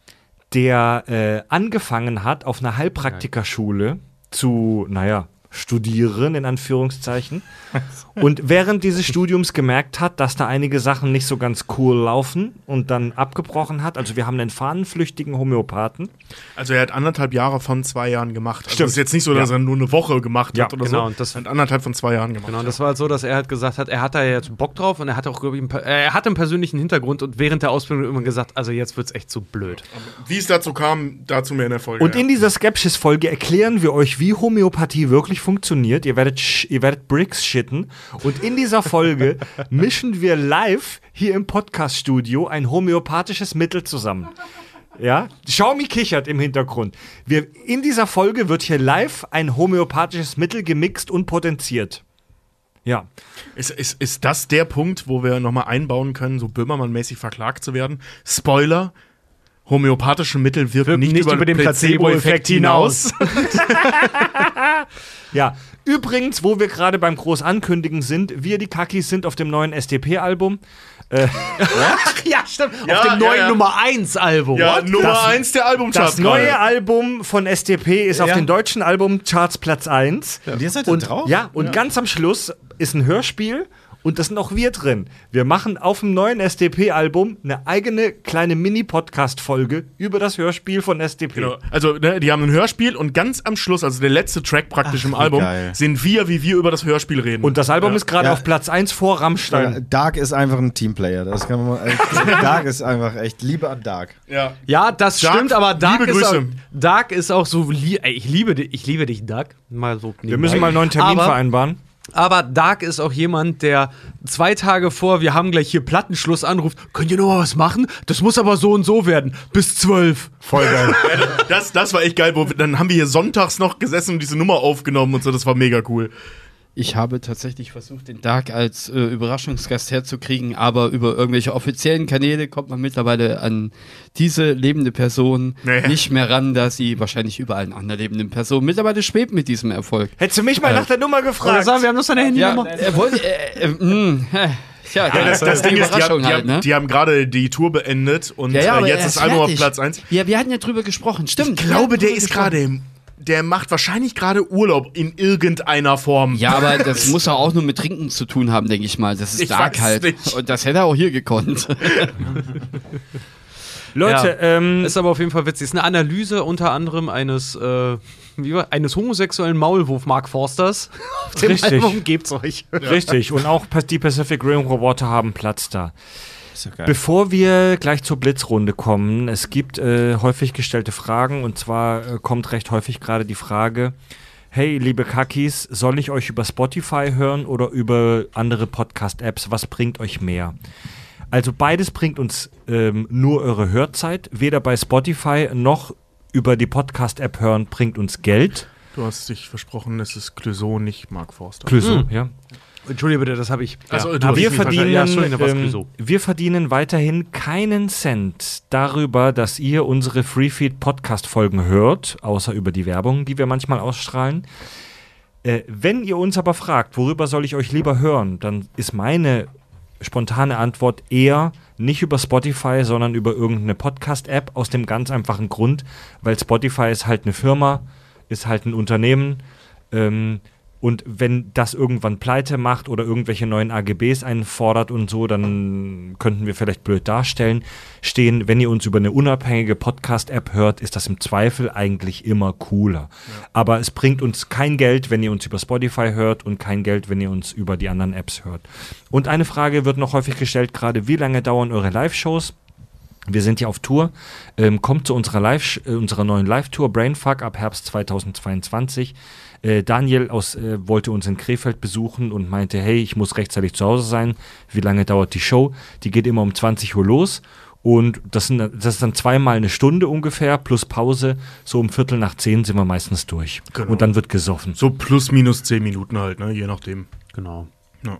S1: der äh, angefangen hat, auf einer Heilpraktikerschule zu, naja, studieren, in Anführungszeichen. Und während dieses Studiums gemerkt hat, dass da einige Sachen nicht so ganz cool laufen und dann abgebrochen hat. Also wir haben einen fahnenflüchtigen Homöopathen.
S2: Also er hat anderthalb Jahre von zwei Jahren gemacht. Also
S1: Stimmt.
S2: es ist jetzt nicht so, dass
S1: Ja.
S2: er nur eine Woche gemacht
S1: Ja,
S2: hat oder
S3: genau,
S2: so.
S3: und das-
S2: er hat anderthalb von zwei Jahren gemacht.
S3: Genau, und das war halt so, dass er halt gesagt hat, er hat da jetzt Bock drauf und er hat auch, glaube ich, einen, er hat einen persönlichen Hintergrund und während der Ausbildung immer gesagt, also jetzt wird's echt zu blöd.
S2: Wie es dazu kam, dazu mehr in der Folge.
S1: Und
S2: ja.
S1: in dieser Skepsis-Folge erklären wir euch, wie Homöopathie wirklich funktioniert. Ihr werdet, ihr werdet Bricks shitten. Und in dieser Folge mischen wir live hier im Podcast-Studio ein homöopathisches Mittel zusammen. Ja, Xiaomi kichert im Hintergrund. Wir, in dieser Folge wird hier live ein homöopathisches Mittel gemixt und potenziert. Ja,
S2: Ist, ist, ist das der Punkt, wo wir nochmal einbauen können, so Böhmermann-mäßig verklagt zu werden? Spoiler. Homöopathische Mittel wirken nicht, über, den Placebo-Effekt hinaus.
S1: Ja, übrigens, wo wir gerade beim Großankündigen sind, wir die Kakis sind auf dem neuen SDP-Album.
S3: Ach ja, stimmt.
S2: Ja,
S3: Auf dem
S2: ja,
S3: neuen
S2: ja.
S3: Nummer 1 Album.
S2: Ja,
S3: What?
S2: Nummer
S1: Das-
S2: eins der Albumcharts
S1: Das neue
S2: gerade.
S1: Album von SDP ist auf
S3: Ja.
S1: den deutschen Albumcharts Platz 1.
S5: Und ihr seid da drauf?
S1: Ja, und ganz am Schluss ist ein Hörspiel und da sind auch wir drin. Wir machen auf dem neuen SDP-Album eine eigene kleine Mini-Podcast-Folge über das Hörspiel von SDP.
S2: Genau. Also, ne, die haben ein Hörspiel und ganz am Schluss, also der letzte Track praktisch im
S5: wie
S2: Album,
S5: geil.
S2: sind wir, wie wir über das Hörspiel reden.
S1: Und das Album
S2: Ja.
S1: ist gerade
S5: Ja.
S1: auf Platz 1 vor Rammstein.
S5: Dark ist einfach ein Teamplayer. Das kann man mal, äh, Dark ist einfach echt Liebe an Dark.
S2: Ja.
S3: Ja, das
S2: Dark,
S3: stimmt, aber Dark
S2: liebe
S3: ist, auch. Dark ist auch so, ey, ich liebe dich, ich liebe dich, Dark. Mal so
S1: Wir müssen mal einen neuen Termin
S3: aber,
S1: vereinbaren.
S3: Aber Dark ist auch jemand, der zwei Tage vor, wir haben gleich hier Plattenschluss anruft, könnt ihr noch mal was machen? Das muss aber so und so werden. Bis zwölf.
S1: Voll geil.
S2: Das, das war echt geil. Wo wir, dann haben wir hier sonntags noch gesessen und diese Nummer aufgenommen und so. Das war mega cool.
S7: Ich habe tatsächlich versucht, den Dark als äh, Überraschungsgast herzukriegen, aber über irgendwelche offiziellen Kanäle kommt man mittlerweile an diese lebende Person
S2: Naja.
S7: nicht mehr ran, da sie wahrscheinlich über allen anderen lebenden Personen mittlerweile schwebt mit diesem Erfolg.
S1: Hättest du mich mal nach der Nummer
S3: Oder
S1: gefragt?
S3: sagen, wir haben noch seine Handynummer.
S7: er wollte. Äh, äh, mh, äh, tja,
S2: Das, das Ding ist, die haben,
S7: halt,
S2: haben,
S7: ne?
S2: die haben gerade die Tour beendet und
S7: ja, ja,
S2: äh, jetzt ist Album auf. Platz 1.
S7: Ja, wir hatten ja drüber gesprochen, stimmt.
S2: Ich glaube, der ist gerade im. Der macht wahrscheinlich gerade Urlaub in irgendeiner Form.
S7: Ja, aber das muss ja auch nur mit Trinken zu tun haben, denke ich mal. Das ist
S2: Ich weiß
S7: halt.
S2: nicht.
S7: Und das hätte er auch hier gekonnt.
S1: Leute,
S3: Ja.
S1: ähm,
S3: Ist aber auf jeden Fall witzig. Ist eine Analyse unter anderem eines, äh, wie war, eines homosexuellen Maulwurf Mark Forsters. Auf dem
S1: Richtig.
S3: Album gebt's euch.
S1: richtig. Und auch die Pacific Rim Roboter haben Platz da.
S5: Ist ja geil.
S1: Bevor wir gleich zur Blitzrunde kommen, es gibt äh, häufig gestellte Fragen und zwar äh, kommt recht häufig gerade die Frage, hey liebe Kakis, soll ich euch über Spotify hören oder über andere Podcast-Apps? Was bringt euch mehr? Also beides bringt uns ähm, nur eure Hörzeit. Weder bei Spotify noch über die Podcast-App hören bringt uns Geld.
S2: Du hast dich versprochen, es ist Clouseau, nicht Mark Forster.
S1: Clouseau,
S3: Hm.
S1: ja.
S3: Entschuldige bitte, das habe ich.
S2: Ach so,
S3: ja.
S1: Wir verdienen,
S3: Ja,
S1: ähm, wir verdienen weiterhin keinen Cent darüber, dass ihr unsere Freefeed Podcast Folgen hört, außer über die Werbung, die wir manchmal ausstrahlen. Äh, wenn ihr uns aber fragt, worüber soll ich euch lieber hören, dann ist meine spontane Antwort eher nicht über Spotify, sondern über irgendeine Podcast-App aus dem ganz einfachen Grund, weil Spotify ist halt eine Firma, ist halt ein Unternehmen. Ähm, Und wenn das irgendwann pleite macht oder irgendwelche neuen AGBs einfordert und so, dann könnten wir vielleicht blöd darstellen. Stehen, wenn ihr uns über eine unabhängige Podcast-App hört, ist das im Zweifel eigentlich immer cooler. Aber es bringt uns kein Geld, wenn ihr uns über Spotify hört und kein Geld, wenn ihr uns über die anderen Apps hört. Und eine Frage wird noch häufig gestellt, gerade wie lange dauern eure Live-Shows? Wir sind ja auf Tour. Ähm, kommt zu unserer, Live äh, unserer neuen Live-Tour Brainfuck ab Herbst 2022. Äh, Daniel aus, äh, wollte uns in Krefeld besuchen und meinte, hey, ich muss rechtzeitig zu Hause sein. Wie lange dauert die Show? Die geht immer um 20 Uhr los. Und das, sind, das ist dann zweimal eine Stunde ungefähr, plus Pause. So um Viertel nach zehn sind wir meistens durch.
S2: Genau.
S1: Und dann wird gesoffen.
S2: So plus minus zehn Minuten halt, ne? je nachdem.
S3: Genau.
S2: Ja.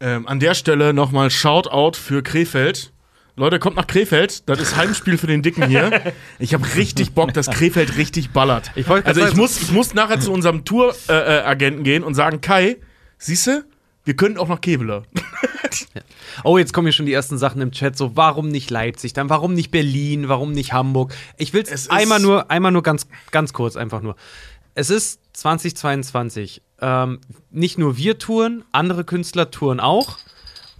S2: Ähm, an der Stelle nochmal Shoutout für Krefeld. Leute, kommt nach Krefeld. Das ist Heimspiel für den Dicken hier. Ich habe richtig Bock, dass Krefeld richtig ballert.
S3: Ich
S2: also ich muss, ich muss nachher zu unserem Touragenten äh, gehen und sagen, Kai, siehste, wir können auch nach Keveler.
S3: Oh, jetzt kommen hier schon die ersten Sachen im Chat. So, warum nicht Leipzig? Dann warum nicht Berlin? Warum nicht Hamburg? Ich will
S2: Es
S3: einmal nur, einmal nur ganz, ganz kurz, einfach nur. Es ist 2022. Ähm, nicht nur wir touren, andere Künstler touren auch.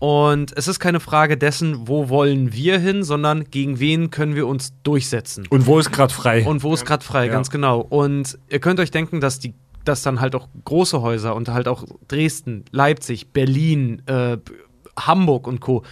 S3: Und es ist keine Frage dessen, wo wollen wir hin, sondern gegen wen können wir uns durchsetzen.
S1: Und wo ist gerade frei?
S3: Und wo ist gerade frei,
S1: Ja.
S3: ganz genau. Und ihr könnt euch denken, dass die dass dann halt auch große Häuser und halt auch Dresden, Leipzig, Berlin, äh, Hamburg und Co.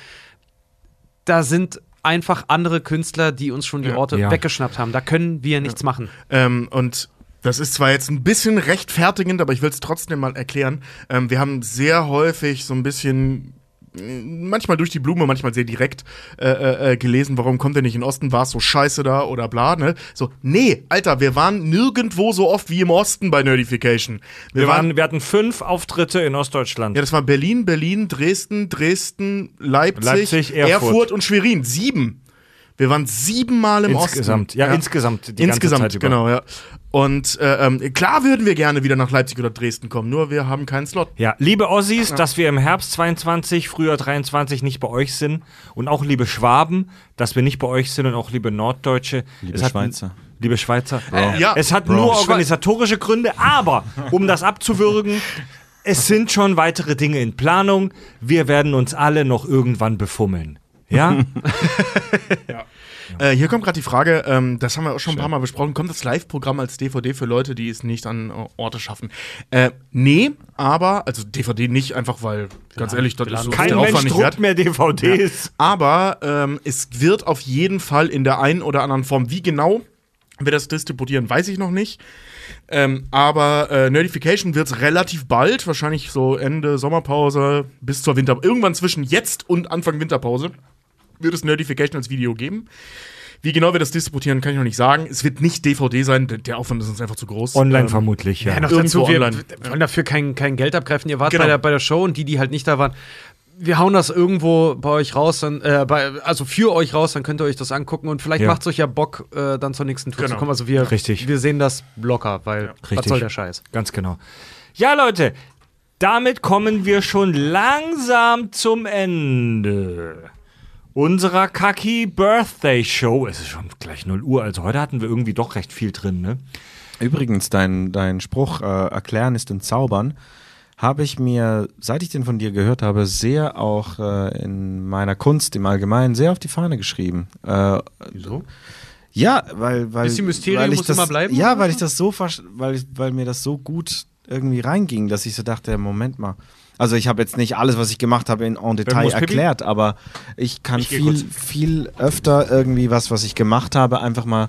S3: Da sind einfach andere Künstler, die uns schon die
S2: Ja.
S3: Orte
S1: Ja.
S3: weggeschnappt haben. Da können wir nichts machen.
S2: Ähm, und das ist zwar jetzt ein bisschen rechtfertigend, aber ich will es trotzdem mal erklären. Ähm, wir haben sehr häufig so ein bisschen manchmal durch die Blume, manchmal sehr direkt äh, äh, äh, gelesen, warum kommt er nicht in den Osten, war es so scheiße da oder bla, ne? So, nee, Alter, wir waren nirgendwo so oft wie im Osten bei Nerdification. Wir,
S1: wir,
S2: waren,
S1: waren, wir hatten fünf Auftritte in Ostdeutschland.
S2: ja, das war Berlin, Berlin, Dresden, Dresden, Leipzig,
S1: Leipzig, Erfurt.
S2: und Schwerin. Sieben. Wir waren siebenmal im
S1: insgesamt.
S2: Osten.
S1: Ja, insgesamt. Die
S2: Insgesamt,
S1: ganze Zeit über.
S2: genau, ja. Und äh, ähm, klar würden wir gerne wieder nach Leipzig oder Dresden kommen, nur wir haben keinen Slot.
S1: Ja, liebe Ossis, dass wir im Herbst 22, Frühjahr 23 nicht bei euch sind und auch liebe Schwaben, dass wir nicht bei euch sind und auch liebe Norddeutsche.
S5: Liebe Schweizer.
S1: Liebe Schweizer.
S2: Ja.
S1: Es hat nur organisatorische Gründe, aber um das abzuwürgen, es sind schon weitere Dinge in Planung. Wir werden uns alle noch irgendwann befummeln. Ja?
S2: Äh, hier kommt gerade die Frage, ähm, das haben wir auch schon ein paar Mal besprochen, kommt das Live-Programm als DVD für Leute, die es nicht an äh, Orte schaffen? Äh, nee, aber, also DVD nicht, einfach weil, ganz ehrlich, das ist so
S1: Kein
S2: der
S1: Mensch
S2: nicht
S1: druckt mehr DVDs.
S2: Aber ähm, es wird auf jeden Fall in der einen oder anderen Form, wie genau wir das distributieren, weiß ich noch nicht. Ähm, aber äh, Nerdification wird es relativ bald, wahrscheinlich so Ende Sommerpause bis zur Winter. Irgendwann zwischen jetzt und Anfang Winterpause wird es Nerdification als Video geben. Wie genau wir das distributieren, kann ich noch nicht sagen. Es wird nicht DVD sein, der- Aufwand ist uns einfach zu groß.
S1: Online
S2: Ähm,
S1: vermutlich, ja.
S3: Ja, noch
S2: Irgendwo
S3: dazu, wir
S2: online.
S3: wollen dafür kein, kein Geld abgreifen. Ihr wart
S2: Genau.
S3: bei, der, bei der Show und die, die halt nicht da waren, wir hauen das irgendwo bei euch raus, dann, äh, bei, also für euch raus, dann könnt ihr euch das angucken und vielleicht
S1: Ja.
S3: macht es euch ja Bock, äh, dann zur nächsten Tour
S2: Genau.
S3: zu kommen. Also wir,
S1: Richtig.
S3: wir sehen das locker, weil was
S1: Richtig.
S3: soll der Scheiß?
S1: Ganz genau. Ja, Leute, damit kommen wir schon langsam zum Ende unserer Kaki Birthday Show. Es ist schon gleich 0 Uhr, also heute hatten wir irgendwie doch recht viel drin, ne?
S5: Übrigens, dein, dein Spruch, äh, erklären ist entzaubern, habe ich mir, seit ich den von dir gehört habe, sehr auch äh, in meiner Kunst im Allgemeinen sehr auf die Fahne geschrieben. Äh,
S3: Wieso?
S5: ja, weil, weil,
S3: Bisschen Mysterium
S5: weil ich
S3: muss
S5: das,
S3: immer bleiben,
S5: Ja, weil ich das so, versch- weil, ich, weil mir das so gut irgendwie reinging, dass ich so dachte, Moment mal. Also ich habe jetzt nicht alles, was ich gemacht habe, in en Detail
S1: muss Pipi?
S5: erklärt, aber ich kann
S1: Ich
S5: viel, viel öfter irgendwie was, was ich gemacht habe, einfach mal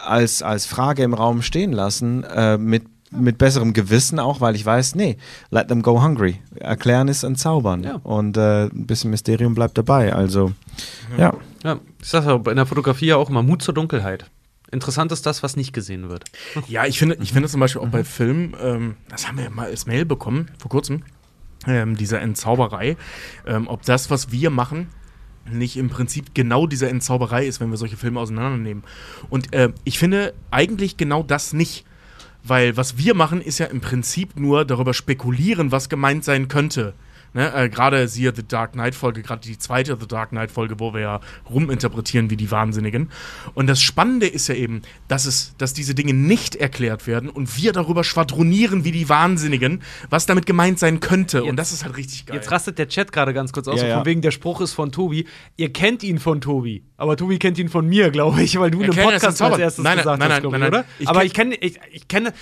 S5: als, als Frage im Raum stehen lassen, äh, mit, mit besserem Gewissen auch, weil ich weiß, nee, let them go hungry. Erklären ist entzaubern.
S3: Ja.
S5: Und äh, ein bisschen Mysterium bleibt dabei. Also, ja.
S3: Ja, ich sag ja in der Fotografie ja auch immer Mut zur Dunkelheit. Interessant ist das, was nicht gesehen wird.
S2: Ja, ich finde, ich finde zum Beispiel auch bei Filmen, ähm, das haben wir mal als Mail bekommen, vor kurzem, ähm, diese Entzauberei, ähm, ob das, was wir machen, nicht im Prinzip genau diese Entzauberei ist, wenn wir solche Filme auseinandernehmen. Und äh, ich finde eigentlich genau das nicht. Weil was wir machen, ist ja im Prinzip nur darüber spekulieren, was gemeint sein könnte. Ne? Äh, gerade siehe The Dark Knight-Folge, gerade die zweite The Dark Knight-Folge, wo wir ja ruminterpretieren wie die Wahnsinnigen. Und das Spannende ist ja eben, dass, es, dass diese Dinge nicht erklärt werden und wir darüber schwadronieren wie die Wahnsinnigen, was damit gemeint sein könnte. und das ist halt richtig geil.
S3: Jetzt rastet der Chat gerade ganz kurz aus,
S5: Ja, ja.
S3: von wegen der Spruch ist von Tobi. Ihr kennt ihn von Tobi, aber Tobi kennt ihn von mir, glaube ich, weil du
S2: er
S3: Podcast als erstes
S2: Nein, nein,
S3: gesagt
S2: nein,
S3: hast,
S2: nein, nein, nein.
S3: oder?
S2: Ich
S3: aber
S2: kenn-
S3: ich kenne, ich, ich kenne,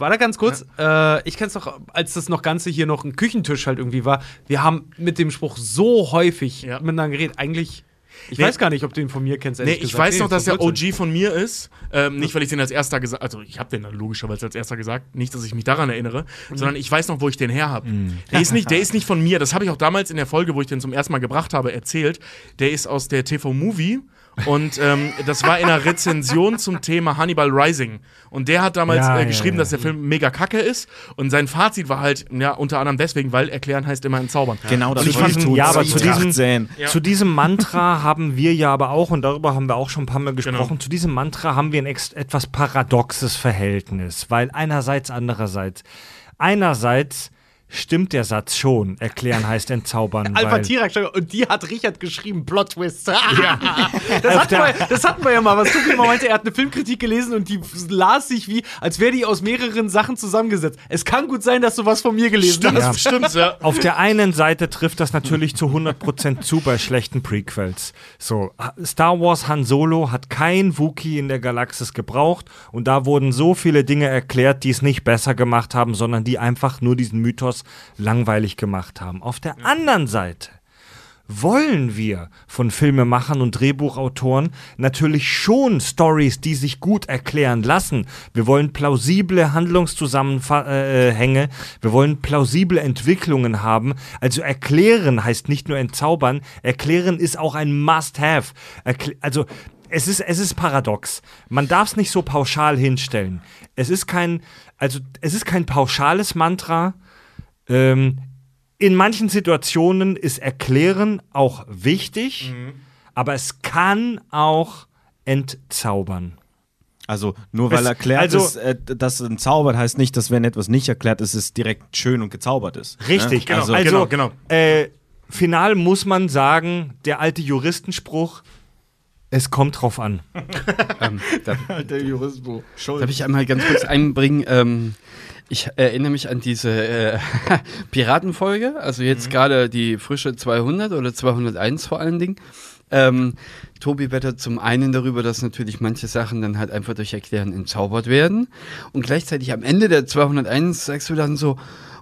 S3: war da ganz kurz, äh, ich kenne es doch, als das noch Ganze hier noch ein Küchentisch halt irgendwie war, wir haben mit dem Spruch so häufig
S2: Ja.
S3: miteinander geredet, eigentlich, ich
S2: Nee.
S3: weiß gar nicht, ob du ihn von mir kennst,
S2: Nee, ich
S3: gesagt.
S2: weiß
S3: Nee,
S2: noch, dass der. OG von mir ist. Ähm, nicht, weil ich den als erster gesagt Also, ich habe den dann logischerweise als erster gesagt. Nicht, dass ich mich daran erinnere, sondern ich weiß noch, wo ich den her habe. Der, ist nicht, der ist nicht von mir. Das habe ich auch damals in der Folge, wo ich den zum ersten Mal gebracht habe, erzählt. Der ist aus der TV-Movie. Und ähm, das war in einer Rezension zum Thema Hannibal Rising. Und der hat damals
S1: Ja,
S2: äh,
S1: ja,
S2: geschrieben,
S1: ja.
S2: dass der Film mega kacke ist. Und sein Fazit war halt, ja, unter anderem deswegen, weil erklären heißt immer entzaubern.
S5: Genau, das
S1: Und ich fand,
S5: tun.
S1: ja, aber zu diesem, zu diesem Mantra haben wir ja aber auch, und darüber haben wir auch schon ein paar Mal gesprochen,
S2: Genau.
S1: zu diesem Mantra haben wir ein ex etwas paradoxes Verhältnis, weil einerseits, andererseits, einerseits stimmt der Satz schon, erklären heißt entzaubern,
S3: Alpha Tirak, und die hat Richard geschrieben, Plot Twist. das,
S1: Auf
S3: hatten wir, das hatten wir ja mal, was Tobi meinte, er hat eine Filmkritik gelesen und die las sich wie, als wäre die aus mehreren Sachen zusammengesetzt. Es kann gut sein, dass du was von mir gelesen
S2: Stimmt,
S3: hast.
S2: stimmt, ja.
S1: Auf der einen Seite trifft das natürlich zu 100% zu bei schlechten Prequels. So, Star Wars Han Solo hat kein Wookiee in der Galaxis gebraucht und da wurden so viele Dinge erklärt, die es nicht besser gemacht haben, sondern die einfach nur diesen Mythos langweilig gemacht haben. Auf der anderen Seite wollen wir von Filmemachern und Drehbuchautoren natürlich schon Stories, die sich gut erklären lassen. Wir wollen plausible Handlungszusammenhänge, wir wollen plausible Entwicklungen haben. Also erklären heißt nicht nur entzaubern, erklären ist auch ein Must-Have. Also es ist, es ist paradox. Man darf es nicht so pauschal hinstellen. Es ist kein, also es ist kein pauschales Mantra. Ähm, in manchen Situationen ist Erklären auch wichtig, aber es kann auch entzaubern.
S5: Also nur weil
S1: Es-
S5: erklärt
S1: also-
S5: ist, äh, dass ein Zaubert heißt nicht, dass wenn etwas nicht erklärt ist, es direkt schön und gezaubert ist.
S1: Richtig,
S2: Genau,
S1: also,
S2: genau, genau.
S1: Äh, final muss man sagen, der alte Juristenspruch, es kommt drauf an.
S7: Ähm, da,
S5: Der Juristbuch.
S7: Darf ich einmal ganz kurz einbringen? Ähm, ich erinnere mich an diese äh, Piratenfolge, also jetzt gerade die frische 200 oder 201 vor allen Dingen. Ähm, Tobi wettert zum einen darüber, dass natürlich manche Sachen dann halt einfach durch Erklären entzaubert werden. Und gleichzeitig am Ende der 201 sagst du dann so,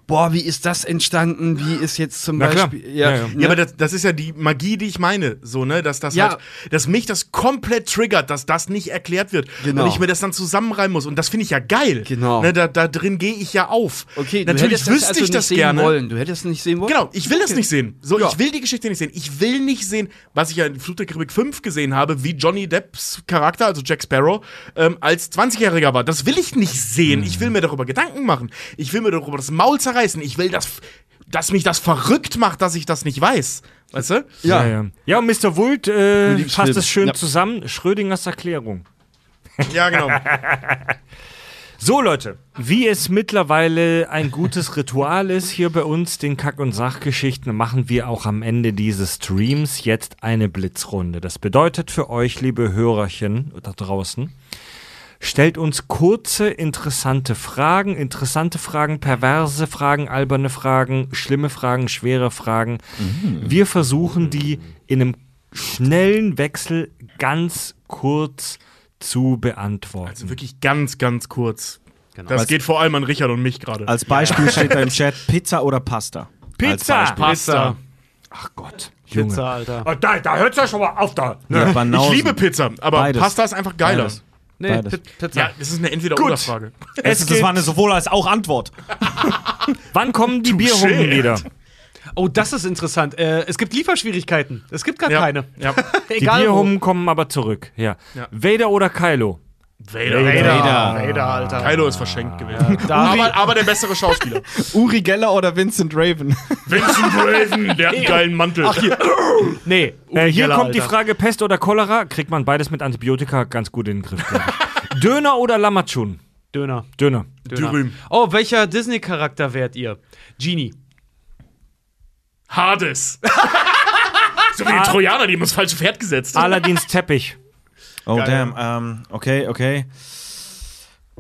S7: boah, wie ist das entstanden? Wie ist jetzt zum
S1: Na klar.
S7: Beispiel.
S1: Ja, ja.
S7: ne?
S2: Ja, aber das, das ist ja die Magie, die ich meine, so, ne, dass das
S7: Ja.
S2: halt, dass mich das komplett triggert, dass das nicht erklärt wird
S7: Genau.
S2: und ich mir das dann zusammenreimen muss und das finde ich ja geil.
S7: Genau.
S2: Ne, da, da drin gehe ich ja auf.
S7: okay, du
S2: natürlich
S7: hättest
S2: wüsste
S7: also
S2: ich das gerne.
S7: wollen. Du hättest es nicht sehen wollen?
S2: Genau, ich will das nicht sehen. So,
S7: Ja.
S2: ich will die Geschichte nicht sehen. Ich will nicht sehen, was ich ja in Flut der Karibik 5 gesehen habe, wie Johnny Depps Charakter, also Jack Sparrow, ähm, als 20-Jähriger war. Das will ich nicht sehen. Ich will mir darüber Gedanken machen. Ich will mir darüber das Maul zerreißen. Ich will, dass, dass mich das verrückt macht, dass ich das nicht weiß. Weißt du?
S1: Ja, ja. ja und Mr. Wult äh, fasst es schön
S7: Ja.
S1: zusammen. Schrödingers Erklärung.
S2: Ja, genau.
S1: So, Leute, wie es mittlerweile ein gutes Ritual ist hier bei uns, den Kack- und Sachgeschichten, machen wir auch am Ende dieses Streams jetzt eine Blitzrunde. Das bedeutet für euch, liebe Hörerchen da draußen, stellt uns kurze, interessante Fragen, interessante Fragen, perverse Fragen, alberne Fragen, schlimme Fragen, schwere Fragen. Wir versuchen die in einem schnellen Wechsel ganz kurz zu beantworten.
S2: Also wirklich ganz, ganz kurz.
S3: Genau.
S2: Das
S5: Als-
S2: geht vor allem an Richard und mich gerade.
S5: Als Beispiel steht da im Chat Pizza oder Pasta.
S1: Pizza!
S2: Pasta.
S1: Ach Gott, Junge.
S3: Pizza, Alter.
S1: Oh, da, da hört's ja schon mal auf da.
S5: Ja,
S2: Ich liebe Pizza, aber
S5: Beides.
S2: Pasta ist einfach geiler.
S5: Beides.
S3: Nee,
S5: Beides.
S2: Ja, das ist eine Entweder-Oder-Frage.
S1: Es
S5: Das
S1: geht,
S5: war eine sowohl als auch Antwort.
S1: wann kommen die Bierhumpen wieder?
S3: Oh, das ist interessant. Äh, es gibt Lieferschwierigkeiten. Es gibt gar
S2: Ja.
S3: keine.
S2: Ja.
S1: Die. Bierhumpen kommen aber zurück. Ja.
S2: Ja.
S1: Vader oder Kylo?
S2: Vader.
S3: Vader. Vader, Alter.
S2: Kylo ist verschenkt gewesen. Aber, aber der bessere Schauspieler.
S5: Uri Geller oder Vincent Raven?
S2: Vincent Raven, der hat einen geilen Mantel. Ach, hier.
S3: Nee.
S1: Äh, hier
S3: Geller,
S1: kommt die
S3: Alter.
S1: Frage: Pest oder Cholera? Kriegt man beides mit Antibiotika ganz gut in den Griff. Döner oder Lammatschun?
S3: Döner.
S1: Döner.
S3: Döner.
S2: Dürüm.
S3: Oh, welcher Disney-Charakter wärt ihr? Genie.
S2: Hades. so wie die Trojaner, die haben das falsche Pferd gesetzt.
S1: Aladins Teppich.
S5: Oh,
S2: Geil.
S5: damn. Ähm, okay, okay.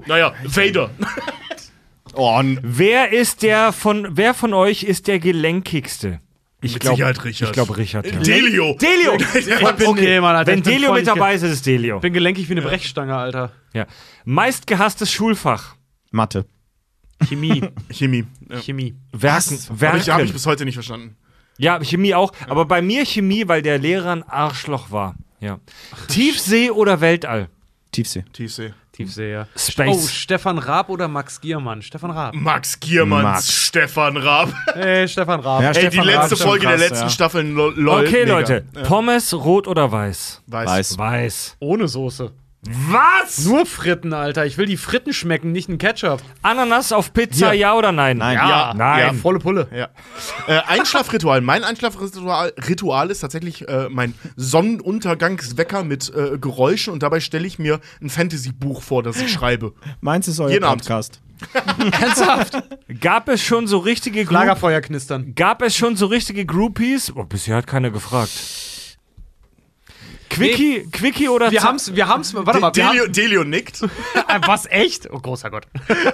S2: Naja, Vader.
S5: Oh,
S1: Wer ist der von, wer von euch ist der gelenkigste? Ich
S2: Mit
S1: glaub-
S2: Sicherheit Richard.
S1: Ich glaube Richard. Ja.
S2: Delio.
S1: Delio!
S3: Ich bin, nee, Mann, Alter,
S1: Wenn
S3: ich bin
S1: Delio mit dabei ist, ist es Delio.
S3: Ich bin gelenkig wie eine Brechstange, Alter.
S1: Ja. Meistgehasstes Schulfach.
S5: Mathe.
S3: Chemie.
S2: Chemie. Ja.
S3: Chemie.
S1: Werken.
S2: Habe
S1: Werken.
S2: ich, hab ich bis heute nicht verstanden.
S1: ja, Chemie auch. Aber bei mir Chemie, weil der Lehrer ein Arschloch war. Ja. Tiefsee oder Weltall?
S5: Tiefsee.
S2: Tiefsee.
S3: Tiefsee, ja. Oh,
S1: Space.
S3: Stefan Raab oder Max Giermann? Stefan Raab.
S2: Max Giermanns,
S5: Max.
S2: Stefan Raab.
S3: Hey, Stefan Raab.
S5: Ja,
S2: Ey, die
S5: Stefan
S2: letzte
S5: Raab,
S2: Folge der
S5: krass,
S2: letzten
S5: ja.
S2: Staffel, lo- lol.
S1: Okay,
S2: mega.
S1: Leute. Pommes, rot oder weiß?
S2: Weiß.
S5: Weiß.
S1: Weiß.
S3: Ohne Soße.
S1: Was?
S3: Nur Fritten, Alter. Ich will die Fritten schmecken, nicht einen Ketchup.
S1: Ananas auf Pizza, ja, oder nein?
S5: Nein.
S2: Ja.
S1: Nein.
S2: Ja,
S3: Volle Pulle.
S2: Ja. Äh, Einschlafritual. Mein Einschlafritual Ritual ist tatsächlich äh, mein Sonnenuntergangswecker mit äh, Geräuschen und dabei stelle ich mir ein Fantasy-Buch vor, das ich schreibe.
S5: Meins ist euer
S2: Jeden.
S5: Podcast.
S3: Ernsthaft?
S1: Gab es schon so richtige
S3: Lagerfeuer knistern.
S1: Gab es schon so richtige Groupies? Oh, bisher hat keiner gefragt. Quickie, Quickie oder
S3: Wir haben's, wir haben's, warte mal,
S2: Delio, Delio nickt.
S3: haben, äh, was, echt? Oh, großer Gott.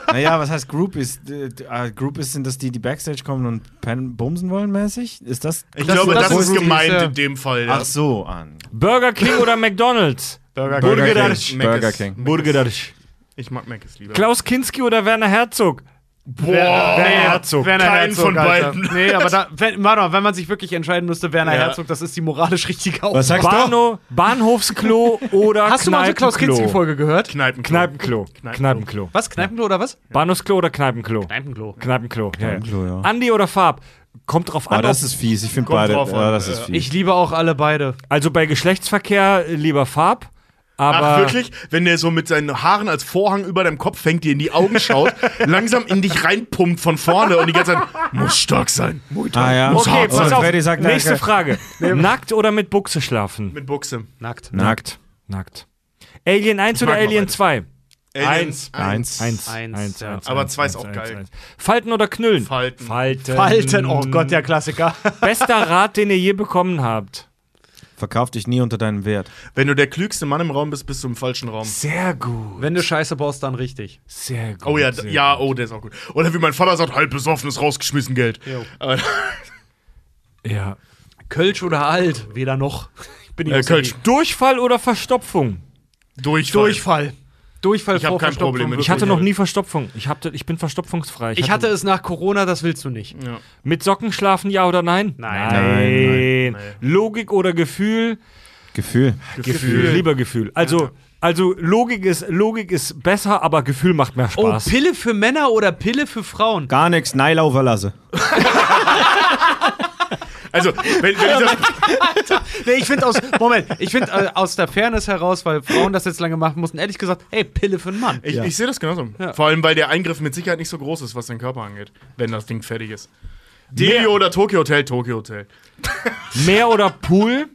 S5: Naja, was heißt Groupies? D- d- äh, Groupies sind das die, die Backstage kommen und pen bumsen wollen mäßig? Ist das?
S2: Ich
S3: Das-
S2: glaube,
S3: das
S2: das,
S3: ist
S2: gemeint
S3: diese-
S2: in dem Fall. Ja.
S5: Ach so, an.
S1: Burger King oder McDonald's?
S3: Burger
S1: Burger
S5: King.
S1: Darsch.
S2: Mc's.
S5: Burger King.
S1: Burger Darsch.
S2: Ich mag Mc's lieber.
S1: Klaus Kinski oder Werner Herzog?
S2: Boah,
S1: Werner Herzog.
S3: Werner
S2: Keinen
S3: Herzog,
S2: von
S3: Alter.
S2: beiden.
S3: Nee, aber da, wenn, warte mal, wenn man sich wirklich entscheiden müsste, Werner
S2: Ja.
S3: Herzog, das ist die moralisch richtige Auswahl.
S5: Was sagst du?
S1: Bahno, Bahnhofsklo oder
S3: Hast du mal unsere Klaus? Kinski-Folge gehört?
S2: Kneipenklo.
S1: Kneipenklo.
S2: Kneipenklo.
S1: Kneipenklo.
S3: Was? Kneipenklo oder was?
S1: Bahnhofsklo oder Kneipenklo?
S3: Kneipenklo.
S1: Kneipenklo. Ja,
S5: Kneipenklo, ja.
S1: ja. Andi oder Farb? Kommt drauf
S5: Ah,
S1: an.
S5: das
S1: ob-
S5: ist fies. Ich finde beide.
S2: drauf an.
S5: Ja, das ist fies.
S3: Ich liebe auch alle beide.
S1: also bei Geschlechtsverkehr lieber Farb. Aber
S2: Ach, wirklich? Wenn der so mit seinen Haaren als Vorhang über deinem Kopf hängt, dir in die Augen schaut, langsam in dich reinpumpt von vorne und die ganze Zeit, muss stark sein.
S5: ah, ja.
S1: Okay,
S5: Und
S1: pass auf.
S5: Sagt,
S1: Nächste. Frage. Nackt oder mit Buchse schlafen?
S2: Mit Buchse.
S3: Nackt.
S1: Nackt. Nackt. Alien 1
S2: Ich
S1: oder Alien
S2: eins.
S1: 2?
S2: Aliens.
S5: Eins.
S1: Eins.
S3: Eins, ja.
S2: Aber zwei ist auch geil.
S1: Falten oder Knüllen?
S2: Falten.
S1: Falten.
S3: Falten, oh Gott, der Klassiker.
S1: Bester Rat, den ihr je bekommen habt.
S5: Verkauf dich nie unter deinem Wert.
S2: Wenn du der klügste Mann im Raum bist, bist du im falschen Raum.
S1: Sehr gut.
S3: Wenn du Scheiße baust, dann richtig.
S1: Sehr gut.
S2: Oh ja,
S1: sehr
S2: ja,
S1: gut.
S2: oh, der ist auch gut. Oder wie mein Vater sagt, halb besoffenes rausgeschmissen Geld. Äh,
S1: Ja.
S3: Kölsch oder alt? Weder noch. Ich bin nicht
S2: äh, Kölsch.
S1: Durchfall oder Verstopfung?
S2: Durchfall.
S3: Durchfall. Durchfall
S2: Ich hab
S3: vor
S2: kein
S3: Verstopfung,
S2: Problem mit
S1: Ich hatte noch nie Verstopfung. Ich, hatte, ich bin verstopfungsfrei.
S3: Ich hatte es nach Corona, das willst du nicht.
S2: Ja.
S1: Mit Socken schlafen, ja oder nein?
S3: Nein.
S1: Nein.
S2: Nein, nein.
S1: Logik oder Gefühl?
S5: Gefühl.
S1: Gefühl. Lieber Gefühl. Also, also Logik, ist, Logik ist besser, aber Gefühl macht mehr
S3: Oh,
S1: Spaß.
S3: Pille für Männer oder Pille für Frauen?
S5: Gar nichts. Neila verlasse.
S2: Also, wenn, wenn ich
S3: Nee, ich finde aus, Moment, ich finde äh, aus der Fairness heraus, weil Frauen das jetzt lange machen mussten, ehrlich gesagt, hey, Pille für einen Mann.
S2: ich,
S5: Ja.
S2: ich sehe das genauso.
S3: Ja.
S2: Vor allem, weil der Eingriff mit Sicherheit nicht so groß ist, was den Körper angeht, wenn das Ding fertig ist. Delio oder Tokyo Hotel, Tokyo Hotel.
S1: Meer oder Pool?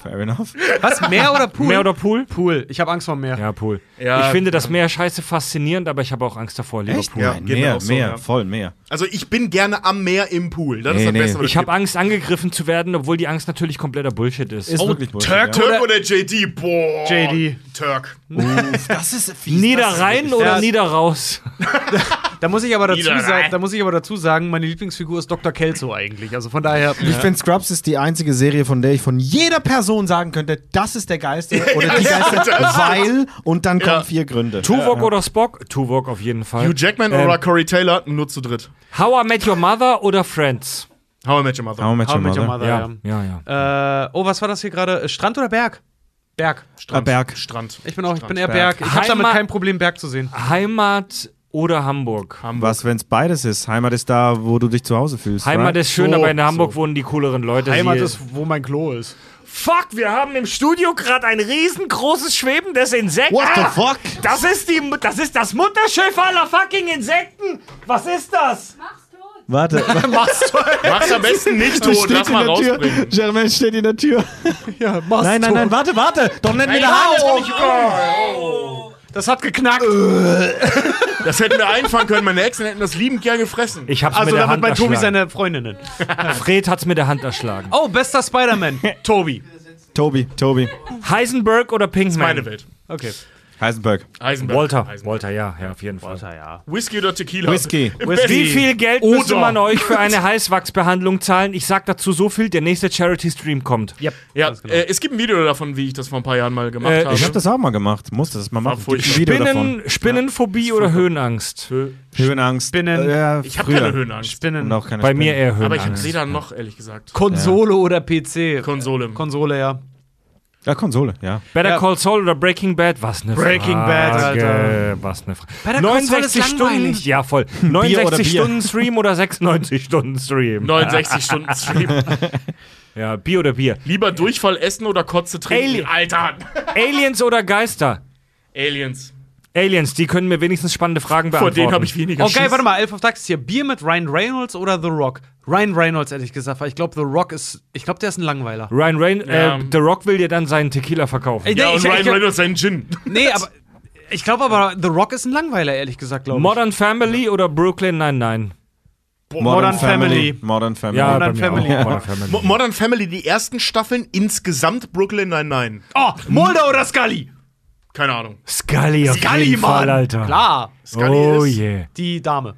S5: Fair enough.
S3: Was, Meer oder Pool?
S1: Meer oder Pool?
S3: Pool. Ich habe Angst vor Meer.
S1: Ja, Pool.
S2: Ja,
S1: ich finde das Meer scheiße faszinierend, aber ich habe auch Angst davor. Lieber Pool.
S2: Ja,
S5: Nein, mehr,
S2: auch so,
S5: mehr,
S2: ja.
S5: voll mehr.
S2: Also, ich bin gerne am Meer im Pool. Das ist
S5: Nee,
S2: das
S5: nee.
S2: Beste, was
S1: Ich habe Angst, angegriffen zu werden, obwohl die Angst natürlich kompletter Bullshit ist.
S5: Ist
S2: Oh,
S5: wirklich Bullshit,
S2: Turk,
S5: ja.
S2: Turk oder JD? Boah.
S3: JD.
S2: Turk.
S5: Das ist fies.
S1: Niederrhein oder
S3: Ja.
S1: Niederraus?
S3: Da muss ich aber dazu sagen, da muss ich aber dazu sagen, meine Lieblingsfigur ist Dr. Kelso eigentlich. Also von daher.
S5: Ich finde, Scrubs ist die einzige Serie, von der ich von jeder Person sagen könnte, das ist der geilste oder die geilste, weil und dann kommen
S2: Ja.
S5: vier Gründe.
S1: Tuvok oder Spock? Tuvok auf jeden Fall.
S2: Hugh Jackman
S1: Ähm,
S2: oder Corey Taylor, nur zu dritt.
S1: How I Met Your Mother oder Friends?
S2: How I Met Your Mother.
S5: How I Met
S3: How
S5: Your
S3: I Met Your
S5: Mother.
S3: Mother,
S1: Ja,
S3: ja.
S1: ja.
S3: Äh, oh, was war das hier gerade? Strand oder Berg? Berg.
S2: Strand.
S5: Berg.
S2: Strand.
S3: Ich bin auch, ich bin eher
S5: Berg.
S3: Berg. Ich habe damit kein Problem, Berg zu sehen.
S1: Heimat oder Hamburg?
S5: Was, wenn es beides ist? Heimat ist da, wo du dich zu Hause fühlst.
S1: Heimat
S5: right?
S1: ist schön,
S2: So,
S1: aber in Hamburg
S2: so.
S1: wohnen die cooleren Leute.
S3: Heimat ist, wo mein Klo ist.
S1: Fuck, wir haben im Studio gerade ein riesengroßes schwebendes Insekt.
S5: What the
S1: Ah,
S5: fuck?
S1: Das ist, die, das ist das Mutterschiff aller fucking Insekten. Was ist das?
S5: Warte.
S2: Mach's am besten nicht tot, lass mal rausbringen.
S5: Germain steht in der Tür.
S3: Ja, mach's
S5: Nein, nein, nein, warte, warte. Doch nicht mit der Hand.
S3: Das hat geknackt.
S2: Das hätten wir einfangen können. Meine Exen hätten das liebend gern gefressen.
S1: Ich hab's
S3: Also
S1: mit der
S3: damit
S1: Hand
S3: bei Tobi seine Freundinnen.
S1: Fred hat's mit der Hand erschlagen.
S3: Oh, bester Spider-Man. Tobi.
S5: Tobi, Tobi.
S1: Heisenberg oder Pinkman?
S2: Meine Welt.
S3: Okay.
S5: Heisenberg.
S2: Eisenberg.
S1: Walter.
S2: Eisenberg.
S1: Walter, ja, ja, auf jeden Fall.
S3: ja.
S2: Whisky oder Tequila?
S5: Whisky.
S3: Whisky.
S1: Wie viel Geld müsste
S2: Oder-
S1: man euch für eine Heißwachsbehandlung zahlen? Ich sag dazu so viel, der nächste Charity-Stream kommt.
S3: Yep.
S2: Ja,
S3: genau.
S2: äh, es gibt ein Video davon, wie ich das vor ein paar Jahren mal gemacht
S1: Äh,
S2: habe.
S5: Ich habe das auch mal gemacht. Musste das mal machen.
S1: Spinnen,
S5: davon.
S1: Spinnenphobie oder Höhenangst?
S5: Höhenangst.
S3: Spinnen.
S5: Äh, ja,
S2: ich habe keine Höhenangst.
S3: Spinnen.
S5: Und auch keine
S1: Bei mir
S5: Spinnen.
S1: eher
S2: Aber ich
S1: Höhenangst.
S2: sehe da noch, ehrlich gesagt.
S3: Konsole oder PC?
S2: Konsole.
S3: Konsole, ja.
S5: Ja, Konsole, ja.
S1: Better
S3: Ja.
S1: Call Saul oder Breaking Bad? Was eine
S3: Breaking
S1: Frage.
S3: Bad, Alter.
S1: Was eine Frage.
S3: Better Call Saul
S1: 69
S3: ist
S1: Stunden.
S3: langweilig.
S1: Ja, voll.
S5: oder
S1: 69
S5: Bier?
S1: Stunden Stream oder 96 Stunden Stream?
S2: 69 Stunden Stream.
S1: Ja, Bier oder Bier.
S2: Lieber Durchfall essen oder Kotze trinken?
S1: Alien.
S2: Alter.
S1: Aliens oder Geister?
S2: Aliens.
S1: Aliens, die können mir wenigstens spannende Fragen
S2: Vor
S1: beantworten.
S2: denen habe ich weniger
S3: Okay,
S2: Schiss.
S3: warte mal, Elf of Dax ist hier Bier mit Ryan Reynolds oder The Rock? Ryan Reynolds, ehrlich gesagt, weil ich glaube, The Rock ist, ich glaube, der ist ein Langweiler.
S1: Ryan Rain,
S2: Ja.
S1: äh, The Rock will dir dann seinen Tequila verkaufen.
S3: Ey,
S2: Ja, und
S3: ich-
S2: Ryan
S3: ich-
S2: Reynolds seinen Gin.
S3: Nee, aber ich glaube aber, The Rock ist ein Langweiler, ehrlich gesagt, glaube ich.
S1: Modern Family oder Brooklyn 99?
S3: Modern Family.
S5: Modern Family.
S1: Ja,
S3: Modern Family.
S1: Auch. Modern Family.
S2: Mo- Modern Family, die ersten Staffeln insgesamt Brooklyn Nine-Nine.
S3: Oh, Mulder oder Scully?
S2: Keine Ahnung.
S1: Scully auf
S3: Scully,
S1: jeden Fall,
S3: Mann.
S1: Alter.
S3: Klar.
S2: Scully
S1: oh
S2: ist-
S1: yeah.
S3: Die Dame.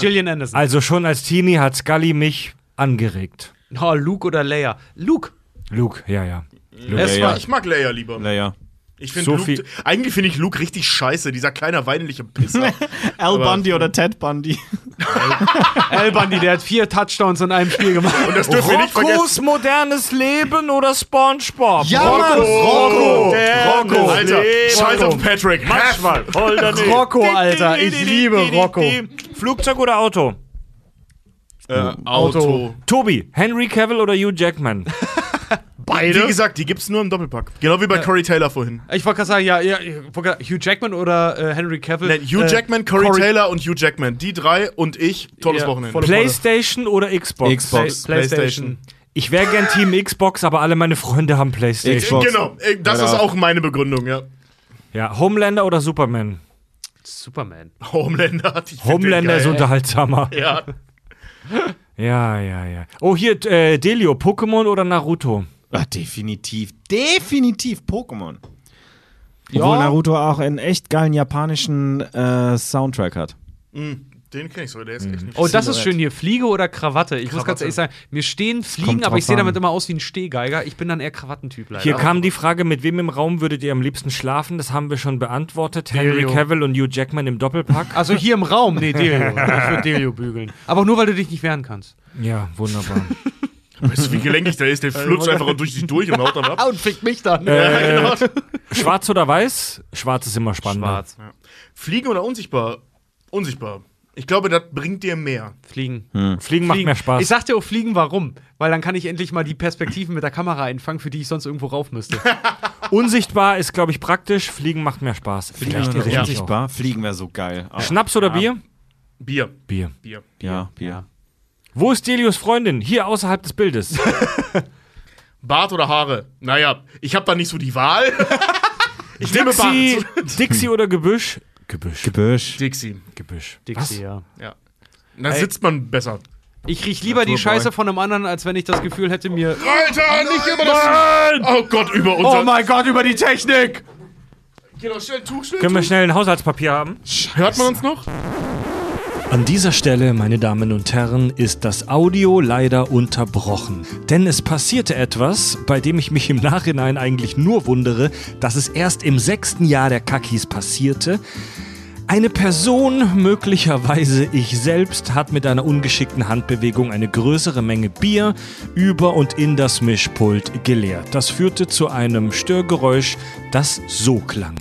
S3: Gillian Anderson.
S1: Also schon als Teenie hat Scully mich angeregt.
S3: Oh, Luke oder Leia? Luke.
S1: Luke, ja, ja.
S5: Ja,
S3: war,
S5: ja.
S2: Ich mag Leia lieber.
S5: Leia.
S2: Ich finde
S1: So
S2: Luke,
S1: viel-
S2: eigentlich finde ich Luke richtig scheiße, dieser kleine weinerliche Pisser.
S5: Al Bundy oder Ted Bundy.
S3: Al Bundy, der hat vier Touchdowns in einem Spiel gemacht.
S2: Und das dürfen wir nicht vergessen.
S1: Roccos modernes Leben oder Spongebob?
S5: Ja, Mann!
S2: Rocco,
S1: Der
S2: Rocco, Alter,
S1: Leben.
S2: scheiß auf Patrick.
S1: Manchmal.
S3: Rocco, Alter, ich liebe Rocco.
S1: Flugzeug oder Auto?
S2: Äh, Auto.
S1: Tobi, Henry Cavill oder Hugh Jackman?
S2: Wie gesagt, die gibt's nur im Doppelpack. Genau wie bei Corey Taylor vorhin.
S3: Ich wollte gerade sagen, ja, ja, grad- Hugh Jackman oder äh, Henry Cavill?
S2: Nein, Hugh
S3: Äh,
S2: Jackman, Corey, Taylor und Hugh Jackman. Die drei und ich, tolles
S3: Ja,
S2: Wochenende.
S1: Playstation oder Xbox?
S5: Xbox.
S3: Play PlayStation.
S1: Ich wäre gern Team Xbox, aber alle meine Freunde haben Playstation.
S5: Xbox.
S2: Genau, äh, das ist auch meine Begründung, ja.
S1: Ja, Homelander oder Superman?
S3: Superman.
S2: Homelander. Ich find
S1: Homelander ist unterhaltsamer.
S2: Ja,
S1: Ja, ja, ja. Oh, hier, äh, Delio, Pokémon oder Naruto?
S5: Ah, definitiv. Definitiv Pokémon.
S3: Ja.
S5: Obwohl Naruto auch einen echt geilen japanischen äh, Soundtrack hat.
S2: Mm, den kenn ich so, der ist echt nicht
S3: Oh, das ist schön hier. Fliege oder Krawatte? Ich muss ganz
S2: Krawatte.
S3: ehrlich sagen, mir stehen Fliegen, aber ich sehe damit immer aus wie ein Stehgeiger. Ich bin dann eher Krawattentyp leider.
S1: Hier kam die Frage, mit wem im Raum würdet ihr am liebsten schlafen? Das haben wir schon beantwortet. Henry
S3: Delio.
S1: Cavill und Hugh Jackman im Doppelpack.
S3: Also hier im Raum, nee, Delio. Ich würde Delio bügeln. Aber nur, weil du dich nicht wehren kannst.
S1: Ja, wunderbar.
S2: Weißt du, wie gelenkig der ist? Der flutscht einfach durch dich durch und haut dann ab.
S3: Und fickt mich dann.
S1: Äh,
S2: Ja, genau.
S1: Schwarz oder weiß? Schwarz ist immer spannender.
S3: Schwarz.
S2: Fliegen oder unsichtbar? Unsichtbar. Ich glaube, das bringt dir mehr.
S3: Fliegen.
S1: Fliegen macht mehr Spaß.
S3: Ich sag dir auch Fliegen, warum? Weil dann kann ich endlich mal die Perspektiven mit der Kamera einfangen, für die ich sonst irgendwo rauf müsste.
S1: Unsichtbar ist, glaube ich, praktisch. Fliegen macht mehr Spaß. Vielleicht
S5: Fliegen
S1: richtig auch.
S5: unsichtbar. Fliegen wäre so geil. Ah,
S1: Schnaps oder Bier?
S2: Bier.
S1: Bier.
S2: Bier.
S5: ja, Bier.
S1: Wo ist Delios Freundin? Hier außerhalb des Bildes.
S2: Bart oder Haare? Naja, ich habe da nicht so die Wahl. ich nehme
S1: Dixie,
S2: Bart.
S1: Dixie oder Gebüsch? Gebüsch.
S5: Gebüsch.
S2: Dixie.
S1: Gebüsch.
S3: Dixie, ja.
S2: Ja. Da sitzt man besser.
S3: Ich riech lieber die. Scheiße von einem anderen, als wenn ich das Gefühl hätte, mir.
S2: Alter, nicht über das. Oh Gott, über unser.
S3: Oh mein Gott, über die Technik!
S2: Geh doch schnell, Tuch, schnell.
S1: Können wir schnell ein Haushaltspapier haben?
S2: Hört man uns noch?
S1: An dieser Stelle, meine Damen und Herren, ist das Audio leider unterbrochen. Denn es passierte etwas, bei dem ich mich im Nachhinein eigentlich nur wundere, dass es erst im sechsten Jahr der Kakis passierte. Eine Person, möglicherweise ich selbst, hat mit einer ungeschickten Handbewegung eine größere Menge Bier über und in das Mischpult geleert. Das führte zu einem Störgeräusch, das so klang.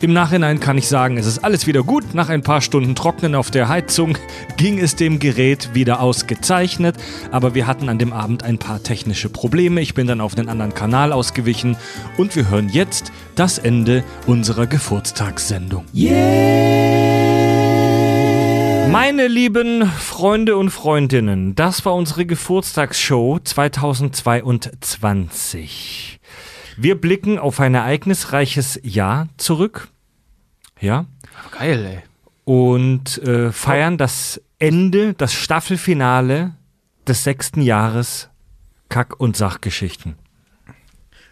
S1: Im Nachhinein kann ich sagen, es ist alles wieder gut. Nach ein paar Stunden Trocknen auf der Heizung ging es dem Gerät wieder ausgezeichnet. Aber wir hatten an dem Abend ein paar technische Probleme. Ich bin dann auf einen anderen Kanal ausgewichen und wir hören jetzt das Ende unserer Geburtstagssendung. Meine lieben Freunde und Freundinnen, das war unsere Geburtstagsshow 2022. Wir blicken auf ein ereignisreiches Jahr zurück. Ja.
S3: Geil, ey.
S1: und äh, feiern das Ende, das Staffelfinale des sechsten Jahres Kack- und Sachgeschichten.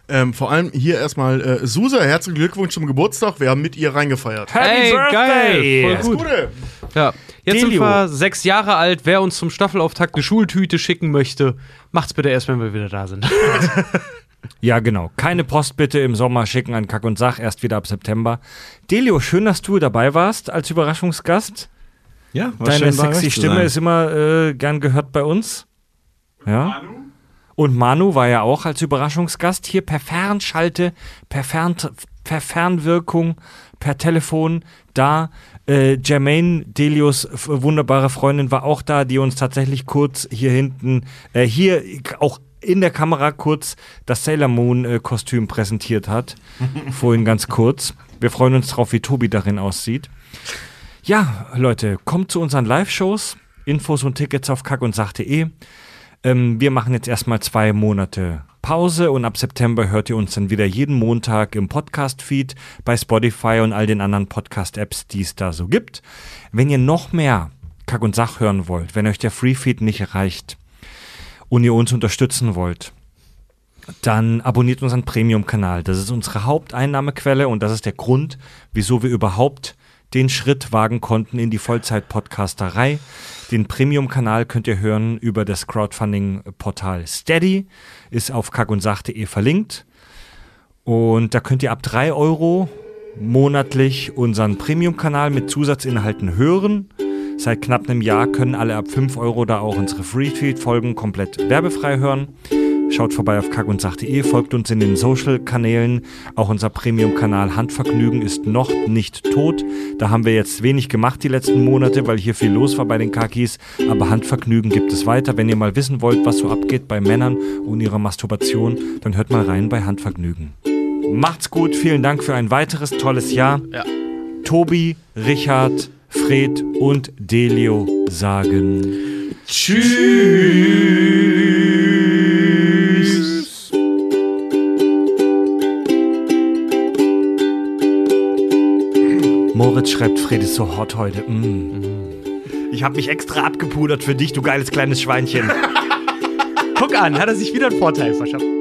S2: Ähm, vor allem hier erstmal äh, Susa, herzlichen Glückwunsch zum Geburtstag. Wir haben mit ihr reingefeiert.
S3: Hey, geil. Voll
S2: Alles
S3: gut.
S2: Gute.
S3: Ja. Jetzt sind
S1: Delio.
S3: wir sechs Jahre alt. Wer uns zum Staffelauftakt eine Schultüte schicken möchte, macht's bitte erst, wenn wir wieder da sind.
S1: Ja, genau. Keine Post bitte im Sommer schicken an Kack und Sach, erst wieder ab September. Delio, schön, dass du dabei warst als Überraschungsgast.
S5: Ja, war
S1: Deine
S5: schön,
S1: sexy Stimme ist immer äh, gern gehört bei uns. Ja. Und Manu war ja auch als Überraschungsgast hier per Fernschalte, per, Fern per Fernwirkung, per Telefon da. Äh, Jermaine Delius f- wunderbare Freundin war auch da, die uns tatsächlich kurz hier hinten, äh, hier auch in der Kamera kurz das Sailor Moon äh, Kostüm präsentiert hat. Vorhin ganz kurz. Wir freuen uns drauf, wie Tobi darin aussieht. Ja, Leute, kommt zu unseren Live-Shows. Infos und Tickets auf kack und sach.de. Ähm, wir machen jetzt erstmal zwei Monate Pause und ab September hört ihr uns dann wieder jeden Montag im Podcast-Feed bei Spotify und all den anderen Podcast-Apps, die es da so gibt. Wenn ihr noch mehr Kack und Sach hören wollt, wenn euch der Free-Feed nicht reicht und ihr uns unterstützen wollt, dann abonniert unseren Premium-Kanal. Das ist unsere Haupteinnahmequelle und das ist der Grund, wieso wir überhaupt den Schritt wagen konnten in die Vollzeit-Podcasterei. Den Premium-Kanal könnt ihr hören über das Crowdfunding-Portal Steady, ist auf kackundsach.de verlinkt. Und da könnt ihr ab 3 Euro monatlich unseren Premium-Kanal mit Zusatzinhalten hören. Seit knapp einem Jahr können alle ab 5 Euro da auch unsere Free-Feed-Folgen komplett werbefrei hören. Schaut vorbei auf kackundsach.de, folgt uns in den Social-Kanälen. Auch unser Premium-Kanal Handvergnügen ist noch nicht tot. Da haben wir jetzt wenig gemacht die letzten Monate, weil hier viel los war bei den Kakis. Aber Handvergnügen gibt es weiter. Wenn ihr mal wissen wollt, was so abgeht bei Männern und ihrer Masturbation, dann hört mal rein bei Handvergnügen. Macht's gut, vielen Dank für ein weiteres tolles Jahr.
S3: Ja.
S1: Tobi, Richard, Fred und Delio sagen Tschüss. Moritz schreibt, Fred ist so hot heute. Mm. Ich habe mich extra abgepudert für dich, du geiles kleines Schweinchen.
S3: Guck an, hat er sich wieder einen Vorteil verschafft.